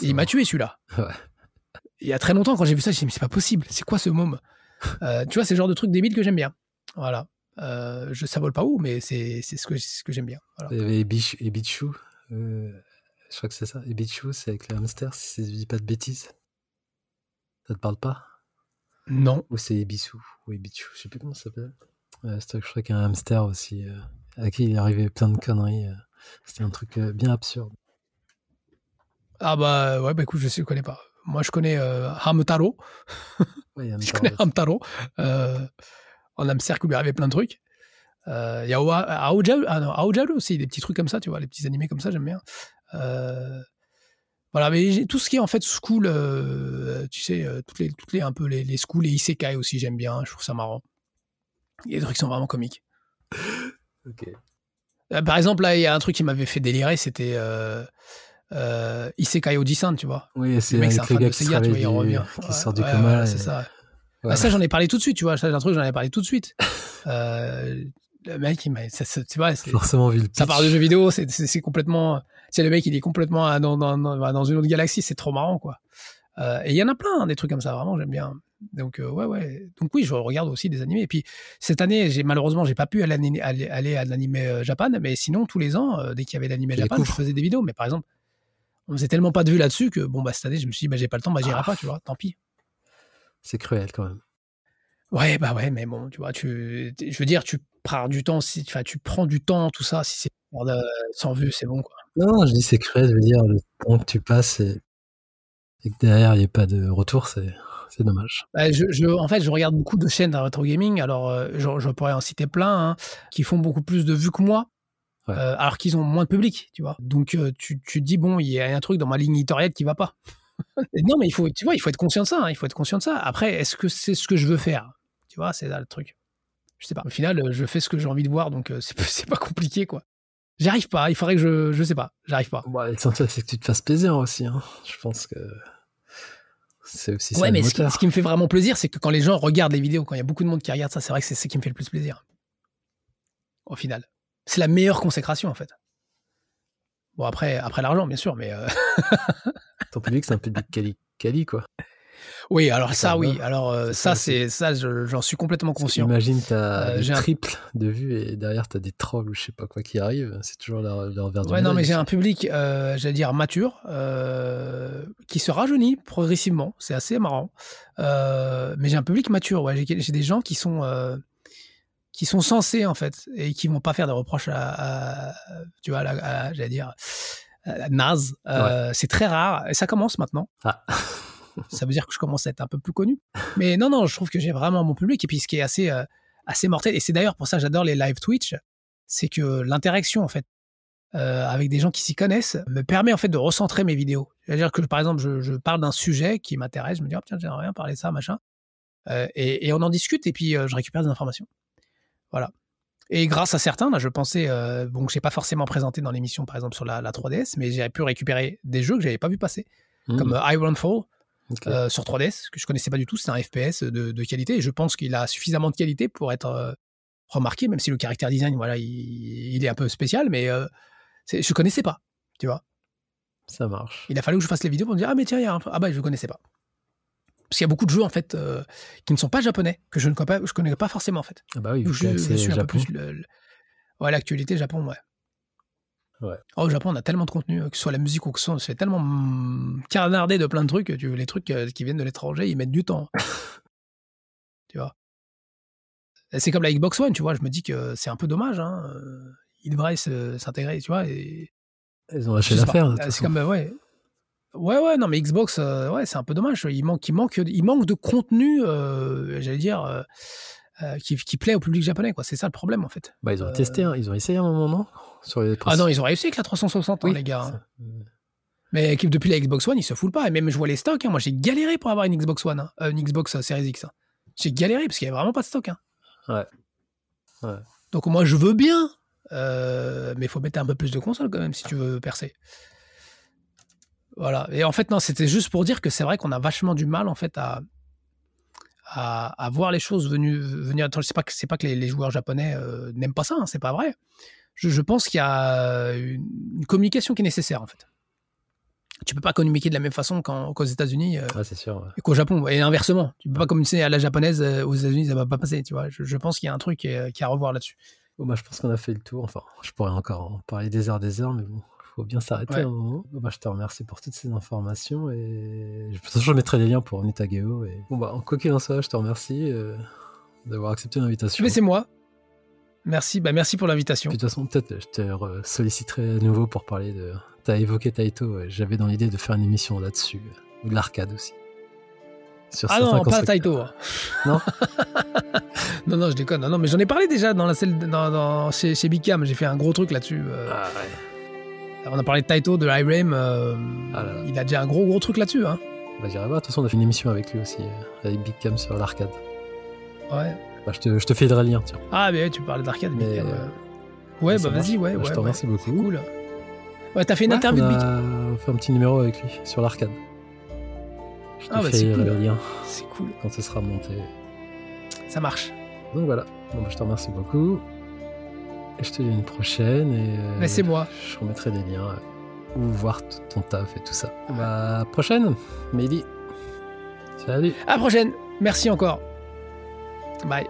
Il m'a tué celui-là. [LAUGHS] Il y a très longtemps, quand j'ai vu ça, j'ai dit, mais c'est pas possible, c'est quoi ce môme? Euh, Tu vois, c'est le genre de truc débile que j'aime bien. Voilà. Euh, je, ça vole pas où, mais c'est ce que, ce que j'aime bien. Il y avait Ebichu. Euh, je crois que c'est ça. Ebichu, c'est avec le hamster, si je dis pas de bêtises. Ça te parle pas? Non. Ou c'est Ebisu ou Ebichu, je sais plus comment ça s'appelle. je crois qu'il y a un hamster aussi, à qui il est arrivé plein de conneries. C'était un truc bien absurde. Ah bah ouais, bah écoute, je ne connais pas. Moi, je connais euh, Hamtaro. [LAUGHS] je connais Hamtaro. Euh, en hamster où il y avait plein de trucs. Euh, il y a Aojaru, ah aussi, des petits trucs comme ça, tu vois, les petits animés comme ça, j'aime bien. Euh, voilà, mais tout ce qui est en fait school, euh, tu sais, toutes les, toutes les, un peu les, les schools, les isekai aussi, j'aime bien, je trouve ça marrant. Il y a des trucs qui sont vraiment comiques. [LAUGHS] Ok. Euh, Par exemple, là, il y a un truc qui m'avait fait délirer, c'était euh, euh, Isekai Ojisan, tu vois. Oui, c'est Le mec, c'est un fan de tu vois, il revient. qui Ouais, sort du ouais, coma. et- c'est ça. Bah, ça, j'en ai parlé tout de suite, tu vois. Ça, C'est un truc, j'en ai parlé tout de suite. Euh, le mec, il m'a. ça- ça- Tu vois, c'est- forcément vu le ça parle de jeux vidéo, c'est c'est- complètement. C'est le mec, il est complètement à- dans, dans, dans, dans une autre galaxie, c'est trop marrant, quoi. Euh, et il y en a plein, hein, des trucs comme ça, vraiment, j'aime bien. Donc, euh, ouais, ouais. Donc, oui, je regarde aussi des animés. Et puis, cette année, j'ai malheureusement, j'ai pas pu aller, à l'ani- aller, aller à l'animé euh, Japan, mais sinon, tous les ans, euh, dès qu'il y avait l'animé Japan, je faisais des vidéos. Mais par exemple, on faisait tellement pas de vues là-dessus que, bon, bah, cette année, je me suis dit, bah, j'ai pas le temps, bah, j'irai Ah. pas, tu vois, tant pis. C'est cruel quand même. Ouais, bah ouais, mais bon, tu vois, tu, je veux dire, tu prends du temps, si, tu prends du temps, tout ça, si c'est de- sans vue, c'est bon, quoi. Non, je dis c'est cruel, je veux dire, le temps que tu passes et, et que derrière il n'y ait pas de retour, c'est c'est dommage. Bah, je, je- en fait, je regarde beaucoup de chaînes de rétro gaming. Alors, euh, je, je pourrais en citer plein hein, qui font beaucoup plus de vues que moi, Ouais. euh, alors qu'ils ont moins de public, tu vois. Donc, euh, tu, tu te dis bon, il y a un truc dans ma ligne éditoriale qui va pas. Non, mais il faut, tu vois, il faut être conscient de ça. hein, il faut être conscient de ça. Après, est-ce que c'est ce que je veux faire? Tu vois, c'est là le truc. Je sais pas. Au final, euh, je fais ce que j'ai envie de voir, donc euh, c'est [LAUGHS] pas- compliqué, quoi. J'y arrive pas. Il faudrait que je, je sais pas. J'arrive pas. Bon, l'essentiel c'est que tu te fasses plaisir aussi. Hein. Je pense que c'est aussi Ouais, mais ce qui, moteur. ce qui me fait vraiment plaisir, c'est que quand les gens regardent les vidéos, quand il y a beaucoup de monde qui regarde ça, c'est vrai que c'est ce qui me fait le plus plaisir. Au final. C'est la meilleure consécration, en fait. Bon, après, après l'argent, bien sûr, mais. euh, [LAUGHS] Ton public c'est un public quali, quali quoi. Oui, alors Ça oui. Alors, euh, ça, c'est ça, je- j'en suis complètement conscient. Imagine t'as Euh, un- triple de vues et derrière t'as des trolls ou je sais pas quoi qui arrivent. C'est toujours leur, leur verre de Ouais, non, mais j'ai un public, euh, j'allais dire, mature, euh, qui se rajeunit progressivement. C'est assez marrant. Euh, mais j'ai un public mature, ouais. J'ai des gens qui sont, euh, qui sont censés, en fait, et qui vont pas faire de reproches à, à- tu vois, à la- à- j'allais dire, naze. Euh, C'est très rare, et ça commence maintenant. Ah. [LAUGHS] ça veut dire que je commence à être un peu plus connu. Mais non, non, je trouve que j'ai vraiment mon public. Et puis, ce qui est assez, euh, assez mortel, et c'est d'ailleurs pour ça que j'adore les live Twitch, c'est que l'interaction, en fait, euh, avec des gens qui s'y connaissent, me permet en fait de recentrer mes vidéos. C'est-à-dire que, par exemple, je, je parle d'un sujet qui m'intéresse, je me dis, oh, tiens, j'aimerais bien parler de ça, machin. Euh, et, et on en discute, et puis euh, je récupère des informations. Voilà. Et grâce à certains, là, je pensais, euh, bon, que j'ai pas forcément présenté dans l'émission, par exemple, sur la, la 3DS, mais j'ai pu récupérer des jeux que j'avais pas vu passer, Mmh, comme euh, Ironfall, ok. euh, sur 3DS, que je connaissais pas du tout. C'est un FPS de, de qualité et je pense qu'il a suffisamment de qualité pour être euh, remarqué, même si le caractère design, voilà, il, il est un peu spécial, mais je connaissais pas, tu vois. Ça marche. Il a fallu que je fasse les vidéos pour me dire ah mais tiens, il y a un... ah bah je connaissais pas. Parce qu'il y a beaucoup de jeux en fait euh, qui ne sont pas japonais que je ne connais pas, je connais pas forcément en fait. Ah bah oui, c'est suis un peu Japon. plus le, le- ouais l'actualité Japon ouais. Ouais. Oh, au Japon, on a tellement de contenu, euh, que ce soit la musique ou que ce soit, on se fait tellement mm, canarder de plein de trucs, les trucs euh, qui viennent de l'étranger, ils mettent du temps. [LAUGHS] tu vois. C'est comme la Xbox One, tu vois, je me dis que c'est un peu dommage, hein. Il devrait se- s'intégrer, tu vois. Et, Ils ont lâché l'affaire. C'est comme, ouais. Ouais, ouais, non, mais Xbox, euh, ouais, c'est un peu dommage. Il manque, il manque, il manque de contenu, euh, j'allais dire, euh, qui, qui plaît au public japonais, quoi. C'est ça le problème, en fait. Bah, ils ont testé, hein. ils ont essayé à un moment, non Sur les Ah non, ils ont réussi avec la 360, hein, Oui, les gars. hein. Mais depuis la Xbox One, ils se foulent pas. Et même, je vois les stocks. hein. Moi, j'ai galéré pour avoir une Xbox One, hein. Une Xbox Series X. hein. J'ai galéré parce qu'il y avait vraiment pas de stock. hein. Ouais. Ouais. Donc, moi, je veux bien. mais il faut mettre un peu plus de consoles quand même si tu veux percer. Voilà. Et en fait, non, c'était juste pour dire que c'est vrai qu'on a vachement du mal, en fait, à, à, à voir les choses venues, venir. Attends, C'est pas que, c'est pas que les, les joueurs japonais euh, n'aiment pas ça, hein, c'est pas vrai. Je, je pense qu'il y a une, une communication qui est nécessaire, en fait. Tu peux pas communiquer de la même façon qu'aux États-Unis euh, Ouais, ouais. et qu'au Japon. Et inversement, tu peux pas communiquer à la japonaise euh, aux États-Unis, ça va pas passer. Tu vois. Je, je pense qu'il y a un truc qui est à revoir là-dessus. Bon, bah, je pense qu'on a fait le tour. Enfin, je pourrais encore en parler des heures, des heures, mais bon, faut bien s'arrêter Ouais. un moment. Bah, je te remercie pour toutes ces informations et façon, je mettrai les liens pour Nitageo. Et... Bon, bah, quoi qu'il en soit, je te remercie euh, d'avoir accepté l'invitation. Mais c'est moi. Merci, bah merci pour l'invitation. De toute façon, peut-être je te solliciterai à nouveau pour parler de. T'as évoqué Taito, ouais. j'avais dans l'idée de faire une émission là-dessus, euh, ou de l'arcade aussi. Sur Ah non, pas. Taito. [LAUGHS] Non? [LAUGHS] Non, non, je déconne. Non, non, mais j'en ai parlé déjà dans la dans, dans- chez, chez Big Cam. J'ai fait un gros truc là-dessus. euh. Ah ouais. On a parlé de Taito, de Irem. euh, Ah il a déjà un gros, gros truc là-dessus. Hein. Bah, j'irai voir. De toute façon, on a fait une émission avec lui aussi, euh, avec Big Cam sur l'arcade. Ouais. Bah, je, te, je te filerai le lien, tiens. Ah, mais ouais, tu parlais d'arcade. Mais, euh, euh. Ouais, bah vas-y, ouais, Bah, ouais. je te ouais, remercie beaucoup. C'est cool. Ouais, t'as fait une Ouais, interview on de Big. a fait un petit numéro avec lui sur l'arcade. Je te Ah, bah, fais cool. le lien C'est cool. quand ce sera monté. Ça marche. Donc voilà. Bon, bah, je te remercie beaucoup. Je te dis à une prochaine. Et euh, Mais c'est moi. Je remettrai des liens euh, où voir tout ton taf et tout ça. Bah, prochaine, Mehdi. Salut. À la prochaine. Merci encore. Bye.